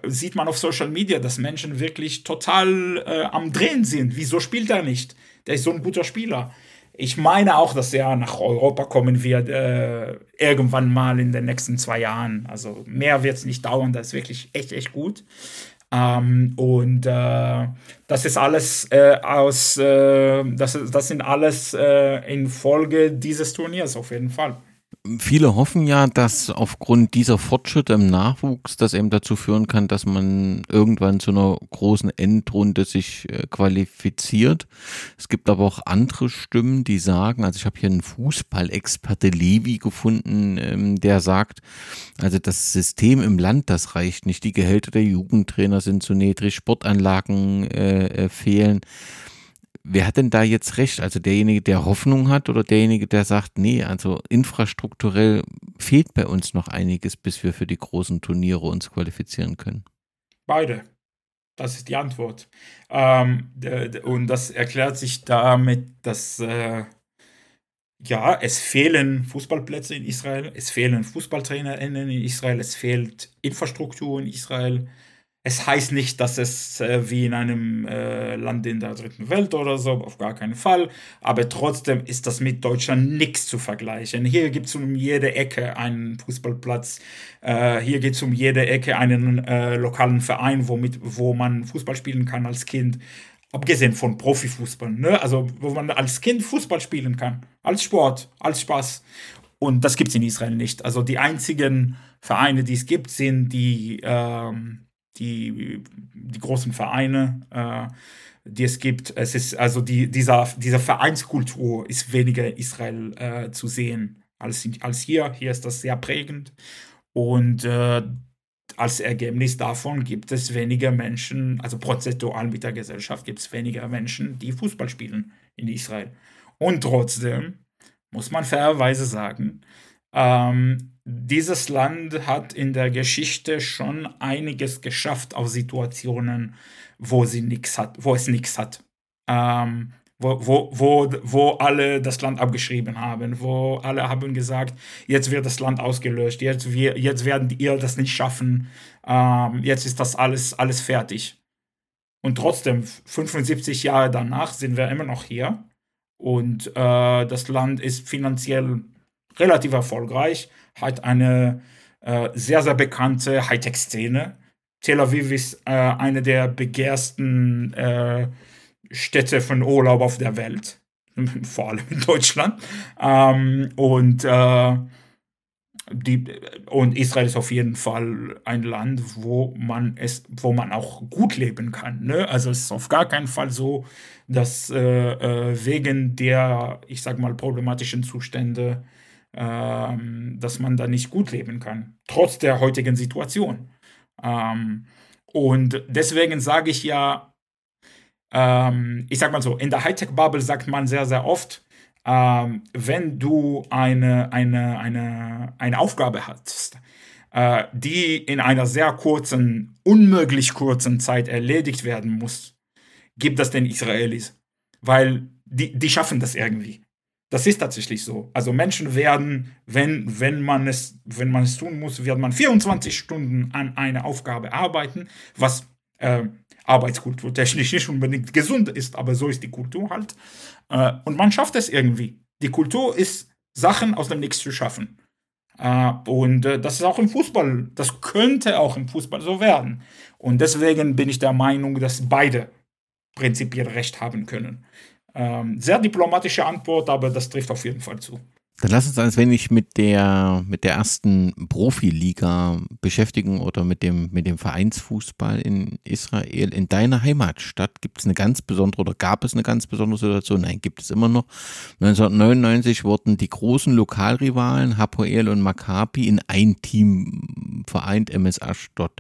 sieht man auf Social Media, dass Menschen wirklich total äh, am Drehen sind. Wieso spielt er nicht? Der ist so ein guter Spieler. Ich meine auch, dass er nach Europa kommen wird, äh, irgendwann mal in den nächsten zwei Jahren. Also mehr wird es nicht dauern, das ist wirklich echt, echt gut. Ähm, und äh, das ist alles äh, aus, äh, das, das sind alles äh, in Folge dieses Turniers auf jeden Fall. Viele hoffen ja, dass aufgrund dieser Fortschritte im Nachwuchs das eben dazu führen kann, dass man irgendwann zu einer großen Endrunde sich äh, qualifiziert. Es gibt aber auch andere Stimmen, die sagen, also ich habe hier einen Fußballexperte Levi gefunden, ähm, der sagt, also das System im Land, das reicht nicht. Die Gehälter der Jugendtrainer sind zu niedrig, Sportanlagen äh, äh fehlen wer hat denn da jetzt recht? Also derjenige, der Hoffnung hat oder derjenige, der sagt, nee, also infrastrukturell fehlt bei uns noch einiges, bis wir für die großen Turniere uns qualifizieren können? Beide. Das ist die Antwort. Ähm, und das erklärt sich damit, dass äh, ja, es fehlen Fußballplätze in Israel, es fehlen FußballtrainerInnen in Israel, es fehlt Infrastruktur in Israel, es heißt nicht, dass es äh, wie in einem äh, Land in der dritten Welt oder so, auf gar keinen Fall. Aber trotzdem ist das mit Deutschland nichts zu vergleichen. Hier gibt es um jede Ecke einen Fußballplatz. Äh, hier gibt es um jede Ecke einen äh, lokalen Verein, womit, wo man Fußball spielen kann als Kind. Abgesehen von Profifußball. Ne? Also, wo man als Kind Fußball spielen kann. Als Sport, als Spaß. Und das gibt es in Israel nicht. Also, die einzigen Vereine, die es gibt, sind die. Ähm, die, die großen Vereine, äh, die es gibt. Es ist also die, dieser, dieser Vereinskultur ist weniger in Israel äh, zu sehen als, als hier. Hier ist das sehr prägend. Und äh, als Ergebnis davon gibt es weniger Menschen, also prozentual mit der Gesellschaft gibt es weniger Menschen, die Fußball spielen in Israel. Und trotzdem muss man fairerweise sagen, ähm, dieses Land hat in der Geschichte schon einiges geschafft auf Situationen, wo sie nichts hat, wo es nichts hat. Ähm, wo, wo, wo, wo alle das Land abgeschrieben haben, wo alle haben gesagt, jetzt wird das Land ausgelöscht, jetzt, wir, jetzt werden ihr das nicht schaffen, ähm, jetzt ist das alles, alles fertig. Und trotzdem, 75 Jahre danach sind wir immer noch hier und äh, das Land ist finanziell relativ erfolgreich, hat eine äh, sehr, sehr bekannte Hightech-Szene. Tel Aviv ist äh, eine der begehrsten äh, Städte von Urlaub auf der Welt, vor allem in Deutschland. Ähm, und äh, die, und Israel ist auf jeden Fall ein Land, wo man es, wo man auch gut leben kann. Ne? Also es ist auf gar keinen Fall so, dass äh, äh, wegen der, ich sag mal, problematischen Zustände, äh, dass man da nicht gut leben kann, trotz der heutigen Situation. Ähm, und deswegen sage ich ja, ähm, ich sag mal so, in der Hightech-Bubble sagt man sehr, sehr oft, ähm, wenn du eine, eine, eine, eine Aufgabe hast, äh, die in einer sehr kurzen, unmöglich kurzen Zeit erledigt werden muss, gib das den Israelis. Weil die, die schaffen das irgendwie. Das ist tatsächlich so. Also Menschen werden, wenn, wenn, man es, wenn man es tun muss, wird man 24 Stunden an einer Aufgabe arbeiten, was äh, Arbeitskultur technisch nicht unbedingt gesund ist, aber so ist die Kultur halt. Äh, und man schafft es irgendwie. Die Kultur ist, Sachen aus dem Nichts zu schaffen. Äh, und äh, das ist auch im Fußball, das könnte auch im Fußball so werden. Und deswegen bin ich der Meinung, dass beide prinzipiell recht haben können. Ähm, sehr diplomatische Antwort, aber das trifft auf jeden Fall zu. Dann lass uns ein wenig mit der, mit der ersten Profiliga beschäftigen oder mit dem, mit dem Vereinsfußball in Israel. In deiner Heimatstadt gibt es eine ganz besondere oder gab es eine ganz besondere Situation? Nein, gibt es immer noch. 1999 wurden die großen Lokalrivalen Hapoel und Maccabi in ein Team vereint, MS Ashdod.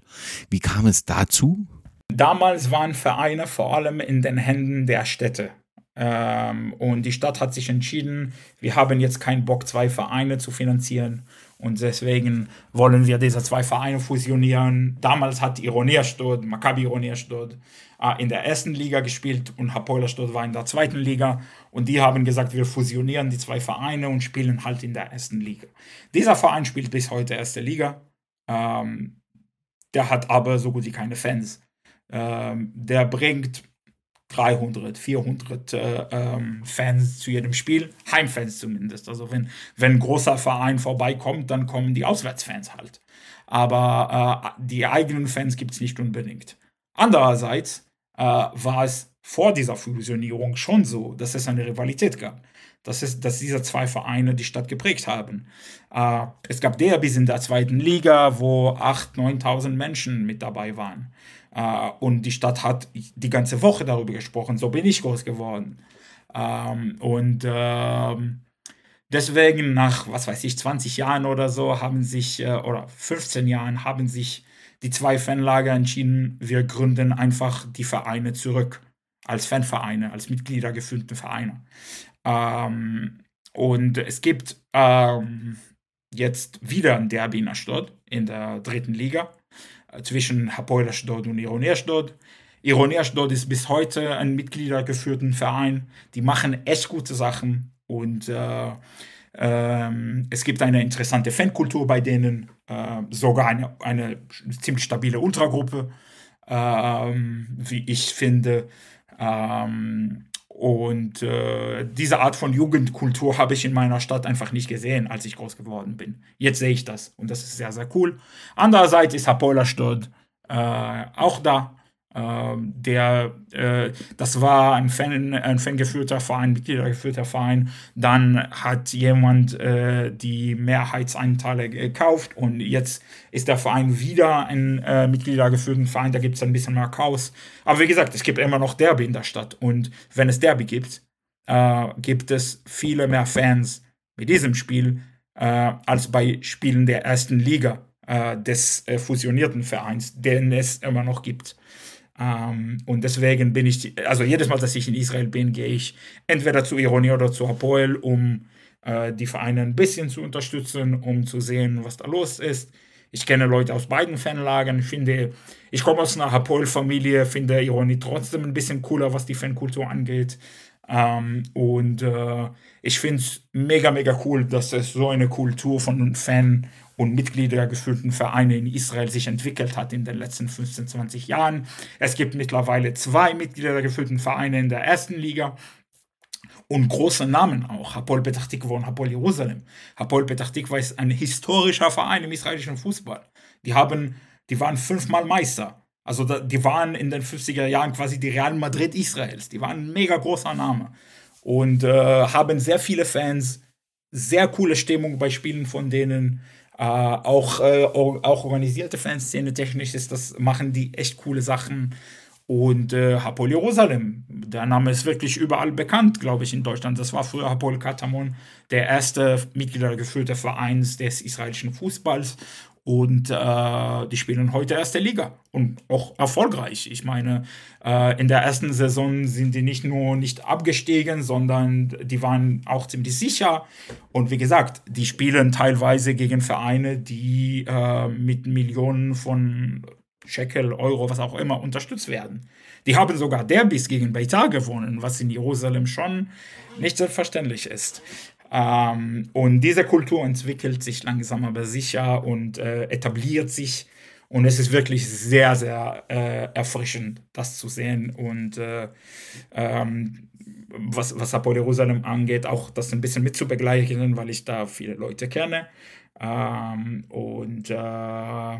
Wie kam es dazu? Damals waren Vereine vor allem in den Händen der Städte. Ähm, und die Stadt hat sich entschieden, wir haben jetzt keinen Bock, zwei Vereine zu finanzieren. Und deswegen wollen wir diese zwei Vereine fusionieren. Damals hat Ironia Stud, Maccabi Ironia Stud, äh, in der ersten Liga gespielt und Hapoel Stud war in der zweiten Liga. Und die haben gesagt, wir fusionieren die zwei Vereine und spielen halt in der ersten Liga. Dieser Verein spielt bis heute erste Liga. Ähm, der hat aber so gut wie keine Fans. Ähm, der bringt 300, 400 äh, ähm, Fans zu jedem Spiel, Heimfans zumindest. Also wenn, wenn ein großer Verein vorbeikommt, dann kommen die Auswärtsfans halt. Aber äh, die eigenen Fans gibt es nicht unbedingt. Andererseits äh, war es vor dieser Fusionierung schon so, dass es eine Rivalität gab. Das ist, dass diese zwei Vereine die Stadt geprägt haben. Äh, es gab Derbys in der zweiten Liga, wo 8.000, 9.000 Menschen mit dabei waren. Äh, und die Stadt hat die ganze Woche darüber gesprochen. So bin ich groß geworden. Ähm, und äh, deswegen nach, was weiß ich, 20 Jahren oder so haben sich, äh, oder 15 Jahren haben sich die zwei Fanlager entschieden, wir gründen einfach die Vereine zurück. Als Fanvereine, als Mitglieder gefüllten Vereine. Ähm, und es gibt ähm, jetzt wieder ein Derby in der Stadt, in der dritten Liga zwischen Hapoel Ashdod und Ironi Ashdod. Ironi Ashdod ist bis heute ein mitgliedergeführten Verein. Die machen echt gute Sachen und äh, ähm, es gibt eine interessante Fankultur bei denen, äh, sogar eine, eine ziemlich stabile Ultragruppe, äh, wie ich finde. Ähm, und äh, diese Art von Jugendkultur habe ich in meiner Stadt einfach nicht gesehen, als ich groß geworden bin. Jetzt sehe ich das und das ist sehr, sehr cool. Andererseits ist Hapoel Stadt äh, auch da. Ähm, der, äh, das war ein Fan, ein fangeführter Verein, Mitgliedergeführter Verein. Dann hat jemand äh, die Mehrheitsanteile gekauft und jetzt ist der Verein wieder ein äh, Mitgliedergeführten Verein. Da gibt es ein bisschen mehr Chaos. Aber wie gesagt, es gibt immer noch Derby in der Stadt und wenn es Derby gibt, äh, gibt es viele mehr Fans mit diesem Spiel äh, als bei Spielen der ersten Liga äh, des fusionierten Vereins, den es immer noch gibt. Ähm, und deswegen bin ich, also jedes Mal, dass ich in Israel bin, gehe ich entweder zu Ironie oder zu Hapoel, um äh, die Vereine ein bisschen zu unterstützen, um zu sehen, was da los ist. Ich kenne Leute aus beiden Fanlagern. Ich finde, ich komme aus einer Hapoel-Familie, finde Ironie trotzdem ein bisschen cooler, was die Fankultur angeht. Ähm, und äh, ich finde es mega, mega cool, dass es so eine Kultur von Fan- und Mitglieder geführten Vereine in Israel sich entwickelt hat in den letzten 15, 20 Jahren. Es gibt mittlerweile zwei Mitglieder geführten Vereine in der ersten Liga und große Namen auch. Hapoel Petach Tikva und Hapoel Jerusalem. Hapoel Petach Tikva ist ein historischer Verein im israelischen Fußball. Die, haben, die waren fünfmal Meister. Also die waren in den 50er Jahren quasi die Real Madrid Israels. Die waren ein mega großer Name und äh, haben sehr viele Fans, sehr coole Stimmung bei Spielen von denen Äh, auch, äh, auch organisierte Fanszene technisch ist das, machen die echt coole Sachen. Und äh, Hapoel Jerusalem, der Name ist wirklich überall bekannt, glaube ich, in Deutschland. Das war früher Hapoel Katamon, der erste mitgliedergeführte Verein des israelischen Fußballs. Und äh, die spielen heute erste Liga und auch erfolgreich. Ich meine, äh, in der ersten Saison sind die nicht nur nicht abgestiegen, sondern die waren auch ziemlich sicher. Und wie gesagt, die spielen teilweise gegen Vereine, die äh, mit Millionen von Shekel, Euro, was auch immer, unterstützt werden. Die haben sogar Derbys gegen Beitar gewonnen, was in Jerusalem schon nicht selbstverständlich ist. Ähm, und diese Kultur entwickelt sich langsam aber sicher und äh, etabliert sich. Und es ist wirklich sehr, sehr äh, erfrischend, das zu sehen. Und äh, ähm, was, was Apollo Jerusalem angeht, auch das ein bisschen mitzubegleichen, weil ich da viele Leute kenne. Ähm, und äh,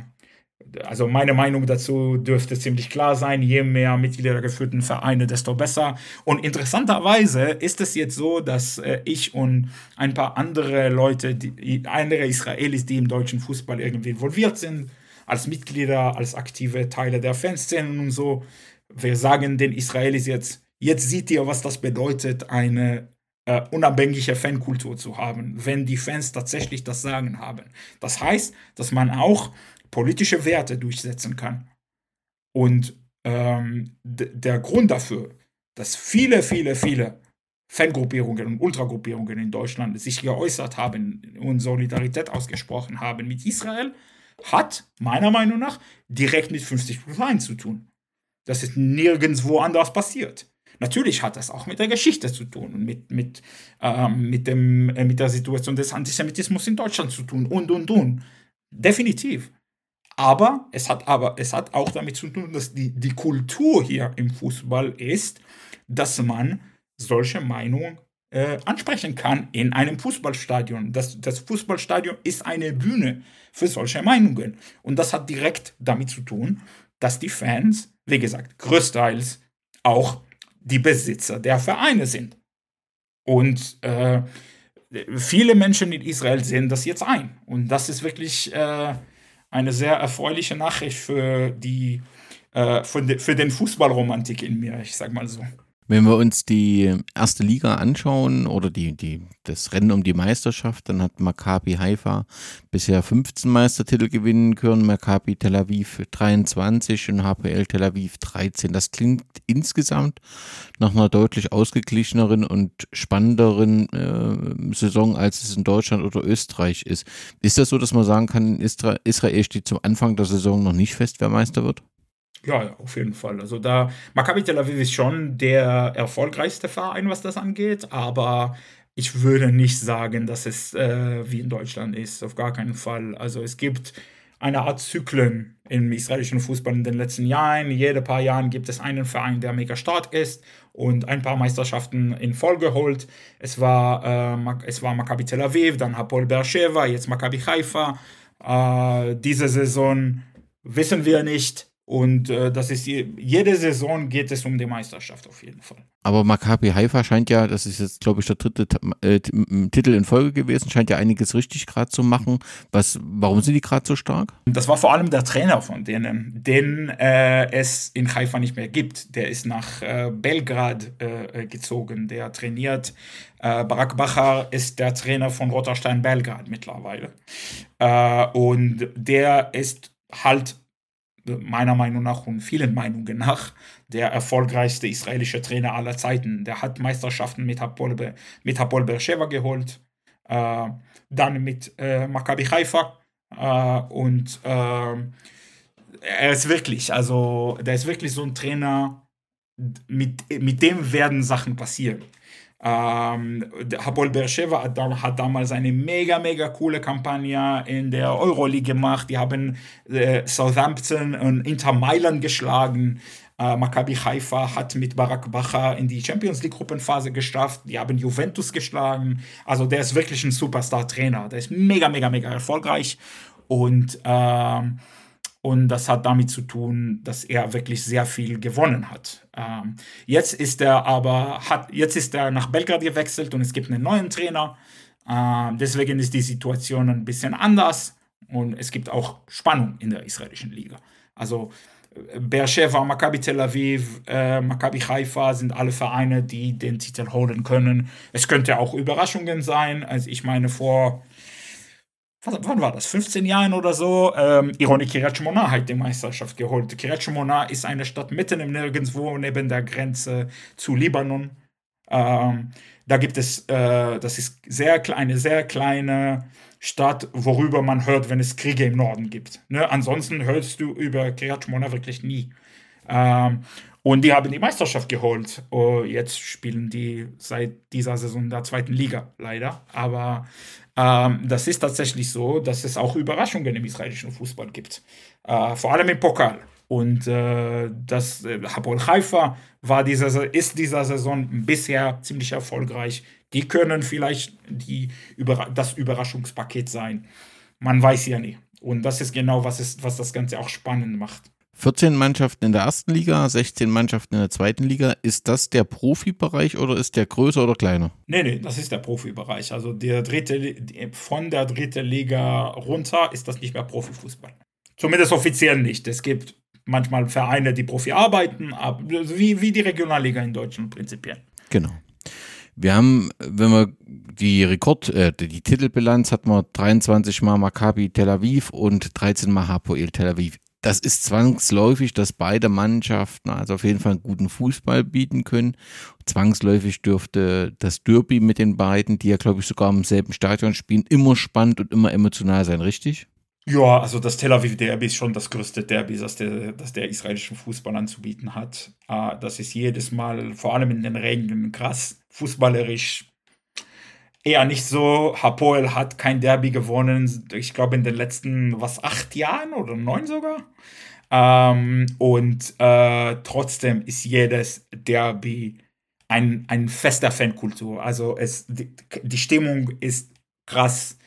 also meine Meinung dazu dürfte ziemlich klar sein, je mehr Mitglieder geführten Vereine, desto besser. Und interessanterweise ist es jetzt so, dass äh, ich und ein paar andere Leute, die, andere Israelis, die im deutschen Fußball irgendwie involviert sind, als Mitglieder, als aktive Teile der Fanszenen und so, wir sagen den Israelis jetzt, jetzt seht ihr, was das bedeutet, eine äh, unabhängige Fankultur zu haben, wenn die Fans tatsächlich das Sagen haben. Das heißt, dass man auch politische Werte durchsetzen kann. Und ähm, der Grund dafür, dass viele, viele, viele Fangruppierungen und Ultragruppierungen in Deutschland sich geäußert haben und Solidarität ausgesprochen haben mit Israel, hat meiner Meinung nach direkt mit 50 plus 1 zu tun. Das ist nirgendwo anders passiert. Natürlich hat das auch mit der Geschichte zu tun und mit, mit, ähm, mit, dem, äh, mit der Situation des Antisemitismus in Deutschland zu tun und, und, und. Definitiv. Aber es hat, aber es hat auch damit zu tun, dass die, die Kultur hier im Fußball ist, dass man solche Meinungen äh, ansprechen kann in einem Fußballstadion. Das, das Fußballstadion ist eine Bühne für solche Meinungen. Und das hat direkt damit zu tun, dass die Fans, wie gesagt, größtenteils auch die Besitzer der Vereine sind. Und äh, viele Menschen in Israel sehen das jetzt ein. Und das ist wirklich äh, eine sehr erfreuliche Nachricht für die äh, für, de, für den Fußballromantik in mir, ich sag mal so. Wenn wir uns die erste Liga anschauen oder die, die, das Rennen um die Meisterschaft, dann hat Maccabi Haifa bisher 15 Meistertitel gewinnen können, Maccabi Tel Aviv 23 und HPL Tel Aviv 13. Das klingt insgesamt nach einer deutlich ausgeglicheneren und spannenderen äh, Saison, als es in Deutschland oder Österreich ist. Ist das so, dass man sagen kann, Israel steht zum Anfang der Saison noch nicht fest, wer Meister wird? Ja, auf jeden Fall. Also da, Maccabi Tel Aviv ist schon der erfolgreichste Verein, was das angeht, aber ich würde nicht sagen, dass es äh, wie in Deutschland ist, auf gar keinen Fall. Also es gibt eine Art Zyklen im israelischen Fußball in den letzten Jahren. Jede paar Jahren gibt es einen Verein, der mega stark ist und ein paar Meisterschaften in Folge holt. Es war, äh, es war Maccabi Tel Aviv, dann Hapoel Beersheva, jetzt Maccabi Haifa. Äh, diese Saison wissen wir nicht und äh, das ist jede Saison geht es um die Meisterschaft auf jeden Fall. Aber Maccabi Haifa scheint ja, das ist jetzt glaube ich der dritte äh, Titel in Folge gewesen, scheint ja einiges richtig gerade zu machen. Was, warum sind die gerade so stark? Das war vor allem der Trainer von denen, den äh, es in Haifa nicht mehr gibt. Der ist nach äh, Belgrad äh, gezogen. Der trainiert. Äh, Barak Bachar ist der Trainer von Rotterstein Belgrad mittlerweile. und der ist halt meiner Meinung nach und vielen Meinungen nach der erfolgreichste israelische Trainer aller Zeiten. Der hat Meisterschaften mit Hapoel, Be mit Hapoel Beersheva geholt, äh, dann mit äh, Maccabi Haifa äh, und äh, er ist wirklich, also der ist wirklich so ein Trainer, mit, mit dem werden Sachen passieren. Ähm, Hapoel Beersheva hat, hat, damals eine mega, mega coole Kampagne in der Euroleague gemacht. Die haben äh, Southampton und Inter Mailand geschlagen. Äh, Maccabi Haifa hat mit Barak Bacha in die Champions League Gruppenphase geschafft. Die haben Juventus geschlagen. Also der ist wirklich ein Superstar-Trainer. Der ist mega, mega, mega erfolgreich. Und ähm, und das hat damit zu tun, dass er wirklich sehr viel gewonnen hat. Ähm, jetzt ist er aber, hat, jetzt ist er nach Belgrad gewechselt und es gibt einen neuen Trainer. Äh, deswegen ist die Situation ein bisschen anders. Und es gibt auch Spannung in der israelischen Liga. Also Beersheva, Maccabi Tel Aviv, äh, Maccabi Haifa sind alle Vereine, die den Titel holen können. Es könnte auch Überraschungen sein. Also ich meine, vor, wann war das, 15 Jahren oder so, ähm, Ironi Kiryat Shmona hat die Meisterschaft geholt. Kiryat Shmona ist eine Stadt mitten im Nirgendwo, neben der Grenze zu Libanon. Ähm, da gibt es, äh, das ist sehr eine sehr kleine Stadt, worüber man hört, wenn es Kriege im Norden gibt. Ne? Ansonsten hörst du über Kiryat Shmona wirklich nie. Ähm, und die haben die Meisterschaft geholt. Oh, jetzt spielen die seit dieser Saison in der zweiten Liga, leider. Aber ähm, das ist tatsächlich so, dass es auch Überraschungen im israelischen Fußball gibt. Äh, vor allem im Pokal. Und äh, das äh, Hapoel Haifa war dieser, ist dieser Saison bisher ziemlich erfolgreich. Die können vielleicht die, das Überraschungspaket sein. Man weiß ja nie. Und das ist genau, was, ist, was das Ganze auch spannend macht. 14 Mannschaften in der ersten Liga, 16 Mannschaften in der zweiten Liga. Ist das der Profibereich oder ist der größer oder kleiner? Nee, nee, das ist der Profibereich. Also der dritte, von der dritten Liga runter ist das nicht mehr Profifußball. Zumindest offiziell nicht. Es gibt manchmal Vereine, die Profi arbeiten, wie, wie die Regionalliga in Deutschland prinzipiell. Genau. Wir haben, wenn wir die Rekord, äh, die Titelbilanz hatten wir 23 Mal Maccabi Tel Aviv und 13 Mal Hapoel Tel Aviv. Das ist zwangsläufig, dass beide Mannschaften also auf jeden Fall einen guten Fußball bieten können. Zwangsläufig dürfte das Derby mit den beiden, die ja glaube ich sogar im selben Stadion spielen, immer spannend und immer emotional sein, richtig? Ja, also das Tel Aviv Derby ist schon das größte Derby, das der, das der israelische Fußball anzubieten hat. Ah, das ist jedes Mal, vor allem in den Regeln, krass. Fußballerisch eher nicht so. Hapoel hat kein Derby gewonnen, ich glaube in den letzten, was, acht Jahren oder neun sogar. Ähm, und äh, trotzdem ist jedes Derby ein, ein fester Fankultur. Also es, die, die Stimmung ist krass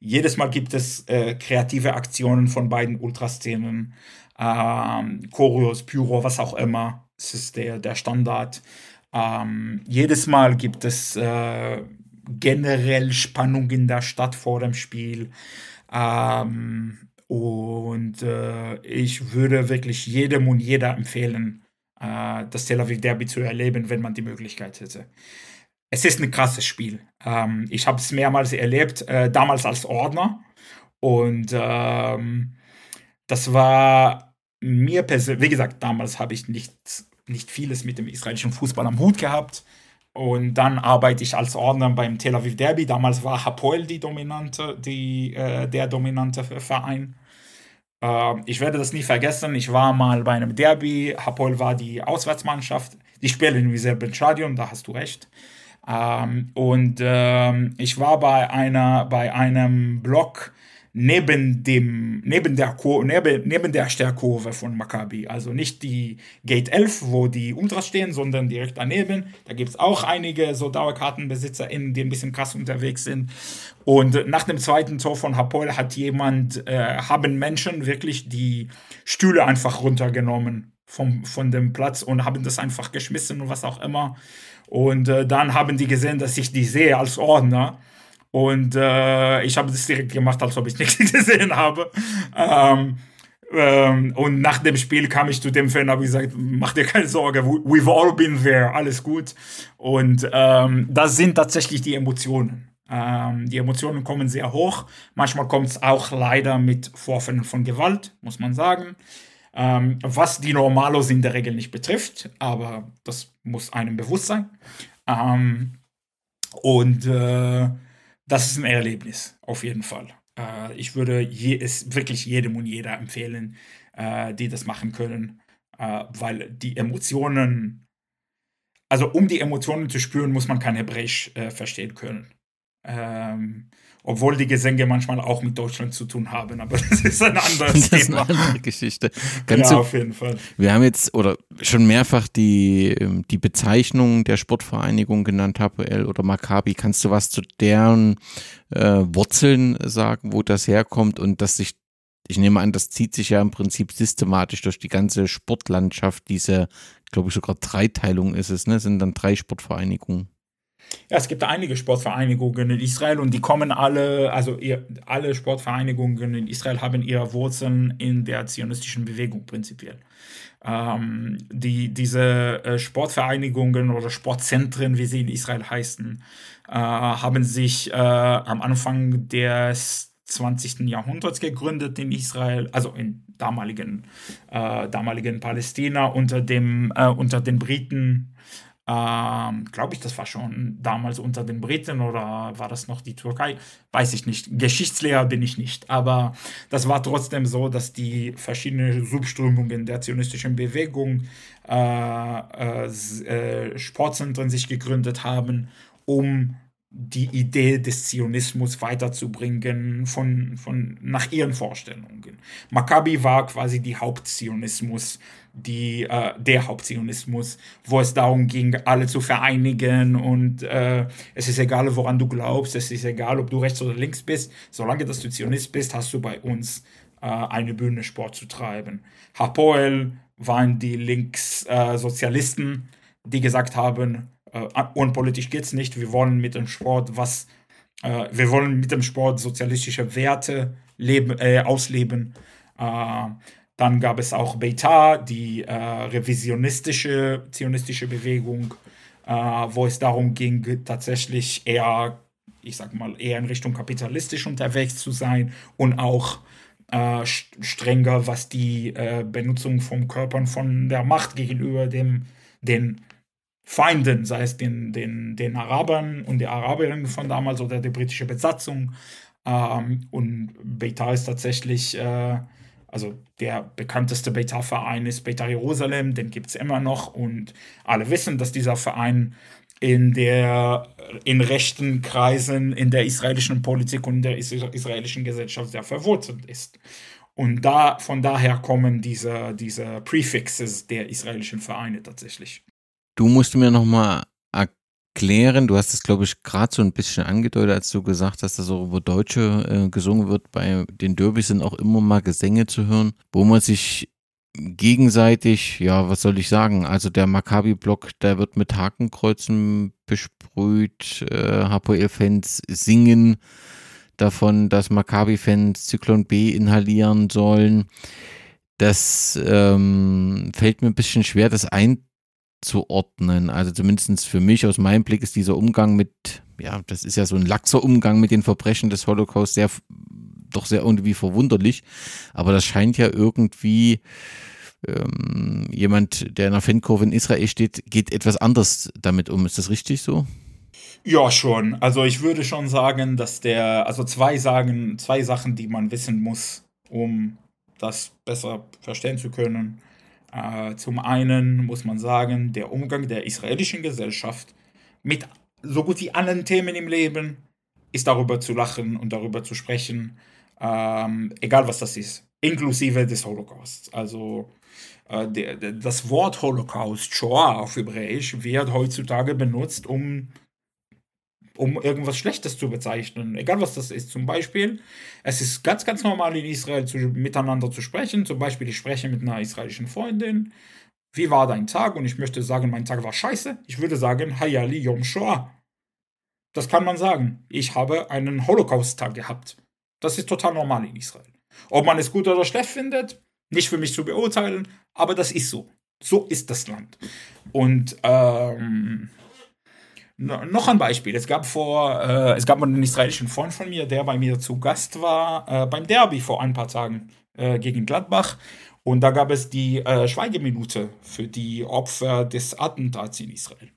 jedes Mal gibt es äh, kreative Aktionen von beiden Ultraszenen, ähm, Choreos, Pyro, was auch immer. Das ist der, der Standard. Ähm, jedes Mal gibt es äh, generell Spannung in der Stadt vor dem Spiel. Ähm, und äh, ich würde wirklich jedem und jeder empfehlen, äh, das Tel Aviv Derby zu erleben, wenn man die Möglichkeit hätte es ist ein krasses Spiel. Ähm, ich habe es mehrmals erlebt, äh, damals als Ordner. Und ähm, das war mir persönlich, wie gesagt, damals habe ich nicht, nicht vieles mit dem israelischen Fußball am Hut gehabt. Und dann arbeite ich als Ordner beim Tel Aviv Derby. Damals war Hapoel die dominante, die, äh, der dominante Verein. Äh, ich werde das nie vergessen. Ich war mal bei einem Derby. Hapoel war die Auswärtsmannschaft. Die spielen im selben Stadion, da hast du recht. Ähm, und ähm, ich war bei einer, bei einem Block neben dem, neben der, neben, neben der Stärkurve von Maccabi. Also nicht die Gate 11, wo die Ultras stehen, sondern direkt daneben. Da gibt es auch einige so DauerkartenbesitzerInnen, die ein bisschen krass unterwegs sind. Und nach dem zweiten Tor von Hapoel hat jemand, äh, haben Menschen wirklich die Stühle einfach runtergenommen vom, von dem Platz und haben das einfach geschmissen und was auch immer. Und äh, dann haben die gesehen, dass ich die sehe als Ordner. Und äh, ich habe das direkt gemacht, als ob ich nichts gesehen habe. Ähm, ähm, und nach dem Spiel kam ich zu dem Fan habe gesagt, mach dir keine Sorge, we've all been there, alles gut. Und ähm, das sind tatsächlich die Emotionen. Ähm, die Emotionen kommen sehr hoch. Manchmal kommt es auch leider mit Vorfällen von Gewalt, muss man sagen ähm, was die Normalos in der Regel nicht betrifft, aber das muss einem bewusst sein. Ähm, und äh, das ist ein Erlebnis, auf jeden Fall. Äh, ich würde je, es wirklich jedem und jeder empfehlen, äh, die das machen können, äh, weil die Emotionen, also um die Emotionen zu spüren, muss man kein Hebräisch äh, verstehen können. Ähm, obwohl die Gesänge manchmal auch mit Deutschland zu tun haben, aber das ist ein anderes das Thema. Ist eine andere Geschichte. Kannst ja, du, auf jeden Fall. Wir haben jetzt oder schon mehrfach die, ähm, die Bezeichnung der Sportvereinigung genannt, HPL oder Maccabi. Kannst du was zu deren äh, Wurzeln sagen, wo das herkommt und dass sich ich nehme an, das zieht sich ja im Prinzip systematisch durch die ganze Sportlandschaft. Diese, glaube ich, sogar Dreiteilung ist es, ne? Sind dann drei Sportvereinigungen. Ja, es gibt einige Sportvereinigungen in Israel und die kommen alle, also ihr, alle Sportvereinigungen in Israel haben ihre Wurzeln in der zionistischen Bewegung prinzipiell. Ähm, die, diese äh, Sportvereinigungen oder Sportzentren, wie sie in Israel heißen, äh, haben sich äh, am Anfang des 20. Jahrhunderts gegründet in Israel, also in damaligen, äh, damaligen Palästina unter, dem, äh, unter den Briten ähm, Glaube ich, das war schon damals unter den Briten oder war das noch die Türkei? Weiß ich nicht. Geschichtslehrer bin ich nicht. Aber das war trotzdem so, dass die verschiedenen Subströmungen der zionistischen Bewegung äh, äh, äh Sportzentren sich gegründet haben, um die Idee des Zionismus weiterzubringen von, von nach ihren Vorstellungen. Maccabi war quasi die Hauptzionismus, die, äh, der Hauptzionismus, wo es darum ging, alle zu vereinigen und äh, es ist egal, woran du glaubst, es ist egal, ob du rechts oder links bist, solange dass du Zionist bist, hast du bei uns äh, eine Bühne Sport zu treiben. Hapoel waren die Linkssozialisten, äh, die gesagt haben, äh, unpolitisch geht es nicht. Wir wollen mit dem Sport was, äh, wir wollen mit dem Sport sozialistische Werte leben, ausleben. Dann gab es auch Beitar, die äh, revisionistische zionistische Bewegung, äh, wo es darum ging, tatsächlich eher, ich sag mal, eher in Richtung kapitalistisch unterwegs zu sein und auch äh, strenger, was die äh, Benutzung von Körpern von der Macht gegenüber dem, den Feinden, sei es den, den, den Arabern und die Araberinnen von damals oder die britische Besatzung. Ähm, und Beitar ist tatsächlich, äh, also der bekannteste Beitar-Verein ist Beitar Jerusalem, den gibt es immer noch und alle wissen, dass dieser Verein in der in rechten Kreisen in der israelischen Politik und der israelischen Gesellschaft sehr verwurzelt ist. Und da, von daher kommen diese, diese Prefixes der israelischen Vereine tatsächlich. Du musst mir nochmal erklären, du hast es, glaube ich, gerade so ein bisschen angedeutet, als du gesagt hast, dass auch über Deutsche äh, gesungen wird. Bei den Derbys sind auch immer mal Gesänge zu hören, wo man sich gegenseitig, ja, was soll ich sagen? Also der Maccabi-Block, der wird mit Hakenkreuzen besprüht. Äh, HPL-Fans singen davon, dass Maccabi-Fans Zyklon B inhalieren sollen. Das ähm, fällt mir ein bisschen schwer, das ein einzuordnen. Also zumindest für mich aus meinem Blick ist dieser Umgang mit, ja, das ist ja so ein laxer Umgang mit den Verbrechen des Holocaust sehr, doch sehr irgendwie verwunderlich. Aber das scheint ja irgendwie ähm, jemand, der in einer Fankurve in Israel steht, geht etwas anders damit um. Ist das richtig so? Ja, schon. Also ich würde schon sagen, dass der, also zwei sagen, zwei Sachen, die man wissen muss, um das besser verstehen zu können. Äh, zum einen muss man sagen, der Umgang der israelischen Gesellschaft mit so gut wie allen Themen im Leben ist darüber zu lachen und darüber zu sprechen, ähm, egal was das ist, inklusive des Holocausts. Also äh, der, der, das Wort Holocaust, Shoah auf Hebräisch, wird heutzutage benutzt, um um irgendwas Schlechtes zu bezeichnen, egal was das ist. Zum Beispiel, es ist ganz, ganz normal in Israel zu, miteinander zu sprechen. Zum Beispiel, ich spreche mit einer israelischen Freundin. Wie war dein Tag? Und ich möchte sagen, mein Tag war scheiße. Ich würde sagen, Hayali Yom Shoah. Das kann man sagen. Ich habe einen Holocaust-Tag gehabt. Das ist total normal in Israel. Ob man es gut oder schlecht findet, nicht für mich zu beurteilen, aber das ist so. So ist das Land. Und ähm, noch ein Beispiel. Es gab vor, äh, es gab einen israelischen Freund von mir, der bei mir zu Gast war äh, beim Derby vor ein paar Tagen äh, gegen Gladbach. Und da gab es die äh, Schweigeminute für die Opfer des Attentats in Israel.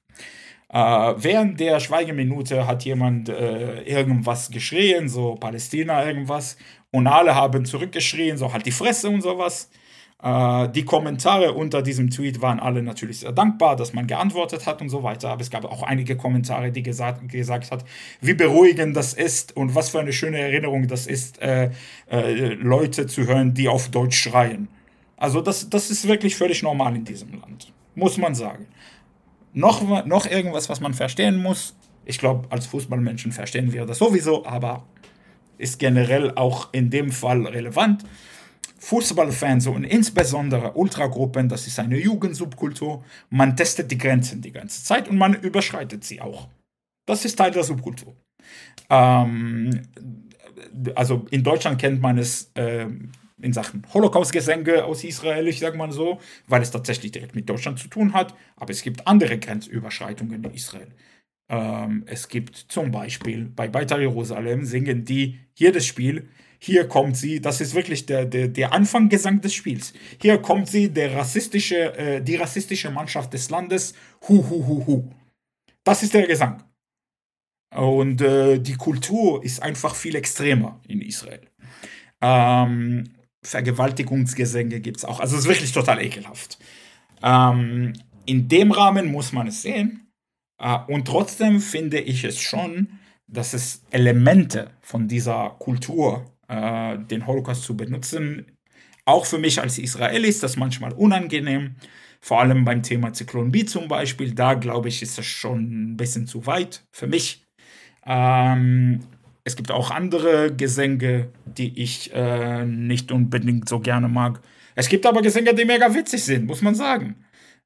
Äh, während der Schweigeminute hat jemand äh, irgendwas geschrien, so Palästina irgendwas, und alle haben zurückgeschrien, so halt die Fresse und sowas. Äh, die Kommentare unter diesem Tweet waren alle natürlich sehr dankbar, dass man geantwortet hat und so weiter. Aber es gab auch einige Kommentare, die gesagt, gesagt hat, wie beruhigend das ist und was für eine schöne Erinnerung das ist, äh, äh, Leute zu hören, die auf Deutsch schreien. Also das, das ist wirklich völlig normal in diesem Land, muss man sagen. Noch, noch irgendwas, was man verstehen muss. Ich glaube, als Fußballmenschen verstehen wir das sowieso, aber ist generell auch in dem Fall relevant. Fußballfans und insbesondere Ultragruppen, das ist eine Jugendsubkultur, man testet die Grenzen die ganze Zeit und man überschreitet sie auch. Das ist Teil der Subkultur. Ähm, also in Deutschland kennt man es äh, in Sachen Holocaust-Gesänge aus Israel, ich sage mal so, weil es tatsächlich direkt mit Deutschland zu tun hat. Aber es gibt andere Grenzüberschreitungen in Israel. Ähm, es gibt zum Beispiel bei Beitar Jerusalem singen die das Spiel. Hier kommt sie, das ist wirklich der, der, der Anfanggesang des Spiels. Hier kommt sie, der rassistische, äh, die rassistische Mannschaft des Landes. Hu, hu, hu, hu. Das ist der Gesang. Und äh, die Kultur ist einfach viel extremer in Israel. Ähm, Vergewaltigungsgesänge gibt es auch. Also es ist wirklich total ekelhaft. Ähm, in dem Rahmen muss man es sehen. Äh, und trotzdem finde ich es schon, dass es Elemente von dieser Kultur, äh, den Holocaust zu benutzen, auch für mich als Israeli ist das manchmal unangenehm. Vor allem beim Thema Zyklon B zum Beispiel. Da glaube ich, ist das schon ein bisschen zu weit für mich. Ähm, es gibt auch andere Gesänge, die ich äh, nicht unbedingt so gerne mag. Es gibt aber Gesänge, die mega witzig sind, muss man sagen.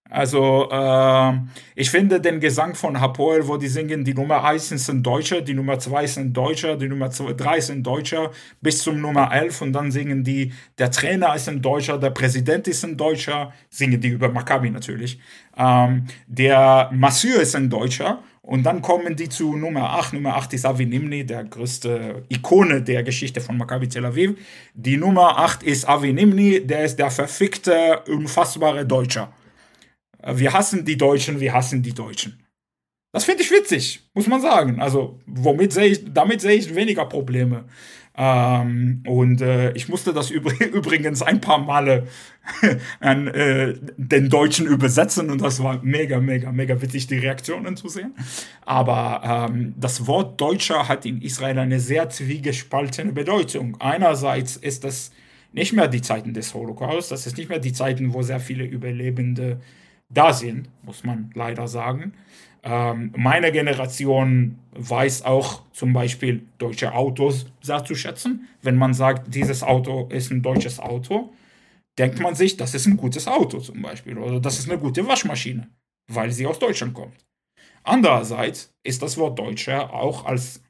Also, äh, ich finde den Gesang von Hapoel, wo die singen, die Nummer 1 ist ein Deutscher, die Nummer 2 ist ein Deutscher, die Nummer 3 ist ein Deutscher, bis zum Nummer 11 und dann singen die, der Trainer ist ein Deutscher, der Präsident ist ein Deutscher, singen die über Maccabi natürlich. Ähm, der Masseur ist ein Deutscher und dann kommen die zu Nummer 8. Nummer 8 ist Avi Nimni, der größte Ikone der Geschichte von Maccabi Tel Aviv. Die Nummer 8 ist Avi Nimni, der ist der verfickte, unfassbare Deutscher. Wir hassen die Deutschen, wir hassen die Deutschen. Das finde ich witzig, muss man sagen. Also, womit sehe ich, damit sehe ich weniger Probleme. Ähm, und äh, ich musste das übrigens ein paar Male an äh, den Deutschen übersetzen und das war mega, mega, mega witzig, die Reaktionen zu sehen. Aber ähm, das Wort Deutscher hat in Israel eine sehr zwiegespaltene Bedeutung. Einerseits ist das nicht mehr die Zeiten des Holocaust, das ist nicht mehr die Zeiten, wo sehr viele Überlebende da sind, muss man leider sagen. Ähm, meine Generation weiß auch zum Beispiel deutsche Autos sehr zu schätzen. Wenn man sagt, dieses Auto ist ein deutsches Auto, denkt man sich, das ist ein gutes Auto zum Beispiel oder das ist eine gute Waschmaschine, weil sie aus Deutschland kommt. Andererseits ist das Wort Deutscher auch als,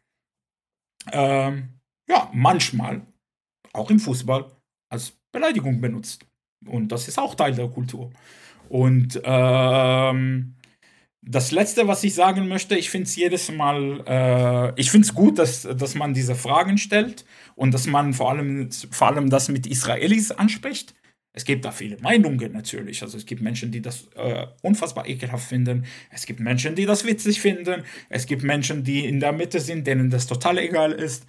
ähm, ja, manchmal, auch im Fußball, als Beleidigung benutzt. Und das ist auch Teil der Kultur. Und ähm, das Letzte, was ich sagen möchte, ich finde es jedes Mal, äh, ich finde es gut, dass, dass man diese Fragen stellt und dass man vor allem, vor allem das mit Israelis anspricht. Es gibt da viele Meinungen natürlich. Also es gibt Menschen, die das äh, unfassbar ekelhaft finden. Es gibt Menschen, die das witzig finden. Es gibt Menschen, die in der Mitte sind, denen das total egal ist.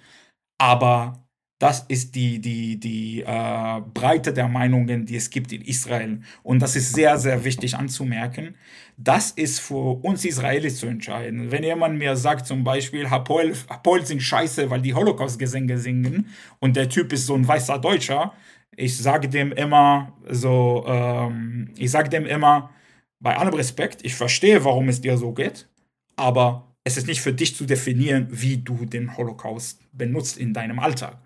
Aber das ist die, die, die äh, Breite der Meinungen, die es gibt in Israel. Und das ist sehr, sehr wichtig anzumerken. Das ist für uns Israelis zu entscheiden. Wenn jemand mir sagt, zum Beispiel, Hapoel, Hapoel sind scheiße, weil die Holocaust-Gesänge singen und der Typ ist so ein weißer Deutscher, ich sage dem immer so, ähm, ich sage dem immer, bei allem Respekt, ich verstehe, warum es dir so geht, aber es ist nicht für dich zu definieren, wie du den Holocaust benutzt in deinem Alltag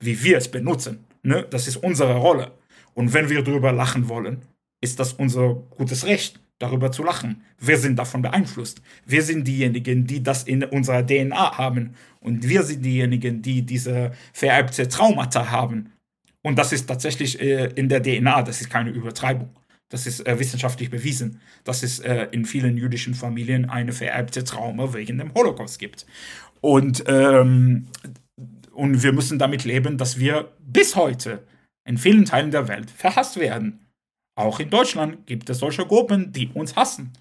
wie wir es benutzen. Ne? Das ist unsere Rolle. Und wenn wir darüber lachen wollen, ist das unser gutes Recht, darüber zu lachen. Wir sind davon beeinflusst. Wir sind diejenigen, die das in unserer DNA haben. Und wir sind diejenigen, die diese vererbte Traumata haben. Und das ist tatsächlich äh, in der DNA, das ist keine Übertreibung. Das ist äh, wissenschaftlich bewiesen, dass es äh, in vielen jüdischen Familien eine vererbte Trauma wegen dem Holocaust gibt. Und ähm, und wir müssen damit leben, dass wir bis heute in vielen Teilen der Welt verhasst werden. Auch in Deutschland gibt es solche Gruppen, die uns hassen.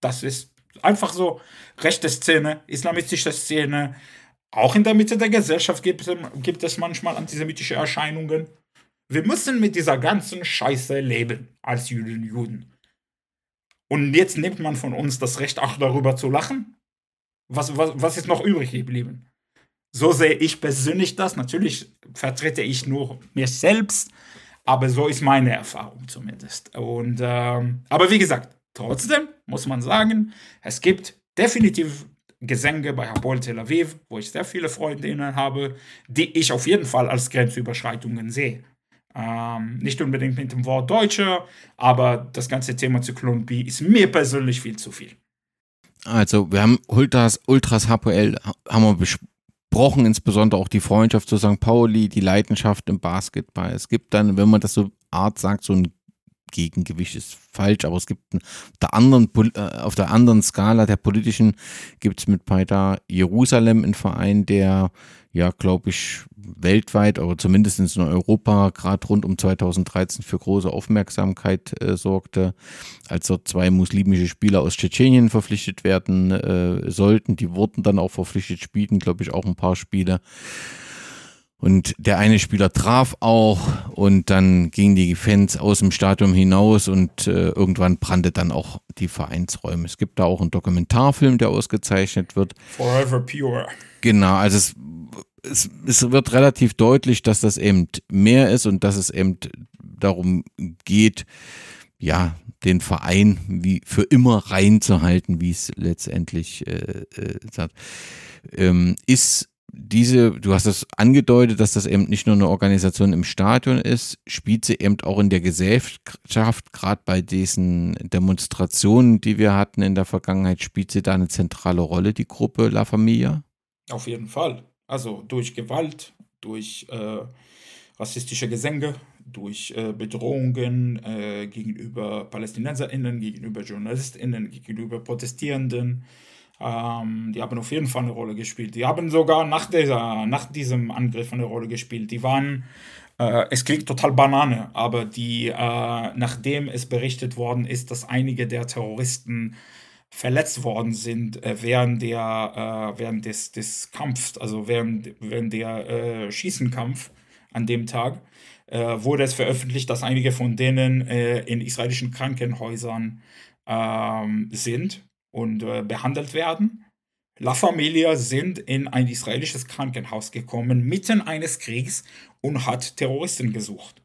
Das ist einfach so. Rechte Szene, islamistische Szene. Auch in der Mitte der Gesellschaft gibt, gibt es manchmal antisemitische Erscheinungen. Wir müssen mit dieser ganzen Scheiße leben als Jüdinnen und Juden. Und jetzt nimmt man von uns das Recht, auch darüber zu lachen? Was, was, was ist noch übrig geblieben? So sehe ich persönlich das. Natürlich vertrete ich nur mir selbst, aber so ist meine Erfahrung zumindest. Und, ähm, aber wie gesagt, trotzdem muss man sagen, es gibt definitiv Gesänge bei Hapoel Tel Aviv, wo ich sehr viele Freundinnen habe, die ich auf jeden Fall als Grenzüberschreitungen sehe. Ähm, nicht unbedingt mit dem Wort Deutscher, aber das ganze Thema Zyklon B ist mir persönlich viel zu viel. Also wir haben Ultras, Ultras HPL haben wir besprochen, insbesondere auch die Freundschaft zu St. Pauli, die Leidenschaft im Basketball. Es gibt dann, wenn man das so Art sagt, so ein Gegengewicht ist falsch, aber es gibt auf der anderen, äh, auf der anderen Skala der politischen gibt es mit Paida Jerusalem einen Verein, der ja, glaube ich, weltweit oder zumindest in Europa gerade rund um 2013 für große Aufmerksamkeit äh, sorgte, als dort zwei muslimische Spieler aus Tschetschenien verpflichtet werden äh, sollten. Die wurden dann auch verpflichtet, spielten, glaube ich, auch ein paar Spiele. Und der eine Spieler traf auch und dann gingen die Fans aus dem Stadion hinaus und äh, irgendwann brannte dann auch die Vereinsräume. Es gibt da auch einen Dokumentarfilm, der ausgezeichnet wird. Forever Pure. Genau, also es, es, es wird relativ deutlich, dass das eben mehr ist und dass es eben darum geht, ja, den Verein wie für immer reinzuhalten, wie es letztendlich äh, äh, sagt. Ähm, ist diese, du hast es angedeutet, dass das eben nicht nur eine Organisation im Stadion ist, spielt sie eben auch in der Gesellschaft, gerade bei diesen Demonstrationen, die wir hatten in der Vergangenheit, spielt sie da eine zentrale Rolle, die Gruppe La Familia? Auf jeden Fall. Also durch Gewalt, durch äh, rassistische Gesänge, durch äh, Bedrohungen äh, gegenüber PalästinenserInnen, gegenüber JournalistInnen, gegenüber Protestierenden, ähm, die haben auf jeden Fall eine Rolle gespielt. Die haben sogar nach, dieser, nach diesem Angriff eine Rolle gespielt. Die waren, äh, es klingt total Banane, aber die, äh, nachdem es berichtet worden ist, dass einige der Terroristen verletzt worden sind äh, während der äh, während des, des Kampfs, also während, während der äh, Schießenkampf an dem Tag, äh, wurde es veröffentlicht, dass einige von denen in israelischen Krankenhäusern ähm, sind und äh, behandelt werden. La Familia sind in ein israelisches Krankenhaus gekommen, mitten eines Kriegs und hat Terroristen gesucht.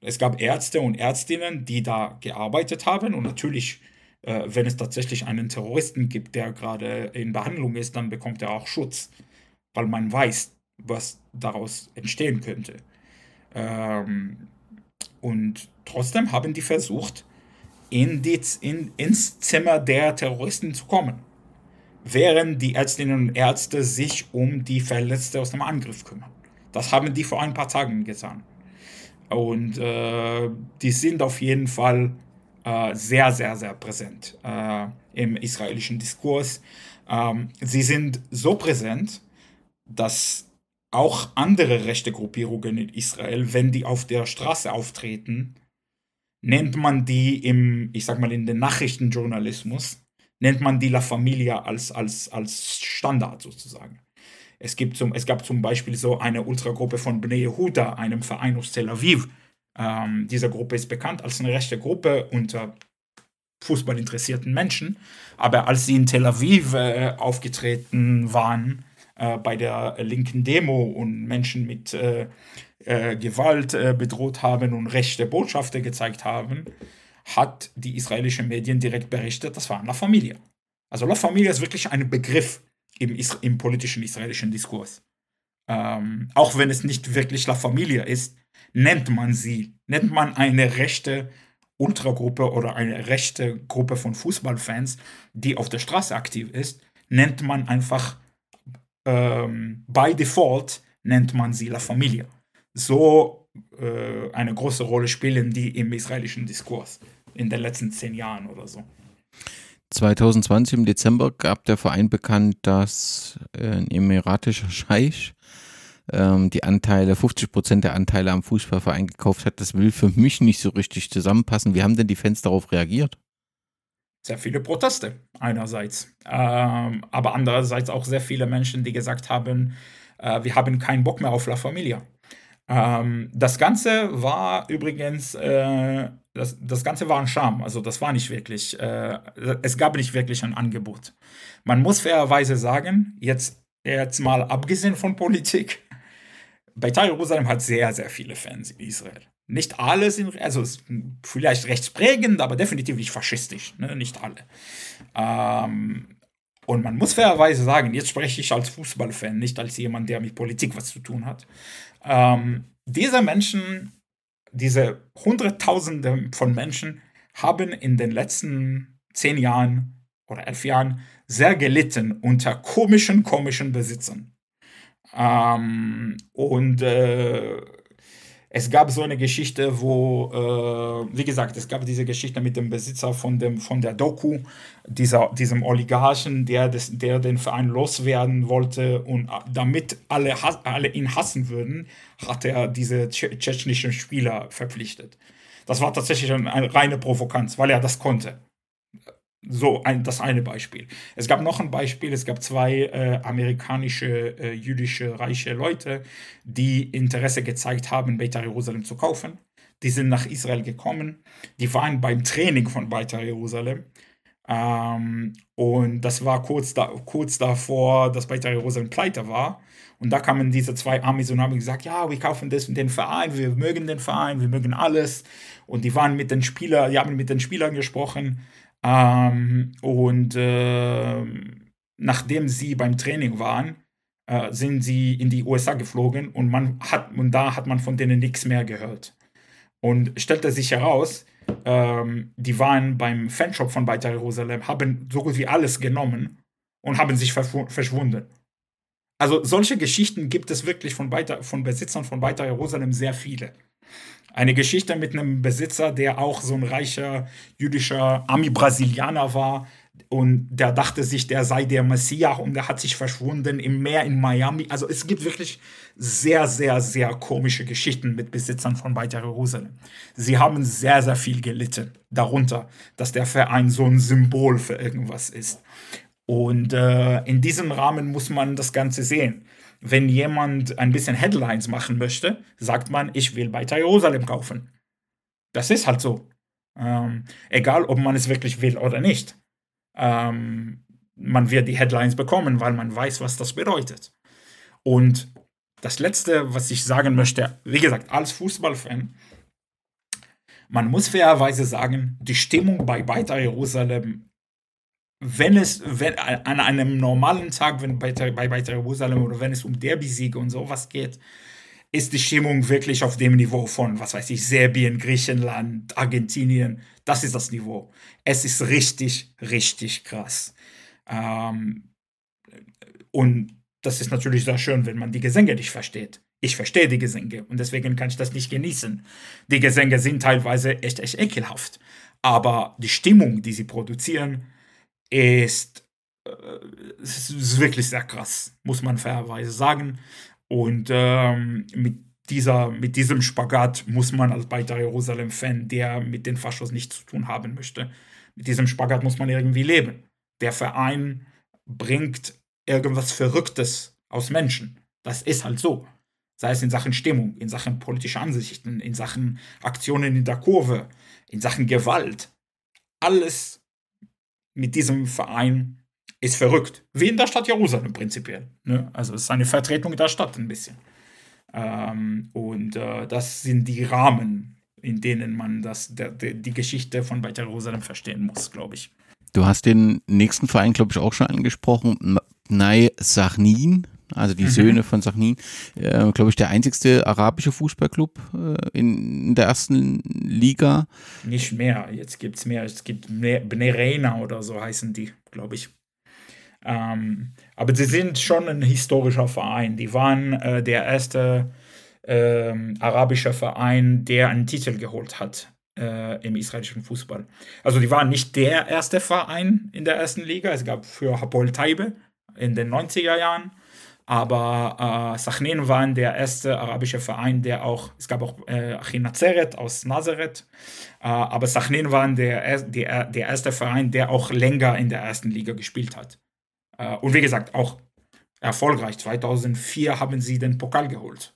Es gab Ärzte und Ärztinnen, die da gearbeitet haben und natürlich, äh, wenn es tatsächlich einen Terroristen gibt, der gerade in Behandlung ist, dann bekommt er auch Schutz, weil man weiß, was daraus entstehen könnte. Ähm, und trotzdem haben die versucht, in die, in, ins Zimmer der Terroristen zu kommen, während die Ärztinnen und Ärzte sich um die Verletzte aus dem Angriff kümmern. Das haben die vor ein paar Tagen getan. Und äh, die sind auf jeden Fall äh, sehr, sehr, sehr präsent äh, im israelischen Diskurs. Ähm, sie sind so präsent, dass auch andere rechte Gruppierungen in Israel, wenn die auf der Straße auftreten, nennt man die im, ich sag mal, in den Nachrichtenjournalismus, nennt man die La Familia als, als, als Standard sozusagen. Es, gibt zum, es gab zum Beispiel so eine Ultragruppe von Bnei Yehuda, einem Verein aus Tel Aviv. Ähm, diese Gruppe ist bekannt als eine rechte Gruppe unter fußballinteressierten Menschen. Aber als sie in Tel Aviv äh, aufgetreten waren, äh, bei der linken Demo und Menschen mit äh, äh, Gewalt äh, bedroht haben und rechte Botschafter gezeigt haben, hat die israelische Medien direkt berichtet, das war La Familia. Also La Familia ist wirklich ein Begriff im, im politischen israelischen Diskurs. Ähm, auch wenn es nicht wirklich La Familia ist, nennt man sie, nennt man eine rechte Ultragruppe oder eine rechte Gruppe von Fußballfans, die auf der Straße aktiv ist, nennt man einfach ähm, by default nennt man sie La Familia so äh, eine große Rolle spielen die im israelischen Diskurs in den letzten zehn Jahren oder so. 2020 im Dezember gab der Verein bekannt, dass äh, ein emiratischer Scheich ähm, die Anteile, 50 Prozent der Anteile am Fußballverein gekauft hat. Das will für mich nicht so richtig zusammenpassen. Wie haben denn die Fans darauf reagiert? Sehr viele Proteste einerseits, ähm, aber andererseits auch sehr viele Menschen, die gesagt haben, äh, wir haben keinen Bock mehr auf La Familia. Ähm, das Ganze war übrigens, äh, das, das Ganze war ein Charme. Also das war nicht wirklich, äh, es gab nicht wirklich ein Angebot. Man muss fairerweise sagen, jetzt, jetzt mal abgesehen von Politik, Beitar Jerusalem hat sehr, sehr viele Fans in Israel. Nicht alle sind, also vielleicht rechtsprägend, aber definitiv nicht faschistisch, ne? nicht alle. Ähm, und man muss fairerweise sagen, jetzt spreche ich als Fußballfan, nicht als jemand, der mit Politik was zu tun hat. Ähm, diese Menschen, diese Hunderttausende von Menschen haben in den letzten zehn Jahren oder elf Jahren sehr gelitten unter komischen, komischen Besitzern. Ähm, und äh, es gab so eine Geschichte, wo, äh, wie gesagt, es gab diese Geschichte mit dem Besitzer von, dem, von der Doku, dieser, diesem Oligarchen, der, des, der den Verein loswerden wollte und damit alle, alle ihn hassen würden, hat er diese tschetschenischen Spieler verpflichtet. Das war tatsächlich eine reine Provokanz, weil er das konnte. So ein, das eine Beispiel. Es gab noch ein Beispiel, es gab zwei äh, amerikanische, äh, jüdische, reiche Leute, die Interesse gezeigt haben, Beitar Jerusalem zu kaufen. Die sind nach Israel gekommen, die waren beim Training von Beitar Jerusalem. Ähm, und das war kurz, da, kurz davor, dass Beitar Jerusalem pleite war. Und da kamen diese zwei Amis und haben gesagt, ja, wir kaufen das und den Verein, wir mögen den Verein, wir mögen alles. Und die waren mit den Spielern, die haben mit den Spielern gesprochen ähm, und äh, nachdem sie beim Training waren, äh, sind sie in die USA geflogen und man hat und da hat man von denen nichts mehr gehört. Und stellte sich heraus, ähm, die waren beim Fanshop von Beitar Jerusalem, haben so gut wie alles genommen und haben sich verschwunden. Also solche Geschichten gibt es wirklich von, Beitar, von Besitzern von Beitar Jerusalem sehr viele. Eine Geschichte mit einem Besitzer, der auch so ein reicher jüdischer Ami-Brasilianer war. Und der dachte sich, der sei der Messias und der hat sich verschwunden im Meer in Miami. Also es gibt wirklich sehr, sehr, sehr komische Geschichten mit Besitzern von Beit Jerusalem. Sie haben sehr, sehr viel gelitten darunter, dass der Verein so ein Symbol für irgendwas ist. Und äh, in diesem Rahmen muss man das Ganze sehen wenn jemand ein bisschen Headlines machen möchte, sagt man, ich will bei Jerusalem kaufen. Das ist halt so. Ähm, egal, ob man es wirklich will oder nicht. Ähm, man wird die Headlines bekommen, weil man weiß, was das bedeutet. Und das Letzte, was ich sagen möchte, wie gesagt, als Fußballfan, man muss fairerweise sagen, die Stimmung bei Beitar Jerusalem wenn es wenn, an einem normalen Tag, wenn bei, bei, bei Jerusalem oder wenn es um Derby-Siege und sowas geht, ist die Stimmung wirklich auf dem Niveau von, was weiß ich, Serbien, Griechenland, Argentinien. Das ist das Niveau. Es ist richtig, richtig krass. Ähm, und das ist natürlich sehr schön, wenn man die Gesänge nicht versteht. Ich verstehe die Gesänge und deswegen kann ich das nicht genießen. Die Gesänge sind teilweise echt, echt ekelhaft. Aber die Stimmung, die sie produzieren, ist, äh, ist wirklich sehr krass, muss man fairerweise sagen. Und ähm, mit, dieser, mit diesem Spagat muss man als Beitar Jerusalem-Fan, der mit den Faschos nichts zu tun haben möchte, mit diesem Spagat muss man irgendwie leben. Der Verein bringt irgendwas Verrücktes aus Menschen. Das ist halt so. Sei es in Sachen Stimmung, in Sachen politischer Ansichten, in Sachen Aktionen in der Kurve, in Sachen Gewalt. Alles mit diesem Verein ist verrückt. Wie in der Stadt Jerusalem prinzipiell. Ne? Also es ist eine Vertretung der Stadt ein bisschen. Ähm, und äh, das sind die Rahmen, in denen man das, der, der, die Geschichte von Beit Jerusalem verstehen muss, glaube ich. Du hast den nächsten Verein, glaube ich, auch schon angesprochen. Nai Sachnin also die mhm. Söhne von Sachnin, äh, glaube ich, der einzigste arabische Fußballclub äh, in, in, der ersten Liga. Nicht mehr, jetzt gibt es mehr. Es gibt Bnerena oder so heißen die, glaube ich. Ähm, aber sie sind schon ein historischer Verein. Die waren äh, der erste ähm, arabische Verein, der einen Titel geholt hat äh, im israelischen Fußball. Also die waren nicht der erste Verein in der ersten Liga. Es gab für Hapoel Taibe in den 90er Jahren aber äh, Sachin war der erste arabische Verein, der auch, es gab auch äh, Nazareth aus Nazareth, äh, aber Sachin war der, der, der erste Verein, der auch länger in der ersten Liga gespielt hat. Äh, und wie gesagt, auch erfolgreich. 2004 haben sie den Pokal geholt.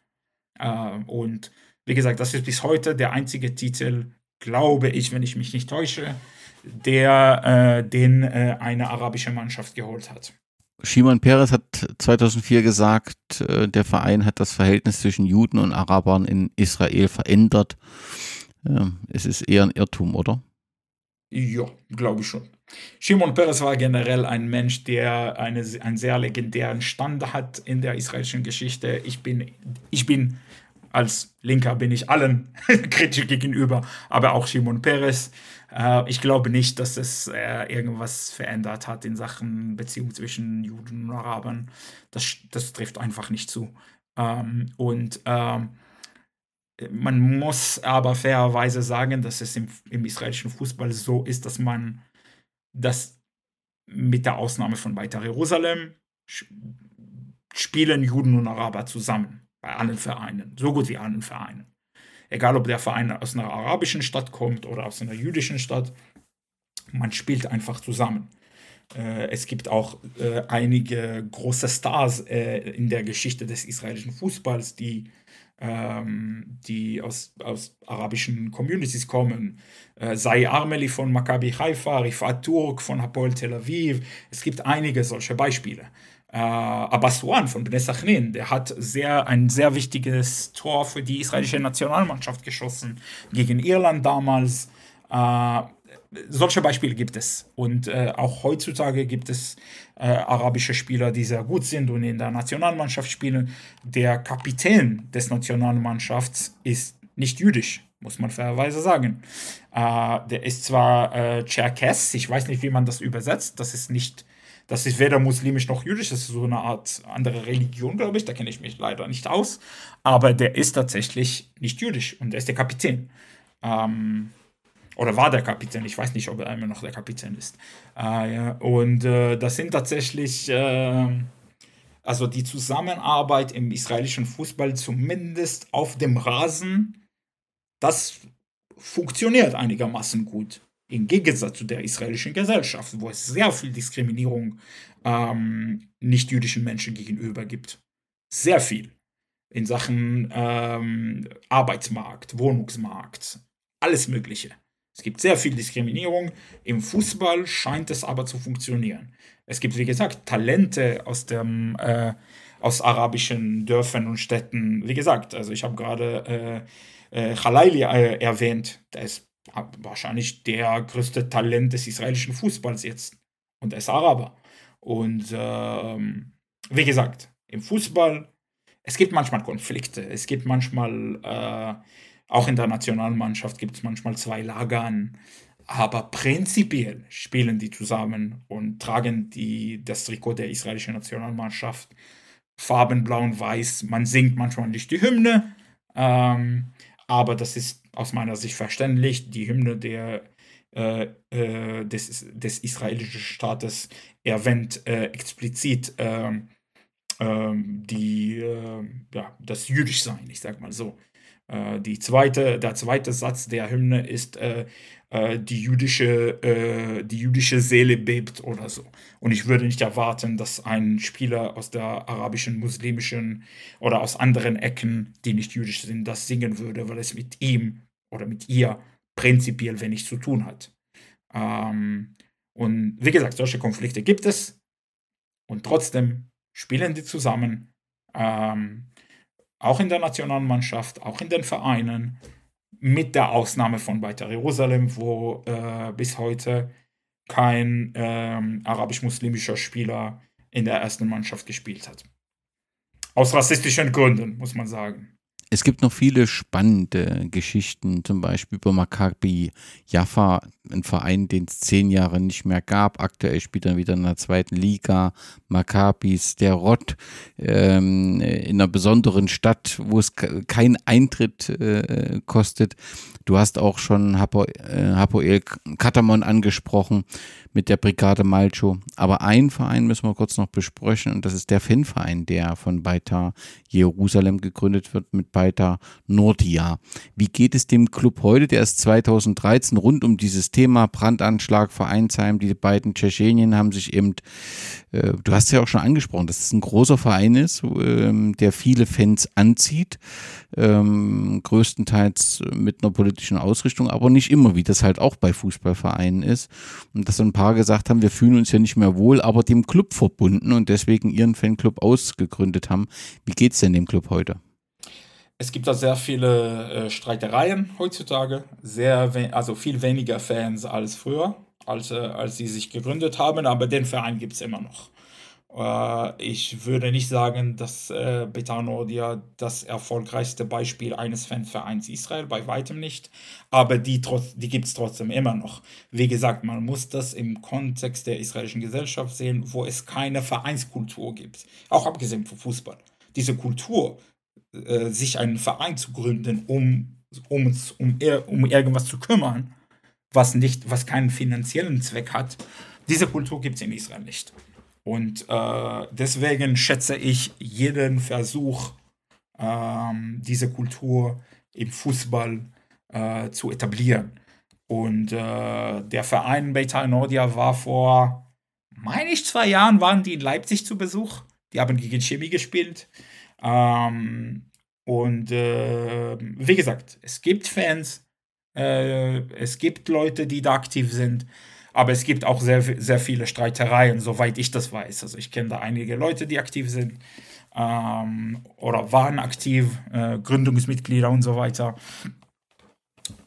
Äh, und wie gesagt, das ist bis heute der einzige Titel, glaube ich, wenn ich mich nicht täusche, der äh, den eine arabische Mannschaft geholt hat. Shimon Peres hat 2004 gesagt, äh, der Verein hat das Verhältnis zwischen Juden und Arabern in Israel verändert. Ähm, es ist eher ein Irrtum, oder? Ja, glaube ich schon. Shimon Peres war generell ein Mensch, der eine, einen sehr legendären Stand hat in der israelischen Geschichte. Ich bin, ich bin Als Linker bin ich allen kritisch gegenüber, aber auch Shimon Peres. Äh, ich glaube nicht, dass es äh, irgendwas verändert hat in Sachen Beziehung zwischen Juden und Arabern. Das, das trifft einfach nicht zu. Ähm, und ähm, man muss aber fairerweise sagen, dass es im, im israelischen Fußball so ist, dass man das mit der Ausnahme von Beitar Jerusalem spielen Juden und Araber zusammen bei allen Vereinen, so gut wie allen Vereinen. Egal, ob der Verein aus einer arabischen Stadt kommt oder aus einer jüdischen Stadt, man spielt einfach zusammen. Äh, es gibt auch äh, einige große Stars äh, in der Geschichte des israelischen Fußballs, die ähm, die aus, aus arabischen Communities kommen. Äh, Sai Armeli von Maccabi Haifa, Rifat Turk von Hapoel Tel Aviv. Es gibt einige solche Beispiele. Äh, Abbaswan von Bnei Sachnin, der hat sehr, ein sehr wichtiges Tor für die israelische Nationalmannschaft geschossen, gegen Irland damals. Äh, solche Beispiele gibt es. Und äh, auch heutzutage gibt es äh, arabische Spieler, die sehr gut sind und in der Nationalmannschaft spielen. Der Kapitän des Nationalmannschafts ist nicht jüdisch, muss man fairerweise sagen. Äh, der ist zwar äh, Cherkess, ich weiß nicht, wie man das übersetzt, das ist nicht. Das ist weder muslimisch noch jüdisch, das ist so eine Art andere Religion, glaube ich, da kenne ich mich leider nicht aus. Aber der ist tatsächlich nicht jüdisch und der ist der Kapitän. Ähm, oder war der Kapitän, ich weiß nicht, ob er immer noch der Kapitän ist. Äh, ja. Und äh, das sind tatsächlich, äh, also die Zusammenarbeit im israelischen Fußball, zumindest auf dem Rasen, das funktioniert einigermaßen gut. Im Gegensatz zu der israelischen Gesellschaft, wo es sehr viel Diskriminierung ähm, nicht-jüdischen Menschen gegenüber gibt. Sehr viel. In Sachen ähm, Arbeitsmarkt, Wohnungsmarkt, alles Mögliche. Es gibt sehr viel Diskriminierung. Im Fußball scheint es aber zu funktionieren. Es gibt, wie gesagt, Talente aus dem äh, aus arabischen Dörfern und Städten. Wie gesagt, also ich habe gerade äh, äh, Khalaili äh, erwähnt. Der ist wahrscheinlich der größte Talent des israelischen Fußballs jetzt. Und er ist Araber. Und ähm, wie gesagt, im Fußball, es gibt manchmal Konflikte. Es gibt manchmal äh, auch in der Nationalmannschaft gibt es manchmal zwei Lagern, aber prinzipiell spielen die zusammen und tragen die, das Trikot der israelischen Nationalmannschaft. Farben blau und weiß. Man singt manchmal nicht die Hymne, ähm, aber das ist aus meiner Sicht verständlich. Die Hymne der, äh, äh, des, des israelischen Staates erwähnt äh, explizit ähm, ähm, die, äh, ja, das Jüdischsein, ich sag mal so. Äh, die zweite, der zweite Satz der Hymne ist, äh, die, jüdische, äh, die jüdische Seele bebt oder so. Und ich würde nicht erwarten, dass ein Spieler aus der arabischen, muslimischen oder aus anderen Ecken, die nicht jüdisch sind, das singen würde, weil es mit ihm oder mit ihr prinzipiell wenig zu tun hat. Ähm, und wie gesagt, solche Konflikte gibt es. Und trotzdem spielen die zusammen. Ähm, auch in der Nationalmannschaft, auch in den Vereinen, mit der Ausnahme von Beitar Jerusalem, wo äh, bis heute kein ähm, arabisch-muslimischer Spieler in der ersten Mannschaft gespielt hat. Aus rassistischen Gründen, muss man sagen. Es gibt noch viele spannende Geschichten, zum Beispiel über Maccabi Jaffa, ein Verein, den es zehn Jahre nicht mehr gab. Aktuell spielt er wieder in der zweiten Liga. Maccabis, der Rott, ähm, in einer besonderen Stadt, wo es keinen Eintritt äh, kostet. Du hast auch schon äh, Hapoel Katamon angesprochen mit der Brigade Malcho. Aber einen Verein müssen wir kurz noch besprechen und das ist der Fanverein, der von Beitar Jerusalem gegründet wird mit Beitar Nordia. Wie geht es dem Club heute? Der ist 2013 rund um dieses Thema Brandanschlag, Vereinsheim. Die beiden Tschetschenien haben sich eben, äh, du hast ja auch schon angesprochen, dass es ein großer Verein ist, äh, der viele Fans anzieht, ähm, größtenteils mit einer politischen Ausrichtung, aber nicht immer, wie das halt auch bei Fußballvereinen ist. Und dass ein paar gesagt haben, wir fühlen uns ja nicht mehr wohl, aber dem Club verbunden und deswegen ihren Fanclub ausgegründet haben. Wie geht es denn dem Club heute? Es gibt da sehr viele äh, Streitereien heutzutage, sehr also viel weniger Fans als früher, als, äh, als sie sich gegründet haben, aber den Verein gibt es immer noch. Äh, ich würde nicht sagen, dass äh, Beta Nordia das erfolgreichste Beispiel eines Fanvereins Israel, bei weitem nicht. Aber die, die gibt es trotzdem immer noch. Wie gesagt, man muss das im Kontext der israelischen Gesellschaft sehen, wo es keine Vereinskultur gibt. Auch abgesehen vom Fußball. Diese Kultur, äh, sich einen Verein zu gründen, um, um, um, um irgendwas zu kümmern, was, nicht, was keinen finanziellen Zweck hat, diese Kultur gibt es in Israel nicht. Und äh, deswegen schätze ich jeden Versuch, ähm, diese Kultur im Fußball äh, zu etablieren. Und äh, der Verein Beitar Nordia war vor, meine ich, zwei Jahren waren die in Leipzig zu Besuch. Die haben gegen Chemie gespielt. Ähm, und äh, wie gesagt, es gibt Fans, äh, es gibt Leute, die da aktiv sind. Aber es gibt auch sehr, sehr viele Streitereien, soweit ich das weiß. Also ich kenne da einige Leute, die aktiv sind ähm, oder waren aktiv, äh, Gründungsmitglieder und so weiter.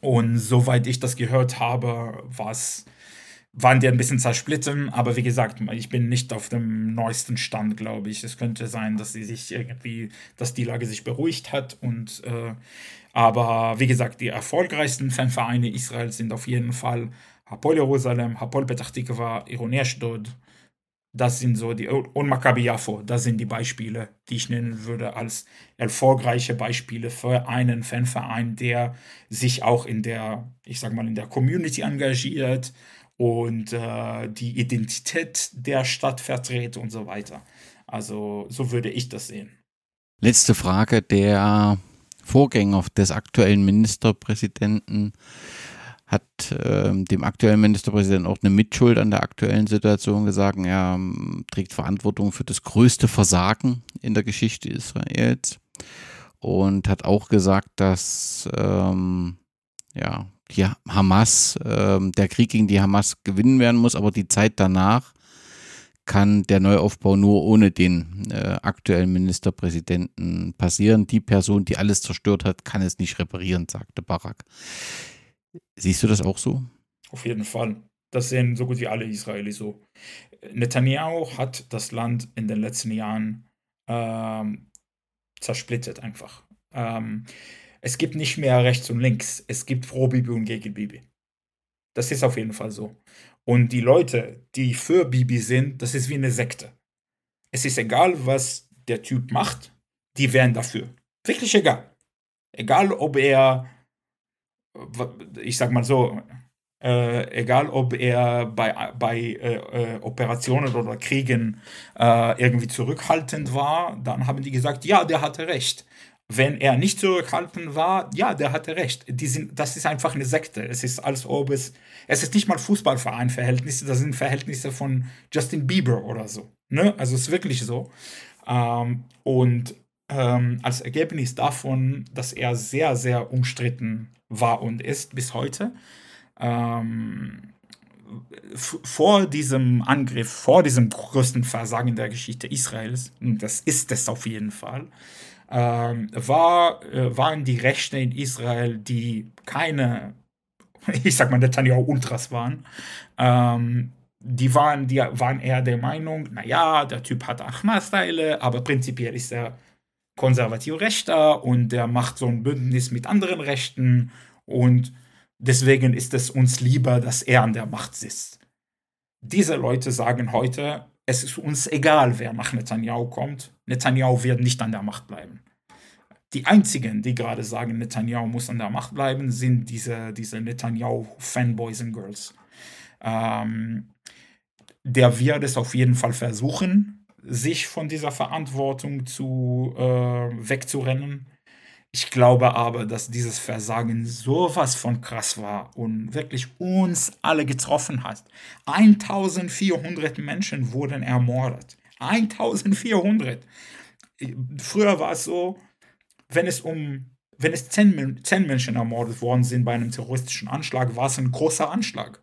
Und soweit ich das gehört habe, waren die ein bisschen zersplitten. Aber wie gesagt, ich bin nicht auf dem neuesten Stand, glaube ich. Es könnte sein, dass sie sich irgendwie, dass die Lage sich beruhigt hat. Und äh, aber wie gesagt, die erfolgreichsten Fanvereine Israels sind auf jeden Fall Hapoel Jerusalem, Hapoel Petach Tikva, Ironi Ashdod. Das sind so die, und Maccabi Yafo, das sind die Beispiele, die ich nennen würde als erfolgreiche Beispiele für einen Fanverein, der sich auch in der, ich sag mal, in der Community engagiert und äh, die Identität der Stadt vertritt und so weiter. Also so würde ich das sehen. Letzte Frage, der Vorgänger des aktuellen Ministerpräsidenten hat äh, dem aktuellen Ministerpräsidenten auch eine Mitschuld an der aktuellen Situation gesagt. Er ähm, trägt Verantwortung für das größte Versagen in der Geschichte Israels und hat auch gesagt, dass ähm, ja, die Hamas, äh, der Krieg gegen die Hamas gewinnen werden muss, aber die Zeit danach kann der Neuaufbau nur ohne den äh, aktuellen Ministerpräsidenten passieren. Die Person, die alles zerstört hat, kann es nicht reparieren, sagte Barak. Siehst du das auch so? Auf jeden Fall. Das sehen so gut wie alle Israelis so. Netanyahu hat das Land in den letzten Jahren ähm, zersplittet einfach. Ähm, es gibt nicht mehr rechts und links. Es gibt pro Bibi und gegen Bibi. Das ist auf jeden Fall so. Und die Leute, die für Bibi sind, das ist wie eine Sekte. Es ist egal, was der Typ macht, die wären dafür. Wirklich egal. Egal, ob er ich sag mal so, äh, egal ob er bei, bei äh, äh, Operationen oder Kriegen äh, irgendwie zurückhaltend war, dann haben die gesagt, ja, der hatte recht. Wenn er nicht zurückhaltend war, ja, der hatte recht. Die sind, das ist einfach eine Sekte. Es ist, als ob es, es ist nicht mal Fußballverein-Verhältnisse, das sind Verhältnisse von Justin Bieber oder so. Ne? Also es ist wirklich so. Ähm, und ähm, als Ergebnis davon, dass er sehr, sehr umstritten war und ist bis heute. Ähm, vor diesem Angriff, vor diesem größten Versagen der Geschichte Israels, und das ist es auf jeden Fall, ähm, war, äh, waren die Rechte in Israel, die keine, ich sag mal, Netanyahu-Ultras waren, ähm, die waren, die waren eher der Meinung, naja, der Typ hat Ahmad-Teile, aber prinzipiell ist er konservativ Rechter und der macht so ein Bündnis mit anderen Rechten und deswegen ist es uns lieber, dass er an der Macht sitzt. Diese Leute sagen heute, es ist uns egal, wer nach Netanyahu kommt. Netanyahu wird nicht an der Macht bleiben. Die einzigen, die gerade sagen, Netanyahu muss an der Macht bleiben, sind diese, diese Netanyahu-Fanboys und Girls. Ähm, der wird es auf jeden Fall versuchen, sich von dieser Verantwortung zu äh, wegzurennen. Ich glaube aber, dass dieses Versagen sowas von krass war und wirklich uns alle getroffen hat. 1400 Menschen wurden ermordet. 1400. Früher war es so, wenn es um wenn es zehn, zehn Menschen ermordet worden sind bei einem terroristischen Anschlag, war es ein großer Anschlag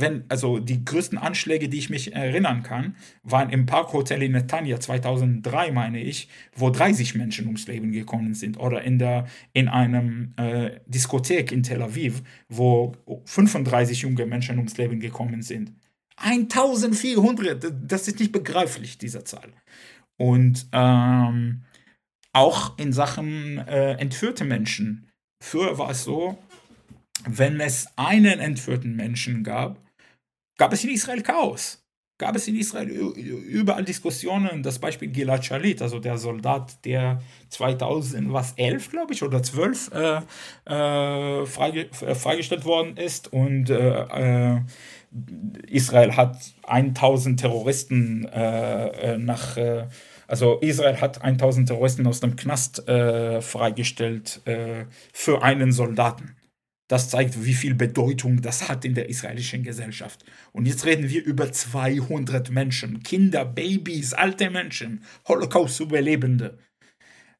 wenn, also die größten Anschläge, die ich mich erinnern kann, waren im Parkhotel in Netanya 2003, meine ich, wo 30 Menschen ums Leben gekommen sind. Oder in, der, in einem äh, Diskothek in Tel Aviv, wo 35 junge Menschen ums Leben gekommen sind. 1400, das ist nicht begreiflich, diese Zahl. Und ähm, auch in Sachen äh, entführte Menschen. Früher war es so, wenn es einen entführten Menschen gab, gab es in Israel Chaos. Gab es in Israel überall Diskussionen. Das Beispiel Gilad Shalit, also der Soldat, der 2011, glaube ich, oder 12 äh, äh, freige, äh, freigestellt worden ist. Und äh, äh Israel hat 1000 Terroristen äh, nach. also Israel hat 1000 Terroristen aus dem Knast freigestellt für einen Soldaten. Das zeigt, wie viel Bedeutung das hat in der israelischen Gesellschaft. Und jetzt reden wir über 200 Menschen, Kinder, Babys, alte Menschen, Holocaust-Überlebende.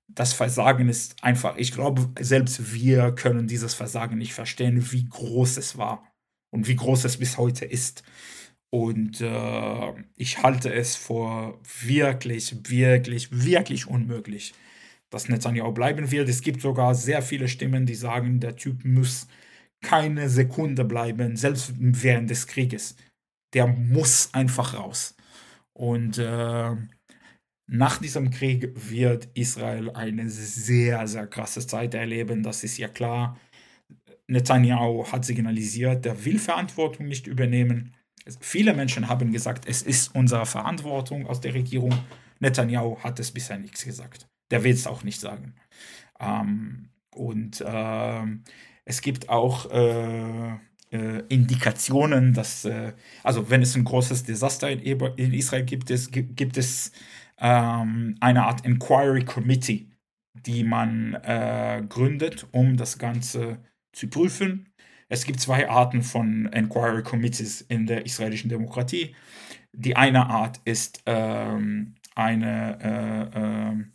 Das Versagen ist einfach, ich glaube, selbst wir können dieses Versagen nicht verstehen, wie groß es war und wie groß es bis heute ist. Und äh, ich halte es für wirklich, wirklich, wirklich unmöglich, dass Netanyahu bleiben wird. Es gibt sogar sehr viele Stimmen, die sagen, der Typ muss keine Sekunde bleiben, selbst während des Krieges. Der muss einfach raus. Und äh, nach diesem Krieg wird Israel eine sehr, sehr krasse Zeit erleben. Das ist ja klar. Netanyahu hat signalisiert, der will Verantwortung nicht übernehmen. Viele Menschen haben gesagt, es ist unsere Verantwortung aus der Regierung. Netanyahu hat es bisher nichts gesagt der will es auch nicht sagen. Ähm, und äh, es gibt auch äh, äh, Indikationen, dass, äh, also wenn es ein großes Desaster in, in Israel gibt, es, gibt, es ähm, eine Art Inquiry Committee, die man äh, gründet, um das Ganze zu prüfen. Es gibt zwei Arten von Inquiry Committees in der israelischen Demokratie. Die eine Art ist ähm, eine äh, ähm,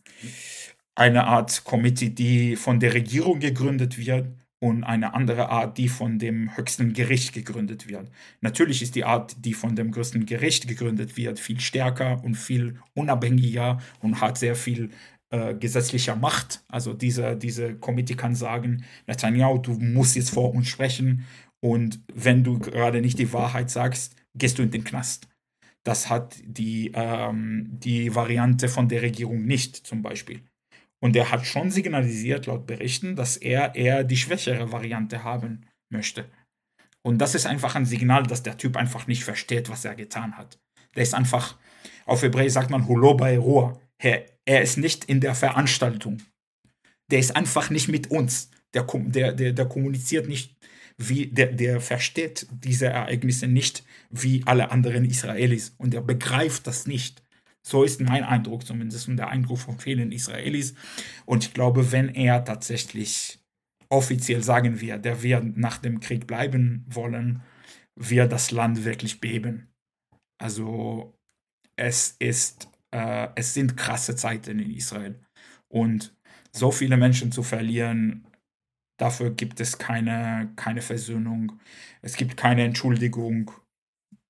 eine Art Committee, die von der Regierung gegründet wird und eine andere Art, die von dem höchsten Gericht gegründet wird. Natürlich ist die Art, die von dem größten Gericht gegründet wird, viel stärker und viel unabhängiger und hat sehr viel äh, gesetzlicher Macht. Also diese, diese Committee kann sagen, Netanyahu, du musst jetzt vor uns sprechen und wenn du gerade nicht die Wahrheit sagst, gehst du in den Knast. Das hat die, ähm, die Variante von der Regierung nicht zum Beispiel. Und er hat schon signalisiert, laut Berichten, dass er eher die schwächere Variante haben möchte. Und das ist einfach ein Signal, dass der Typ einfach nicht versteht, was er getan hat. Der ist einfach, auf Hebräisch sagt man Hulo bei Rohr. Er, er ist nicht in der Veranstaltung. Der ist einfach nicht mit uns. Der, der, der, der kommuniziert nicht, wie, der, der versteht diese Ereignisse nicht wie alle anderen Israelis. Und er begreift das nicht. So ist mein Eindruck zumindest und der Eindruck von vielen Israelis. Und ich glaube, wenn er tatsächlich offiziell sagen wird, der wird nach dem Krieg bleiben wollen, wird das Land wirklich beben. Also es ist, äh, es sind krasse Zeiten in Israel. Und so viele Menschen zu verlieren, dafür gibt es keine, keine Versöhnung. Es gibt keine Entschuldigung.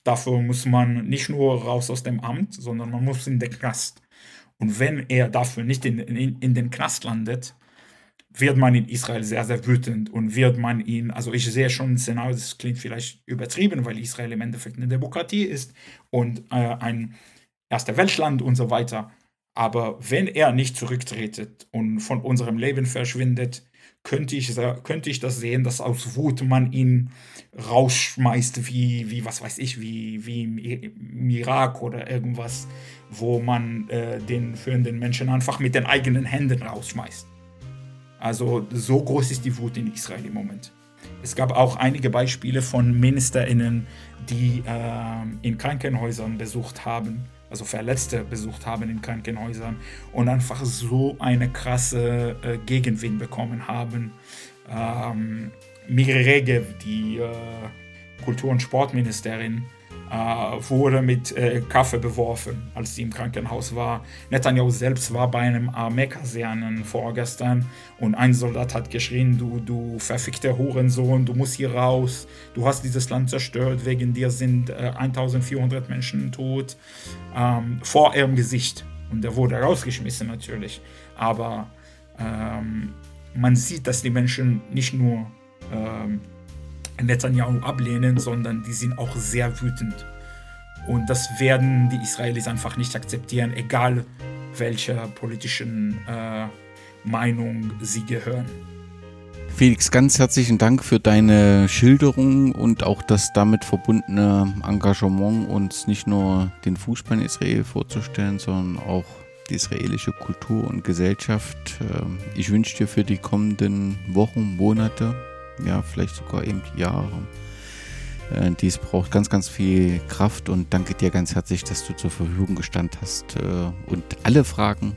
Dafür muss man nicht nur raus aus dem Amt, sondern man muss in den Knast. Und wenn er dafür nicht in, in, in den Knast landet, wird man in Israel sehr, sehr wütend und wird man ihn, also ich sehe schon ein Szenario, das klingt vielleicht übertrieben, weil Israel im Endeffekt eine Demokratie ist und äh, ein erster Weltland und so weiter. Aber wenn er nicht zurücktretet und von unserem Leben verschwindet, könnte ich, könnte ich das sehen, dass aus Wut man ihn rausschmeißt, wie, wie was weiß ich, wie, wie im Irak oder irgendwas, wo man äh, den führenden Menschen einfach mit den eigenen Händen rausschmeißt. Also so groß ist die Wut in Israel im Moment. Es gab auch einige Beispiele von MinisterInnen, die äh, in Krankenhäusern besucht haben also Verletzte besucht haben in Krankenhäusern und einfach so eine krasse äh, Gegenwind bekommen haben. Ähm, Miri Regev, die äh, Kultur- und Sportministerin, wurde mit äh, Kaffee beworfen, als sie im Krankenhaus war. Netanyahu selbst war bei einem Armeekasernen vorgestern und ein Soldat hat geschrien, du, du verfickter Hurensohn, du musst hier raus, du hast dieses Land zerstört, wegen dir sind äh, 1400 Menschen tot, ähm, vor ihrem Gesicht. Und er wurde rausgeschmissen natürlich. Aber ähm, man sieht, dass die Menschen nicht nur ähm, Netanyahu ablehnen, sondern die sind auch sehr wütend. Und das werden die Israelis einfach nicht akzeptieren, egal welcher politischen äh, Meinung sie gehören. Felix, ganz herzlichen Dank für deine Schilderung und auch das damit verbundene Engagement, uns nicht nur den Fußball in Israel vorzustellen, sondern auch die israelische Kultur und Gesellschaft. Ähm, ich wünsche dir für die kommenden Wochen, Monate, ja, vielleicht sogar eben Jahre. Äh, dies braucht ganz, ganz viel Kraft und danke dir ganz herzlich, dass du zur Verfügung gestanden hast äh, und alle Fragen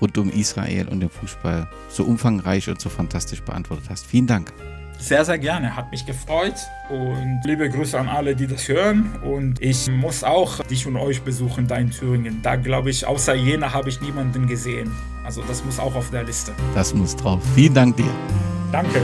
rund um Israel und den Fußball so umfangreich und so fantastisch beantwortet hast. Vielen Dank. Sehr, sehr gerne. Hat mich gefreut. Und liebe Grüße an alle, die das hören. Und ich muss auch dich und euch besuchen da in Thüringen. Da glaube ich, außer Jena habe ich niemanden gesehen. Also das muss auch auf der Liste. Das muss drauf. Vielen Dank dir. Danke.